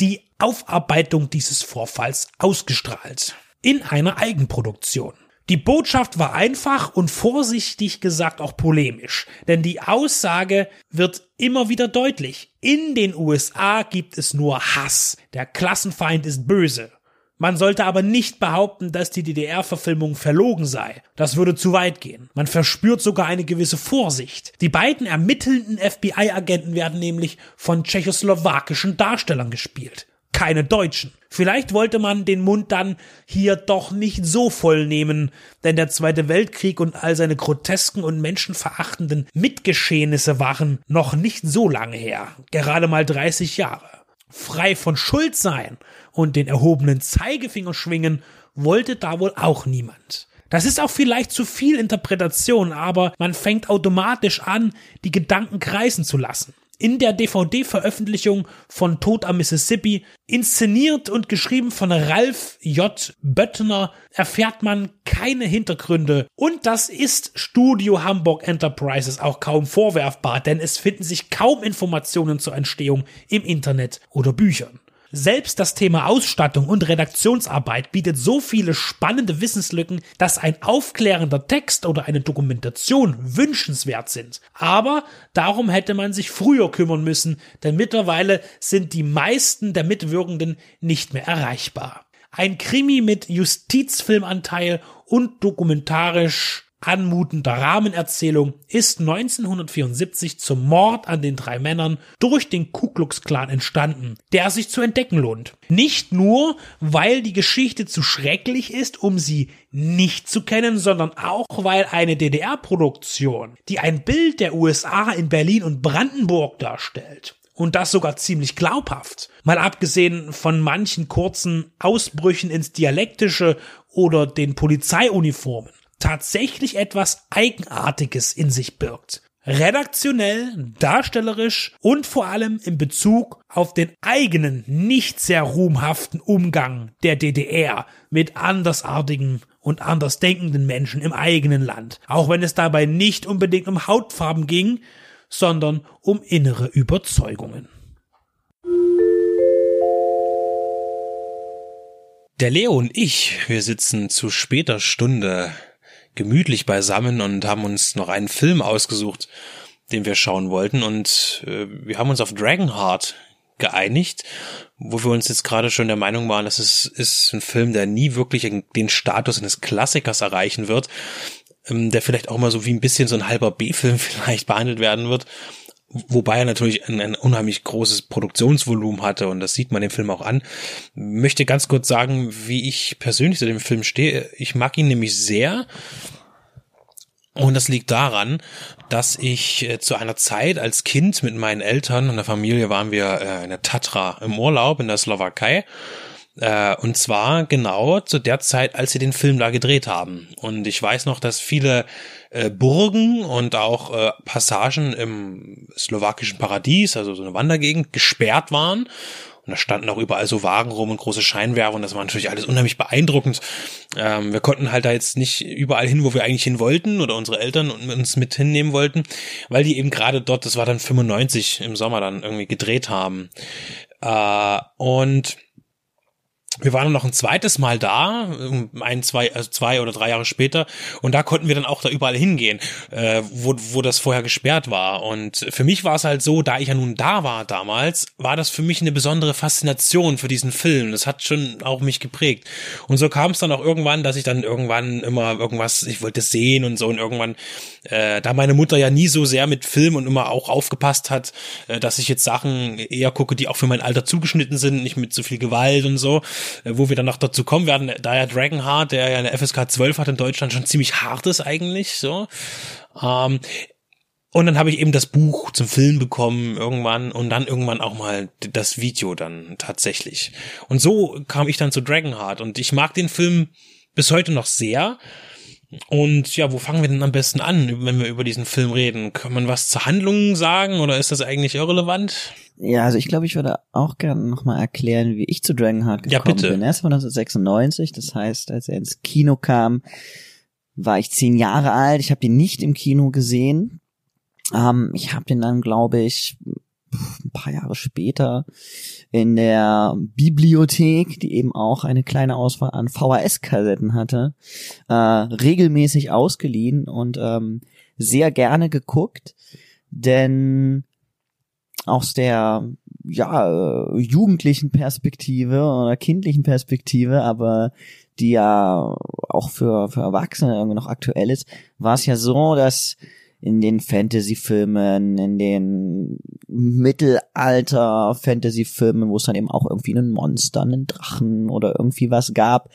die Aufarbeitung dieses Vorfalls ausgestrahlt. In einer Eigenproduktion. Die Botschaft war einfach und vorsichtig gesagt auch polemisch, denn die Aussage wird immer wieder deutlich. In den USA gibt es nur Hass. Der Klassenfeind ist böse. Man sollte aber nicht behaupten, dass die DDR-Verfilmung verlogen sei. Das würde zu weit gehen. Man verspürt sogar eine gewisse Vorsicht. Die beiden ermittelnden FBI-Agenten werden nämlich von tschechoslowakischen Darstellern gespielt. Keine Deutschen. Vielleicht wollte man den Mund dann hier doch nicht so voll nehmen, denn der Zweite Weltkrieg und all seine grotesken und menschenverachtenden Mitgeschehnisse waren noch nicht so lange her. Gerade mal 30 Jahre. Frei von Schuld sein und den erhobenen Zeigefinger schwingen wollte da wohl auch niemand. Das ist auch vielleicht zu viel Interpretation, aber man fängt automatisch an, die Gedanken kreisen zu lassen. In der DVD-Veröffentlichung von Tod am Mississippi, inszeniert und geschrieben von Ralph J. Böttner, erfährt man keine Hintergründe. Und das ist Studio Hamburg Enterprises auch kaum vorwerfbar, denn es finden sich kaum Informationen zur Entstehung im Internet oder Büchern. Selbst das Thema Ausstattung und Redaktionsarbeit bietet so viele spannende Wissenslücken, dass ein aufklärender Text oder eine Dokumentation wünschenswert sind. Aber darum hätte man sich früher kümmern müssen, denn mittlerweile sind die meisten der Mitwirkenden nicht mehr erreichbar. Ein Krimi mit Justizfilmanteil und dokumentarisch anmutender Rahmenerzählung ist 1974 zum Mord an den drei Männern durch den Ku Klux Klan entstanden, der sich zu entdecken lohnt. Nicht nur, weil die Geschichte zu schrecklich ist, um sie nicht zu kennen, sondern auch, weil eine DDR-Produktion, die ein Bild der USA in Berlin und Brandenburg darstellt, und das sogar ziemlich glaubhaft. Mal abgesehen von manchen kurzen Ausbrüchen ins Dialektische oder den Polizeiuniformen tatsächlich etwas Eigenartiges in sich birgt. Redaktionell, darstellerisch und vor allem in Bezug auf den eigenen, nicht sehr ruhmhaften Umgang der DDR mit andersartigen und andersdenkenden Menschen im eigenen Land. Auch wenn es dabei nicht unbedingt um Hautfarben ging, sondern um innere Überzeugungen. Der Leo und ich, wir sitzen zu später Stunde gemütlich beisammen und haben uns noch einen Film ausgesucht, den wir schauen wollten. Und äh, wir haben uns auf Dragonheart geeinigt, wo wir uns jetzt gerade schon der Meinung waren, dass es ist ein Film, der nie wirklich den Status eines Klassikers erreichen wird, ähm, der vielleicht auch mal so wie ein bisschen so ein halber B-Film vielleicht behandelt werden wird. Wobei er natürlich ein, ein, unheimlich großes Produktionsvolumen hatte und das sieht man dem Film auch an. Möchte ganz kurz sagen, wie ich persönlich zu dem Film stehe. Ich mag ihn nämlich sehr. Und das liegt daran, dass ich äh, zu einer Zeit als Kind mit meinen Eltern und der Familie waren wir äh, in der Tatra im Urlaub in der Slowakei. Äh, und zwar genau zu der Zeit, als sie den Film da gedreht haben. Und ich weiß noch, dass viele äh, Burgen und auch äh, Passagen im slowakischen Paradies, also so eine Wandergegend, gesperrt waren. Und da standen auch überall so Wagen rum und große Scheinwerfer und das war natürlich alles unheimlich beeindruckend. Ähm, wir konnten halt da jetzt nicht überall hin, wo wir eigentlich hin wollten oder unsere Eltern uns mit hinnehmen wollten, weil die eben gerade dort, das war dann 95 im Sommer dann irgendwie gedreht haben. Äh, und wir waren noch ein zweites Mal da, ein, zwei, also zwei oder drei Jahre später, und da konnten wir dann auch da überall hingehen, äh, wo, wo das vorher gesperrt war. Und für mich war es halt so, da ich ja nun da war damals, war das für mich eine besondere Faszination für diesen Film. Das hat schon auch mich geprägt. Und so kam es dann auch irgendwann, dass ich dann irgendwann immer irgendwas, ich wollte sehen und so, und irgendwann, äh, da meine Mutter ja nie so sehr mit Film und immer auch aufgepasst hat, äh, dass ich jetzt Sachen eher gucke, die auch für mein Alter zugeschnitten sind, nicht mit so viel Gewalt und so wo wir dann noch dazu kommen werden, da ja Dragonheart, der ja eine FSK 12 hat in Deutschland, schon ziemlich hart ist eigentlich, so. Ähm, und dann habe ich eben das Buch zum Film bekommen irgendwann und dann irgendwann auch mal das Video dann tatsächlich. Und so kam ich dann zu Dragonheart und ich mag den Film bis heute noch sehr. Und ja, wo fangen wir denn am besten an, wenn wir über diesen Film reden? Kann man was zur Handlung sagen oder ist das eigentlich irrelevant? Ja, also ich glaube, ich würde auch gerne nochmal erklären, wie ich zu Dragonheart gekommen ja, bitte. bin. Er ist von 1996, das heißt, als er ins Kino kam, war ich zehn Jahre alt. Ich habe ihn nicht im Kino gesehen. Ähm, ich habe den dann, glaube ich, ein paar Jahre später in der Bibliothek, die eben auch eine kleine Auswahl an VHS-Kassetten hatte, äh, regelmäßig ausgeliehen und ähm, sehr gerne geguckt, denn aus der ja äh, jugendlichen Perspektive oder kindlichen Perspektive, aber die ja auch für für Erwachsene irgendwie noch aktuell ist, war es ja so, dass in den Fantasy-Filmen, in den Mittelalter-Fantasy-Filmen, wo es dann eben auch irgendwie einen Monster, einen Drachen oder irgendwie was gab,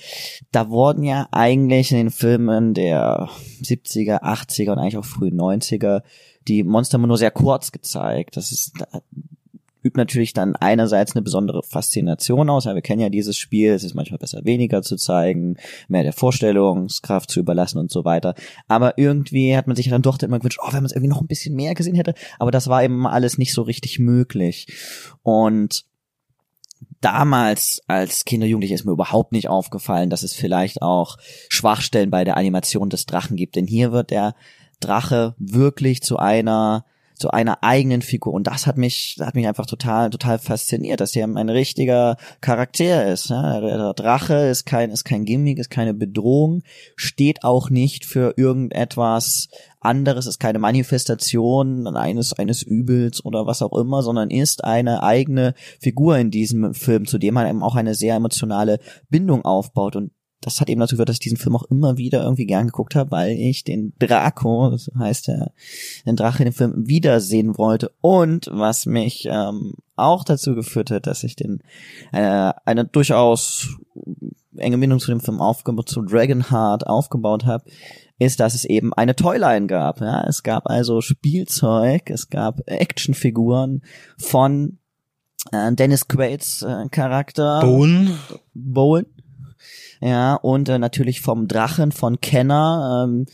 da wurden ja eigentlich in den Filmen der 70er, 80er und eigentlich auch frühen 90er die Monster immer nur sehr kurz gezeigt. Das ist übt natürlich dann einerseits eine besondere Faszination aus. Ja, wir kennen ja dieses Spiel, es ist manchmal besser weniger zu zeigen, mehr der Vorstellungskraft zu überlassen und so weiter. Aber irgendwie hat man sich dann doch immer gewünscht, oh, wenn man es irgendwie noch ein bisschen mehr gesehen hätte. Aber das war eben alles nicht so richtig möglich. Und damals als Kinder Jugendliche ist mir überhaupt nicht aufgefallen, dass es vielleicht auch Schwachstellen bei der Animation des Drachen gibt. Denn hier wird der Drache wirklich zu einer zu einer eigenen Figur und das hat mich hat mich einfach total total fasziniert, dass er ein richtiger Charakter ist. Ja? Der Drache ist kein ist kein Gimmick, ist keine Bedrohung, steht auch nicht für irgendetwas anderes, ist keine Manifestation eines eines Übels oder was auch immer, sondern ist eine eigene Figur in diesem Film, zu dem man eben auch eine sehr emotionale Bindung aufbaut und das hat eben dazu geführt, dass ich diesen Film auch immer wieder irgendwie gern geguckt habe, weil ich den Draco, das heißt der, den Drache in dem Film wiedersehen wollte und was mich ähm, auch dazu geführt hat, dass ich den äh, eine durchaus enge Bindung zu dem Film aufgebaut, zu Dragonheart aufgebaut habe, ist, dass es eben eine Toyline gab. Ja, es gab also Spielzeug, es gab Actionfiguren von äh, Dennis Quaid's äh, Charakter Bowen. Bowen ja, und äh, natürlich vom Drachen von Kenner. Ähm,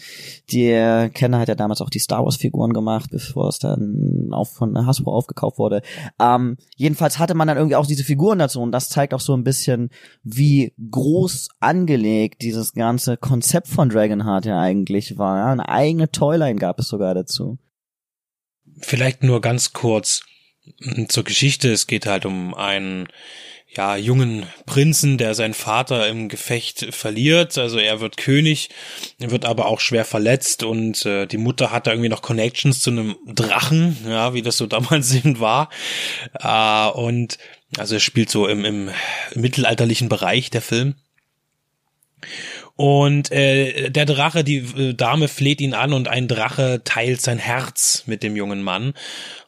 der Kenner hat ja damals auch die Star Wars Figuren gemacht, bevor es dann auch von Hasbro aufgekauft wurde. Ähm, jedenfalls hatte man dann irgendwie auch diese Figuren dazu und das zeigt auch so ein bisschen, wie groß angelegt dieses ganze Konzept von Dragonheart ja eigentlich war. Ja, eine eigene Toyline gab es sogar dazu. Vielleicht nur ganz kurz zur Geschichte. Es geht halt um einen ja, jungen Prinzen, der seinen Vater im Gefecht verliert. Also er wird König, wird aber auch schwer verletzt und äh, die Mutter hat da irgendwie noch Connections zu einem Drachen, ja, wie das so damals eben war. Äh, und also er spielt so im, im mittelalterlichen Bereich der Film. Und äh, der Drache, die äh, Dame fleht ihn an und ein Drache teilt sein Herz mit dem jungen Mann.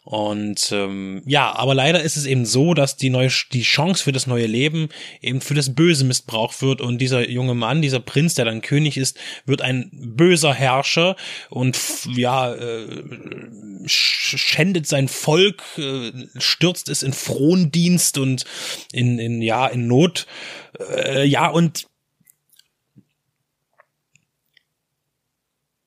Und ähm, ja, aber leider ist es eben so, dass die neue die Chance für das neue Leben eben für das Böse missbraucht wird und dieser junge Mann, dieser Prinz, der dann König ist, wird ein böser Herrscher und ja äh, schändet sein Volk, äh, stürzt es in Frondienst und in in ja in Not. Äh, ja und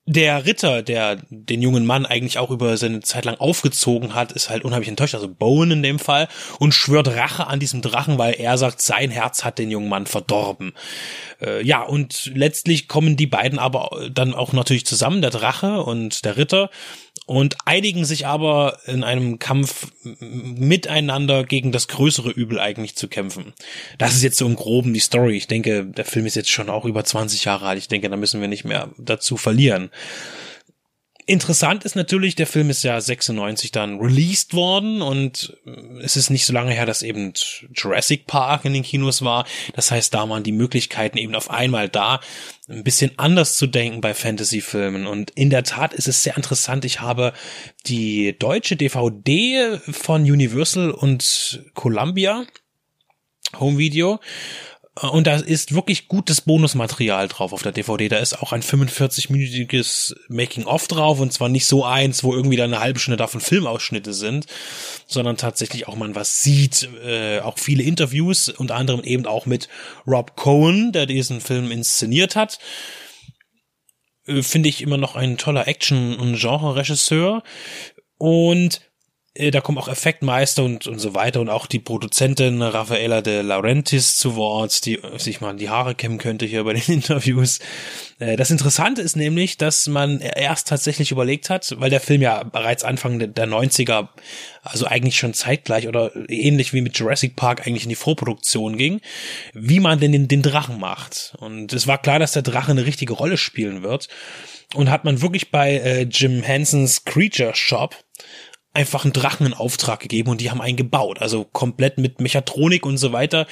der Ritter, der den jungen Mann eigentlich auch über seine Zeit lang aufgezogen hat, ist halt unheimlich enttäuscht, also Bowen in dem Fall, und schwört Rache an diesem Drachen, weil er sagt, sein Herz hat den jungen Mann verdorben. Äh, ja, und letztlich kommen die beiden aber dann auch natürlich zusammen, der Drache und der Ritter, und einigen sich aber in einem Kampf miteinander gegen das größere Übel eigentlich zu kämpfen. Das ist jetzt so im Groben die Story. Ich denke, der Film ist jetzt schon auch über 20 Jahre alt. Ich denke, da müssen wir nicht mehr dazu verlieren. Interessant ist natürlich, der Film ist ja 96 dann released worden und es ist nicht so lange her, dass eben Jurassic Park in den Kinos war. Das heißt, da waren die Möglichkeiten eben auf einmal da, ein bisschen anders zu denken bei Fantasy-Filmen. Und in der Tat ist es sehr interessant. Ich habe die deutsche DVD von Universal und Columbia Home Video und da ist wirklich gutes Bonusmaterial drauf auf der DVD. Da ist auch ein 45-minütiges Making-of drauf und zwar nicht so eins, wo irgendwie da eine halbe Stunde davon Filmausschnitte sind, sondern tatsächlich auch man was sieht. Äh, auch viele Interviews, unter anderem eben auch mit Rob Cohen, der diesen Film inszeniert hat. Äh, Finde ich immer noch ein toller Action- und Genre-Regisseur. Und äh, da kommen auch Effektmeister und, und so weiter und auch die Produzentin Raffaella de Laurentiis zu Wort, die sich mal die Haare kämmen könnte hier bei den Interviews. Äh, das Interessante ist nämlich, dass man erst tatsächlich überlegt hat, weil der Film ja bereits Anfang der 90er, also eigentlich schon zeitgleich oder ähnlich wie mit Jurassic Park eigentlich in die Vorproduktion ging, wie man denn den, den Drachen macht. Und es war klar, dass der Drache eine richtige Rolle spielen wird. Und hat man wirklich bei äh, Jim Hensons Creature Shop einfach einen Drachen in Auftrag gegeben und die haben einen gebaut, also komplett mit Mechatronik und so weiter.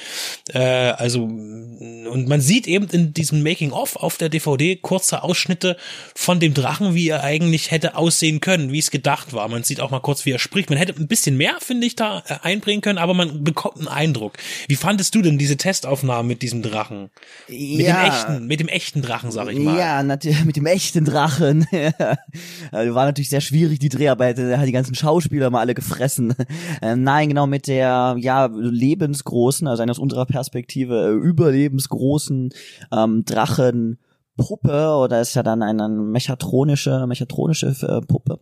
Äh, also und man sieht eben in diesem Making of auf der DVD kurze Ausschnitte von dem Drachen, wie er eigentlich hätte aussehen können, wie es gedacht war. Man sieht auch mal kurz, wie er spricht. Man hätte ein bisschen mehr, finde ich, da äh, einbringen können, aber man bekommt einen Eindruck. Wie fandest du denn diese Testaufnahmen mit diesem Drachen? Ja. Mit dem echten, mit dem echten Drachen, sag ich mal. Ja, natürlich mit dem echten Drachen. also war natürlich sehr schwierig die Dreharbeiten, die ganzen Schau Schauspieler mal alle gefressen. Ähm, nein, genau mit der ja lebensgroßen, also aus unserer Perspektive äh, überlebensgroßen ähm, Drachen Puppe oder ist ja dann eine mechatronische mechatronische äh, Puppe.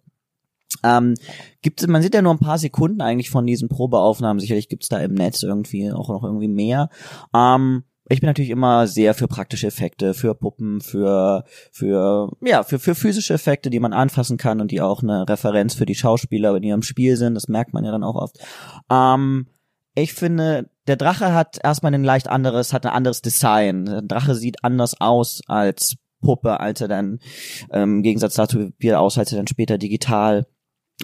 Ähm, gibt man sieht ja nur ein paar Sekunden eigentlich von diesen Probeaufnahmen. Sicherlich gibt's da im Netz irgendwie auch noch irgendwie mehr. Ähm, ich bin natürlich immer sehr für praktische Effekte, für Puppen, für für ja für für physische Effekte, die man anfassen kann und die auch eine Referenz für die Schauspieler in ihrem Spiel sind. Das merkt man ja dann auch oft. Ähm, ich finde, der Drache hat erstmal ein leicht anderes, hat ein anderes Design. Der Drache sieht anders aus als Puppe, als er dann ähm, im Gegensatz dazu wie er aus, als er dann später digital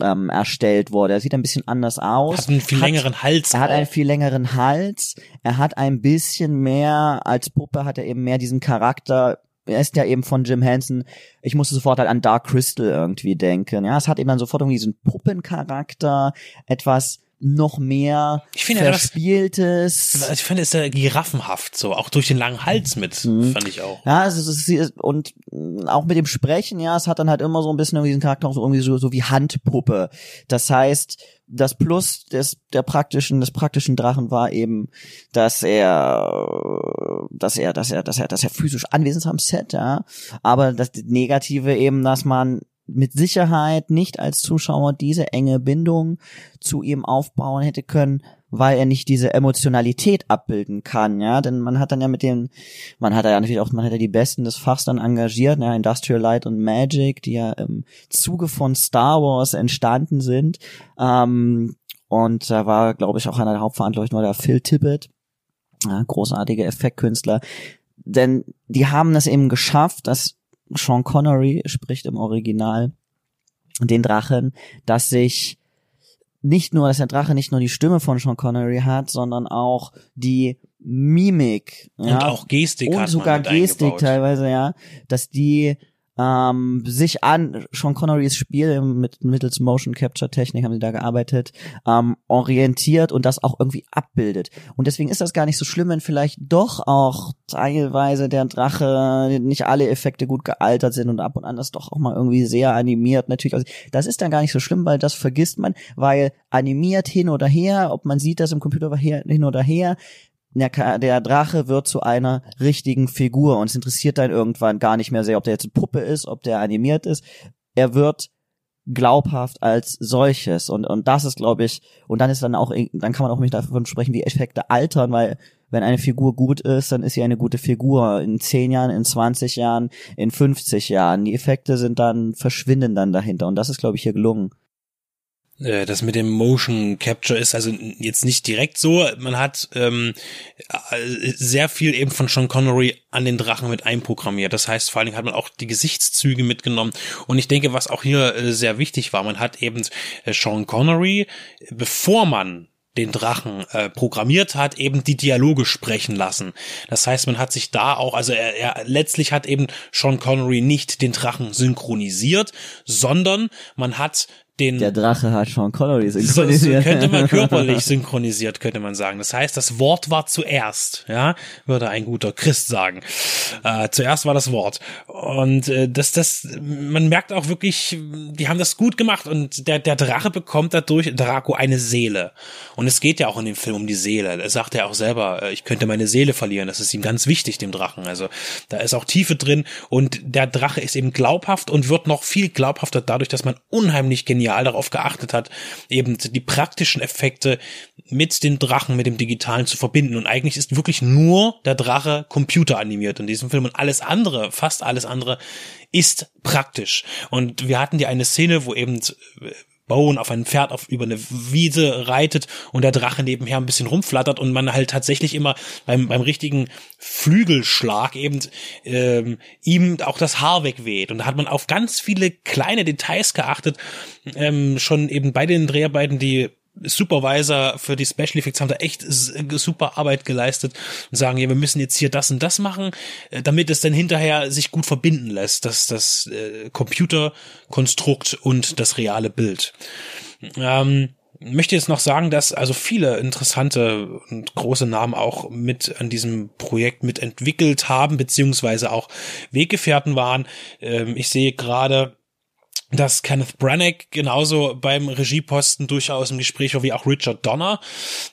ähm, erstellt wurde. Er sieht ein bisschen anders aus. Hat einen viel hat, längeren Hals. Er hat auch. einen viel längeren Hals. Er hat ein bisschen mehr, als Puppe hat er eben mehr diesen Charakter. Er ist ja eben von Jim Henson. Ich musste sofort halt an Dark Crystal irgendwie denken. Ja, es hat eben dann sofort irgendwie diesen Puppencharakter, etwas noch mehr Ich finde das- verspieltes. Also ich finde, es ist ja giraffenhaft so, auch durch den langen Hals mit, Mhm. fand ich auch. Ja, es ist, es ist, und auch mit dem Sprechen, ja, es hat dann halt immer so ein bisschen irgendwie diesen Charakter auch so irgendwie so, so wie Handpuppe. Das heißt, das Plus des der praktischen des praktischen Drachen war eben, dass er, dass er, dass er, dass er, dass er physisch anwesend ist am Set, ja. Aber das Negative eben, dass man mit Sicherheit nicht als Zuschauer diese enge Bindung zu ihm aufbauen hätte können, weil er nicht diese Emotionalität abbilden kann, ja, denn man hat dann ja mit dem, man hat ja natürlich auch, man hat ja die Besten des Fachs dann engagiert, ja, Industrial Light und Magic, die ja im Zuge von Star Wars entstanden sind, ähm, und da war, glaube ich, auch einer der Hauptverantwortlichen war der Phil Tippett, ja, großartige Effektkünstler, denn die haben es eben geschafft, dass Sean Connery spricht im Original den Drachen, dass sich nicht nur, dass der Drache nicht nur die Stimme von Sean Connery hat, sondern auch die Mimik. Und ja, auch Gestik Und sogar Gestik eingebaut. teilweise, ja, dass die ähm, sich an Sean Connerys Spiel mit mittels Motion Capture Technik haben sie da gearbeitet, ähm, orientiert und das auch irgendwie abbildet. Und deswegen ist das gar nicht so schlimm, wenn vielleicht doch auch teilweise der Drache nicht alle Effekte gut gealtert sind und ab und an das doch auch mal irgendwie sehr animiert natürlich. Also das ist dann gar nicht so schlimm, weil das vergisst man, weil animiert hin oder her, ob man sieht das im Computer hin oder her, der, der Drache wird zu einer richtigen Figur und es interessiert dann irgendwann gar nicht mehr sehr, ob der jetzt eine Puppe ist, ob der animiert ist. Er wird glaubhaft als solches und und das ist glaube ich und dann ist dann auch dann kann man auch nicht davon sprechen wie Effekte altern weil wenn eine Figur gut ist dann ist sie eine gute Figur. In 10 Jahren in 20 Jahren in 50 Jahren. Die Effekte sind dann verschwinden dann dahinter und das ist glaube ich hier gelungen das mit dem Motion Capture ist also jetzt nicht direkt so. Man hat ähm, äh, sehr viel eben von Sean Connery an den Drachen mit einprogrammiert. Das heißt, vor allen Dingen hat man auch die Gesichtszüge mitgenommen. Und ich denke, was auch hier äh, sehr wichtig war, man hat eben äh, Sean Connery, bevor man den Drachen äh, programmiert hat, eben die Dialoge sprechen lassen. Das heißt, man hat sich da auch, also er, er letztlich hat eben Sean Connery nicht den Drachen synchronisiert, sondern man hat den der Drache hat Sean Connery so, so synchronisiert könnte man körperlich synchronisiert, könnte man sagen. Das heißt, das Wort war zuerst, ja, würde ein guter Christ sagen. Äh, zuerst war das Wort. Und äh, das, das, man merkt auch wirklich, die haben das gut gemacht und der, der Drache bekommt dadurch, Draco, eine Seele. Und es geht ja auch in dem Film um die Seele. Er sagt ja auch selber, äh, ich könnte meine Seele verlieren. Das ist ihm ganz wichtig, dem Drachen. Also da ist auch Tiefe drin und der Drache ist eben glaubhaft und wird noch viel glaubhafter dadurch, dass man unheimlich genial darauf geachtet hat, eben die praktischen Effekte mit den Drachen, mit dem Digitalen zu verbinden. Und eigentlich ist wirklich nur der Drache computeranimiert in diesem Film und alles andere, fast alles andere, ist praktisch. Und wir hatten die eine Szene, wo eben Bowen auf einem Pferd auf über eine Wiese reitet und der Drache nebenher ein bisschen rumflattert und man halt tatsächlich immer beim, beim richtigen Flügelschlag eben ähm, ihm auch das Haar wegweht. Und da hat man auf ganz viele kleine Details geachtet, ähm, schon eben bei den Dreharbeiten, die Supervisor für die Special Effects haben da echt super Arbeit geleistet und sagen, ja, wir müssen jetzt hier das und das machen, äh, damit es dann hinterher sich gut verbinden lässt, dass das äh, Computerkonstrukt und das reale Bild. Ähm, möchte jetzt noch sagen, dass also viele interessante und große Namen auch mit an diesem Projekt mitentwickelt haben, beziehungsweise auch Weggefährten waren. Ähm, ich sehe gerade dass Kenneth Branagh genauso beim Regieposten durchaus im Gespräch war wie auch Richard Donner.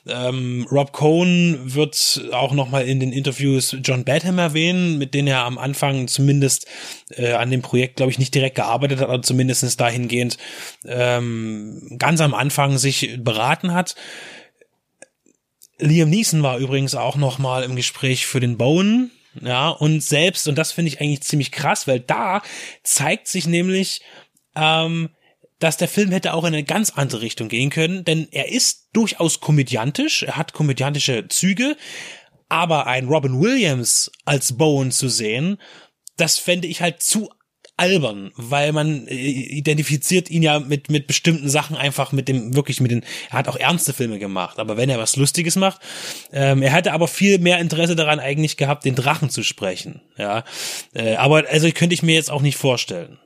Ähm, Rob Cohn wird auch nochmal in den Interviews John Badham erwähnen, mit denen er am Anfang zumindest äh, an dem Projekt, glaube ich, nicht direkt gearbeitet hat, aber zumindest dahingehend ähm, ganz am Anfang sich beraten hat. Liam Neeson war übrigens auch nochmal im Gespräch für den Bone, ja, und selbst, und das finde ich eigentlich ziemlich krass, weil da zeigt sich nämlich, ähm, dass der Film hätte auch in eine ganz andere Richtung gehen können, denn er ist durchaus komödiantisch, er hat komödiantische Züge, aber ein Robin Williams als Bowen zu sehen, das fände ich halt zu albern, weil man äh, identifiziert ihn ja mit mit bestimmten Sachen einfach mit dem wirklich mit den er hat auch ernste Filme gemacht, aber wenn er was Lustiges macht, ähm, er hätte aber viel mehr Interesse daran eigentlich gehabt, den Drachen zu sprechen, ja, äh, aber also könnte ich mir jetzt auch nicht vorstellen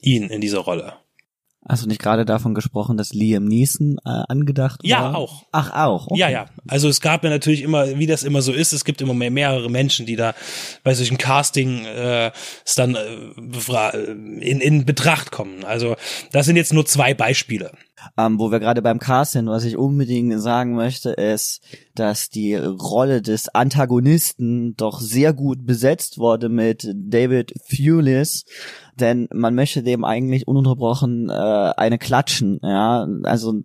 ihn in dieser Rolle. Hast du nicht gerade davon gesprochen, dass Liam Neeson äh, angedacht war? Ja, auch. Ach, auch. Okay. Ja, ja. Also es gab ja natürlich immer, wie das immer so ist, es gibt immer mehr, mehrere Menschen, die da bei solchen Casting äh, dann äh, in, in Betracht kommen. Also das sind jetzt nur zwei Beispiele. Ähm, wo wir gerade beim Cast sind, was ich unbedingt sagen möchte, ist, dass die Rolle des Antagonisten doch sehr gut besetzt wurde mit David Thewlis, denn man möchte dem eigentlich ununterbrochen äh, eine klatschen, ja, also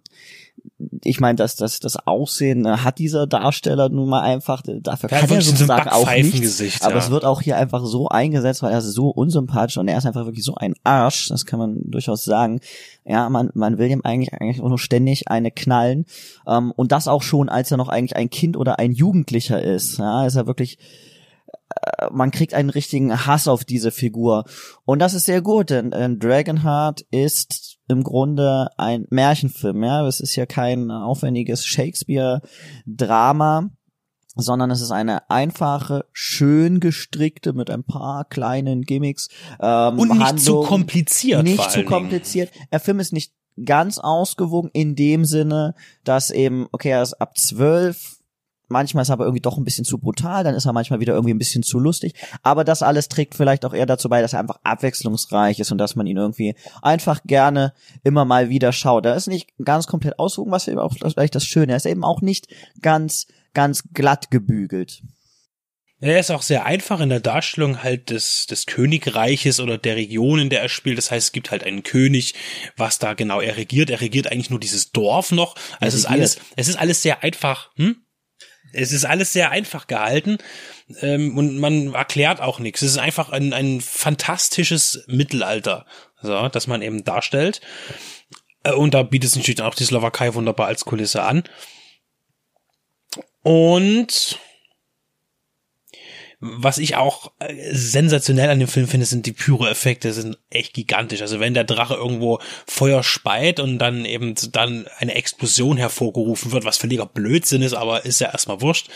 ich meine, dass das, das Aussehen äh, hat dieser Darsteller nun mal einfach, dafür ja, kann er sozusagen auch nichts, ja. aber es wird auch hier einfach so eingesetzt, weil er ist so unsympathisch und er ist einfach wirklich so ein Arsch, das kann man durchaus sagen. Ja, man, man will ihm eigentlich eigentlich nur ständig eine knallen ähm, und das auch schon, als er noch eigentlich ein Kind oder ein Jugendlicher ist. Ja, ist er wirklich äh, man kriegt einen richtigen Hass auf diese Figur. Und das ist sehr gut, denn, denn Dragonheart ist im Grunde ein Märchenfilm, ja. Es ist ja kein aufwendiges Shakespeare-Drama, sondern es ist eine einfache, schön gestrickte mit ein paar kleinen Gimmicks. Ähm, Und nicht Handlung, zu kompliziert. Nicht zu kompliziert. Der Film ist nicht ganz ausgewogen in dem Sinne, dass eben, okay, er ist ab zwölf, Manchmal ist er aber irgendwie doch ein bisschen zu brutal, dann ist er manchmal wieder irgendwie ein bisschen zu lustig. Aber das alles trägt vielleicht auch eher dazu bei, dass er einfach abwechslungsreich ist und dass man ihn irgendwie einfach gerne immer mal wieder schaut. Er ist nicht ganz komplett ausgewogen, was eben auch vielleicht das Schöne. Er ist eben auch nicht ganz, ganz glatt gebügelt. Er ist auch sehr einfach in der Darstellung halt des, des Königreiches oder der Region, in der er spielt. Das heißt, es gibt halt einen König, was da genau er regiert. Er regiert eigentlich nur dieses Dorf noch. Also es ist alles, es ist alles sehr einfach. Hm? Es ist alles sehr einfach gehalten ähm, und man erklärt auch nichts. Es ist einfach ein, ein fantastisches Mittelalter, so, das man eben darstellt. Äh, und da bietet sich natürlich auch die Slowakei wunderbar als Kulisse an. Und was ich auch äh, sensationell an dem Film finde, sind die Pyro-Effekte, sind echt gigantisch. Also wenn der Drache irgendwo Feuer speit und dann eben dann eine Explosion hervorgerufen wird, was völliger Blödsinn ist, aber ist ja erstmal wurscht.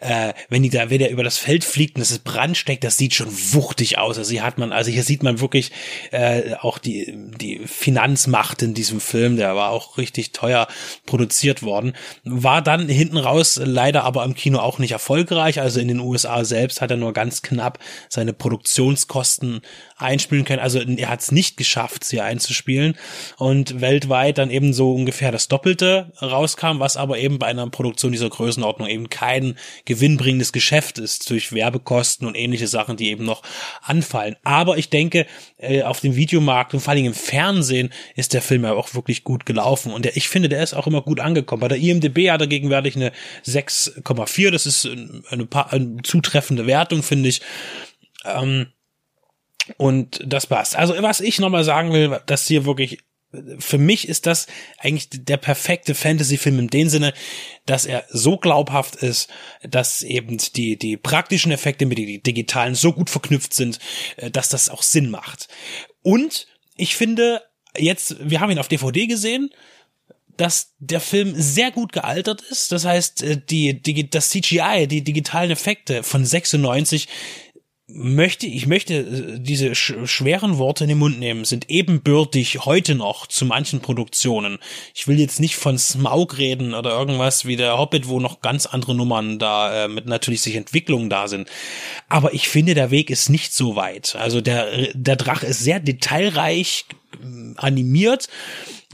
Äh, wenn die da, wenn der über das Feld fliegt und es ist Brand steckt, das sieht schon wuchtig aus. Also hier hat man, also hier sieht man wirklich äh, auch die, die Finanzmacht in diesem Film, der war auch richtig teuer produziert worden. War dann hinten raus leider aber im Kino auch nicht erfolgreich. Also in den USA selbst hat er nur ganz knapp seine Produktionskosten einspielen können. Also er hat es nicht geschafft, sie einzuspielen und weltweit dann eben so ungefähr das Doppelte rauskam, was aber eben bei einer Produktion dieser Größenordnung eben kein gewinnbringendes Geschäft ist durch Werbekosten und ähnliche Sachen, die eben noch anfallen. Aber ich denke, äh, auf dem Videomarkt und vor allem im Fernsehen ist der Film ja auch wirklich gut gelaufen und ich finde, der ist auch immer gut angekommen. Bei der IMDb hat er gegenwärtig eine 6,4, das ist eine, eine zutreffende Wertung, finde ich. Ähm, und das passt. Also was ich nochmal sagen will, dass hier wirklich für mich ist das eigentlich der perfekte Fantasy-Film in dem Sinne, dass er so glaubhaft ist, dass eben die, die praktischen Effekte mit den digitalen so gut verknüpft sind, äh, dass das auch Sinn macht. Und ich finde, jetzt, wir haben ihn auf DVD gesehen, dass der Film sehr gut gealtert ist. Das heißt, äh, die, die, das CGI, die digitalen Effekte von 96 möchte, ich möchte äh, diese sch schweren Worte in den Mund nehmen, sind ebenbürtig heute noch zu manchen Produktionen. Ich will jetzt nicht von Smaug reden oder irgendwas wie der Hobbit, wo noch ganz andere Nummern da äh, mit natürlich sich Entwicklungen da sind. Aber ich finde, der Weg ist nicht so weit. Also der, der Drache ist sehr detailreich animiert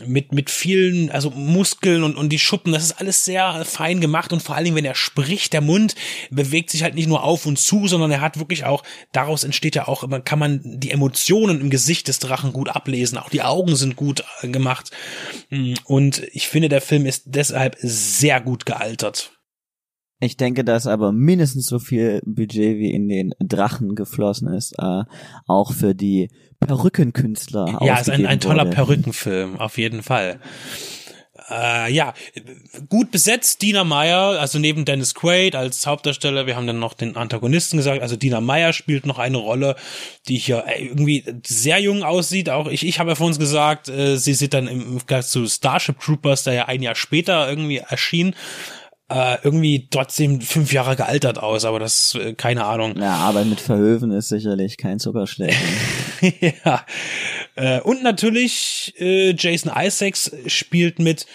mit mit vielen also Muskeln und und die Schuppen. Das ist alles sehr fein gemacht und vor allen Dingen wenn er spricht der Mund bewegt sich halt nicht nur auf und zu sondern er hat wirklich auch daraus entsteht ja auch immer kann man die Emotionen im Gesicht des Drachen gut ablesen. Auch die Augen sind gut äh, gemacht. Mm, und ich finde der Film ist deshalb sehr gut gealtert Ich denke, dass aber mindestens so viel Budget wie in den Drachen geflossen ist, äh, auch für die Perückenkünstler. Ja, ist ein, ein toller wurde. Perückenfilm, auf jeden Fall. Äh, ja, gut besetzt, Dina Meyer, also neben Dennis Quaid als Hauptdarsteller, wir haben dann noch den Antagonisten gesagt, also Dina Meyer spielt noch eine Rolle, die hier irgendwie sehr jung aussieht, auch ich, ich habe ja vor uns gesagt, äh, sie sieht dann im Vergleich zu Starship Troopers, der ja ein Jahr später irgendwie erschien, äh, irgendwie trotzdem fünf Jahre gealtert aus, aber das, äh, keine Ahnung. Ja, aber mit Verhöven ist sicherlich kein Zuckerschlecken. ja. Äh, und natürlich äh, Jason Isaacs spielt mit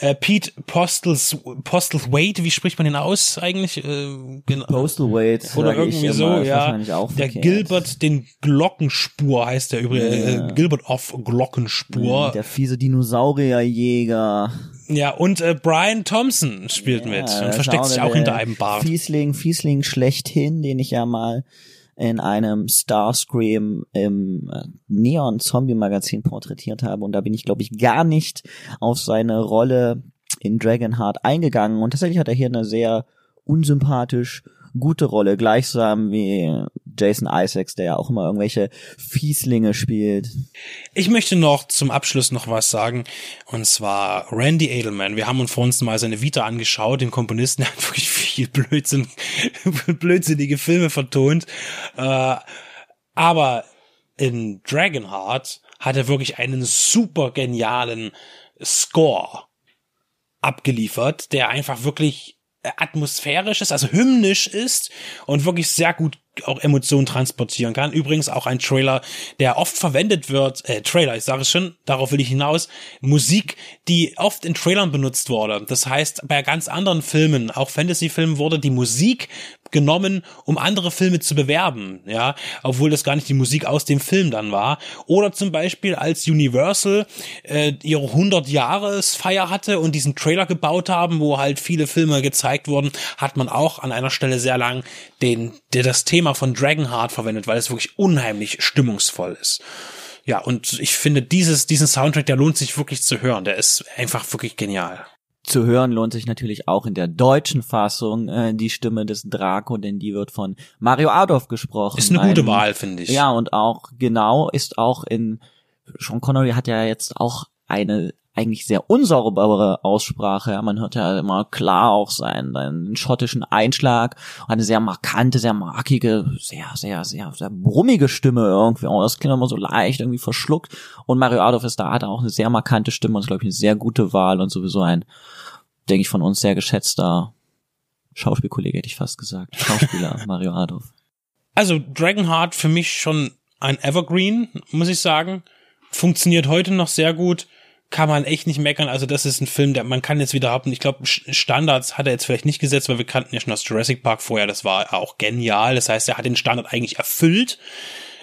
äh, Pete Postles, Postlewaite, wie spricht man den aus eigentlich? Äh, genau. Postlethwaite Oder sag ich irgendwie so, ja. Der. Gilbert, den Glockenspur heißt der übrigens, Ja. äh, Gilbert of Glockenspur. Der fiese Dinosaurierjäger. Ja, und äh, Brian Thompson spielt mit Ja, und das versteckt sich auch hinter einem Bart. Fiesling, Fiesling schlechthin, den ich ja mal in einem Starscream im äh, Neon Zombie Magazin porträtiert habe und da bin ich glaube ich gar nicht auf seine Rolle in Dragonheart eingegangen und tatsächlich hat er hier eine sehr unsympathisch gute Rolle, gleichsam wie Jason Isaacs, der ja auch immer irgendwelche Fieslinge spielt. Ich möchte noch zum Abschluss noch was sagen, und zwar Randy Edelman. Wir haben uns vor uns mal seine Vita angeschaut, den Komponisten, der hat wirklich viel Blödsinn, blödsinnige Filme vertont. Äh, aber in Dragonheart hat er wirklich einen super genialen Score abgeliefert, der einfach wirklich atmosphärisch ist, also hymnisch ist und wirklich sehr gut auch Emotionen transportieren kann. Übrigens auch ein Trailer, der oft verwendet wird, äh, Trailer, ich sage es schon, darauf will ich hinaus, Musik, die oft in Trailern benutzt wurde. Das heißt, bei ganz anderen Filmen, auch Fantasy-Filmen, wurde die Musik genommen, um andere Filme zu bewerben, ja, obwohl das gar nicht die Musik aus dem Film dann war. Oder zum Beispiel als Universal äh, ihre 100-Jahres-Feier hatte und diesen Trailer gebaut haben, wo halt viele Filme gezeigt wurden, hat man auch an einer Stelle sehr lang den, das Thema von Dragonheart verwendet, weil es wirklich unheimlich stimmungsvoll ist. Ja, und ich finde dieses, diesen Soundtrack, der lohnt sich wirklich zu hören. Der ist einfach wirklich genial. Zu hören lohnt sich natürlich auch in der deutschen Fassung äh, die Stimme des Draco, denn die wird von Mario Adolf gesprochen. Ist eine gute Ein- Wahl, finde ich. Ja, und auch genau ist auch in Sean Connery hat ja jetzt auch eine eigentlich sehr unsaubere Aussprache. Ja, man hört ja immer klar auch seinen, seinen schottischen Einschlag, eine sehr markante, sehr markige, sehr, sehr, sehr, sehr brummige Stimme irgendwie. Oh, das klingt immer so leicht irgendwie verschluckt. Und Mario Adolf ist da, hat auch eine sehr markante Stimme und ist, glaube ich, eine sehr gute Wahl und sowieso ein, denke ich, von uns sehr geschätzter Schauspielkollege, hätte ich fast gesagt. Schauspieler Mario Adolf. Also Dragonheart für mich schon ein Evergreen, muss ich sagen. Funktioniert heute noch sehr gut. Kann man echt nicht meckern. Also das ist ein Film, der man kann jetzt wieder haben. Ich glaube, Standards hat er jetzt vielleicht nicht gesetzt, weil wir kannten ja schon aus Jurassic Park vorher. Das war auch genial. Das heißt, er hat den Standard eigentlich erfüllt.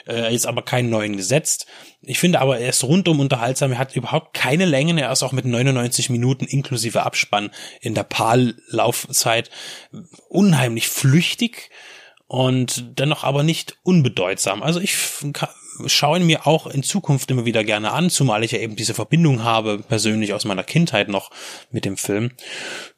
Äh, jetzt aber keinen neuen gesetzt. Ich finde aber, er ist rundum unterhaltsam. Er hat überhaupt keine Längen. Er ist auch mit 99 Minuten inklusive Abspann in der PAL-Laufzeit unheimlich flüchtig und dennoch aber nicht unbedeutsam. Also ich f- ka- schaue ihn mir auch in Zukunft immer wieder gerne an, zumal ich ja eben diese Verbindung habe, persönlich aus meiner Kindheit noch mit dem Film.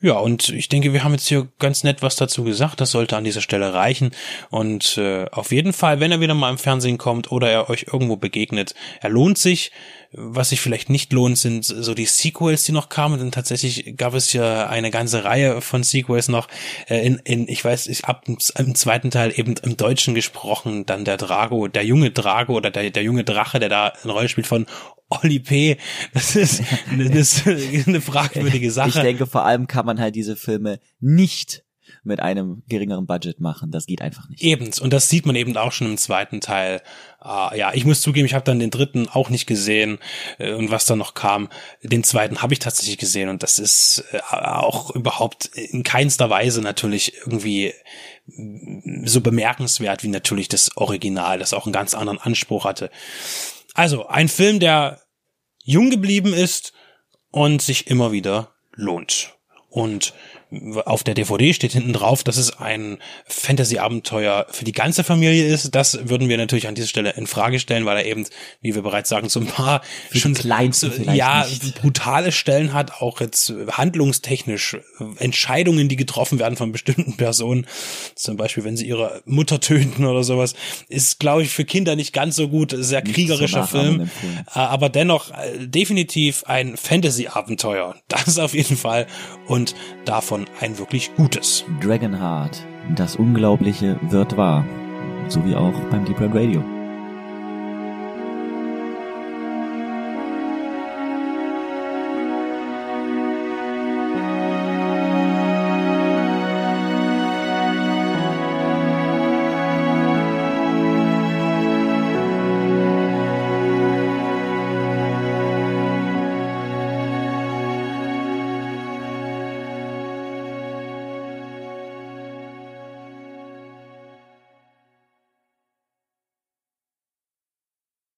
Ja, und ich denke, wir haben jetzt hier ganz nett was dazu gesagt. Das sollte an dieser Stelle reichen. Und äh, auf jeden Fall, wenn er wieder mal im Fernsehen kommt oder er euch irgendwo begegnet, er lohnt sich. Was sich vielleicht nicht lohnt, sind so die Sequels, die noch kamen. Denn tatsächlich gab es ja eine ganze Reihe von Sequels noch. Äh, in, in, ich weiß, ich ab im zweiten Teil eben im Deutschen gesprochen, dann der Drago, der junge Drago oder der, der junge Drache, der da eine Rolle spielt von Oli P. Das ist, das ist eine fragwürdige Sache. Ich denke, vor allem kann man halt diese Filme nicht mit einem geringeren Budget machen. Das geht einfach nicht. Eben, und das sieht man eben auch schon im zweiten Teil. Äh, ja, ich muss zugeben, ich habe dann den dritten auch nicht gesehen äh, und was dann noch kam, den zweiten habe ich tatsächlich gesehen und das ist äh, auch überhaupt in keinster Weise natürlich irgendwie so bemerkenswert wie natürlich das Original, das auch einen ganz anderen Anspruch hatte. Also ein Film, der jung geblieben ist und sich immer wieder lohnt. Und auf der DVD steht hinten drauf, dass es ein Fantasy-Abenteuer für die ganze Familie ist. Das würden wir natürlich an dieser Stelle in Frage stellen, weil er eben, wie wir bereits sagen, so ein paar Für schon kleinste ja nicht. brutale Stellen hat, auch jetzt handlungstechnisch Entscheidungen, die getroffen werden von bestimmten Personen, zum Beispiel wenn sie ihre Mutter töten oder sowas, ist glaube ich für Kinder nicht ganz so gut, sehr Nicht kriegerischer so Film, empfohlen. äh, aber dennoch äh, definitiv ein Fantasy-Abenteuer. Das auf jeden Fall und davon ein wirklich gutes. Dragonheart. Das Unglaubliche wird wahr. So wie auch beim Deep Red Radio.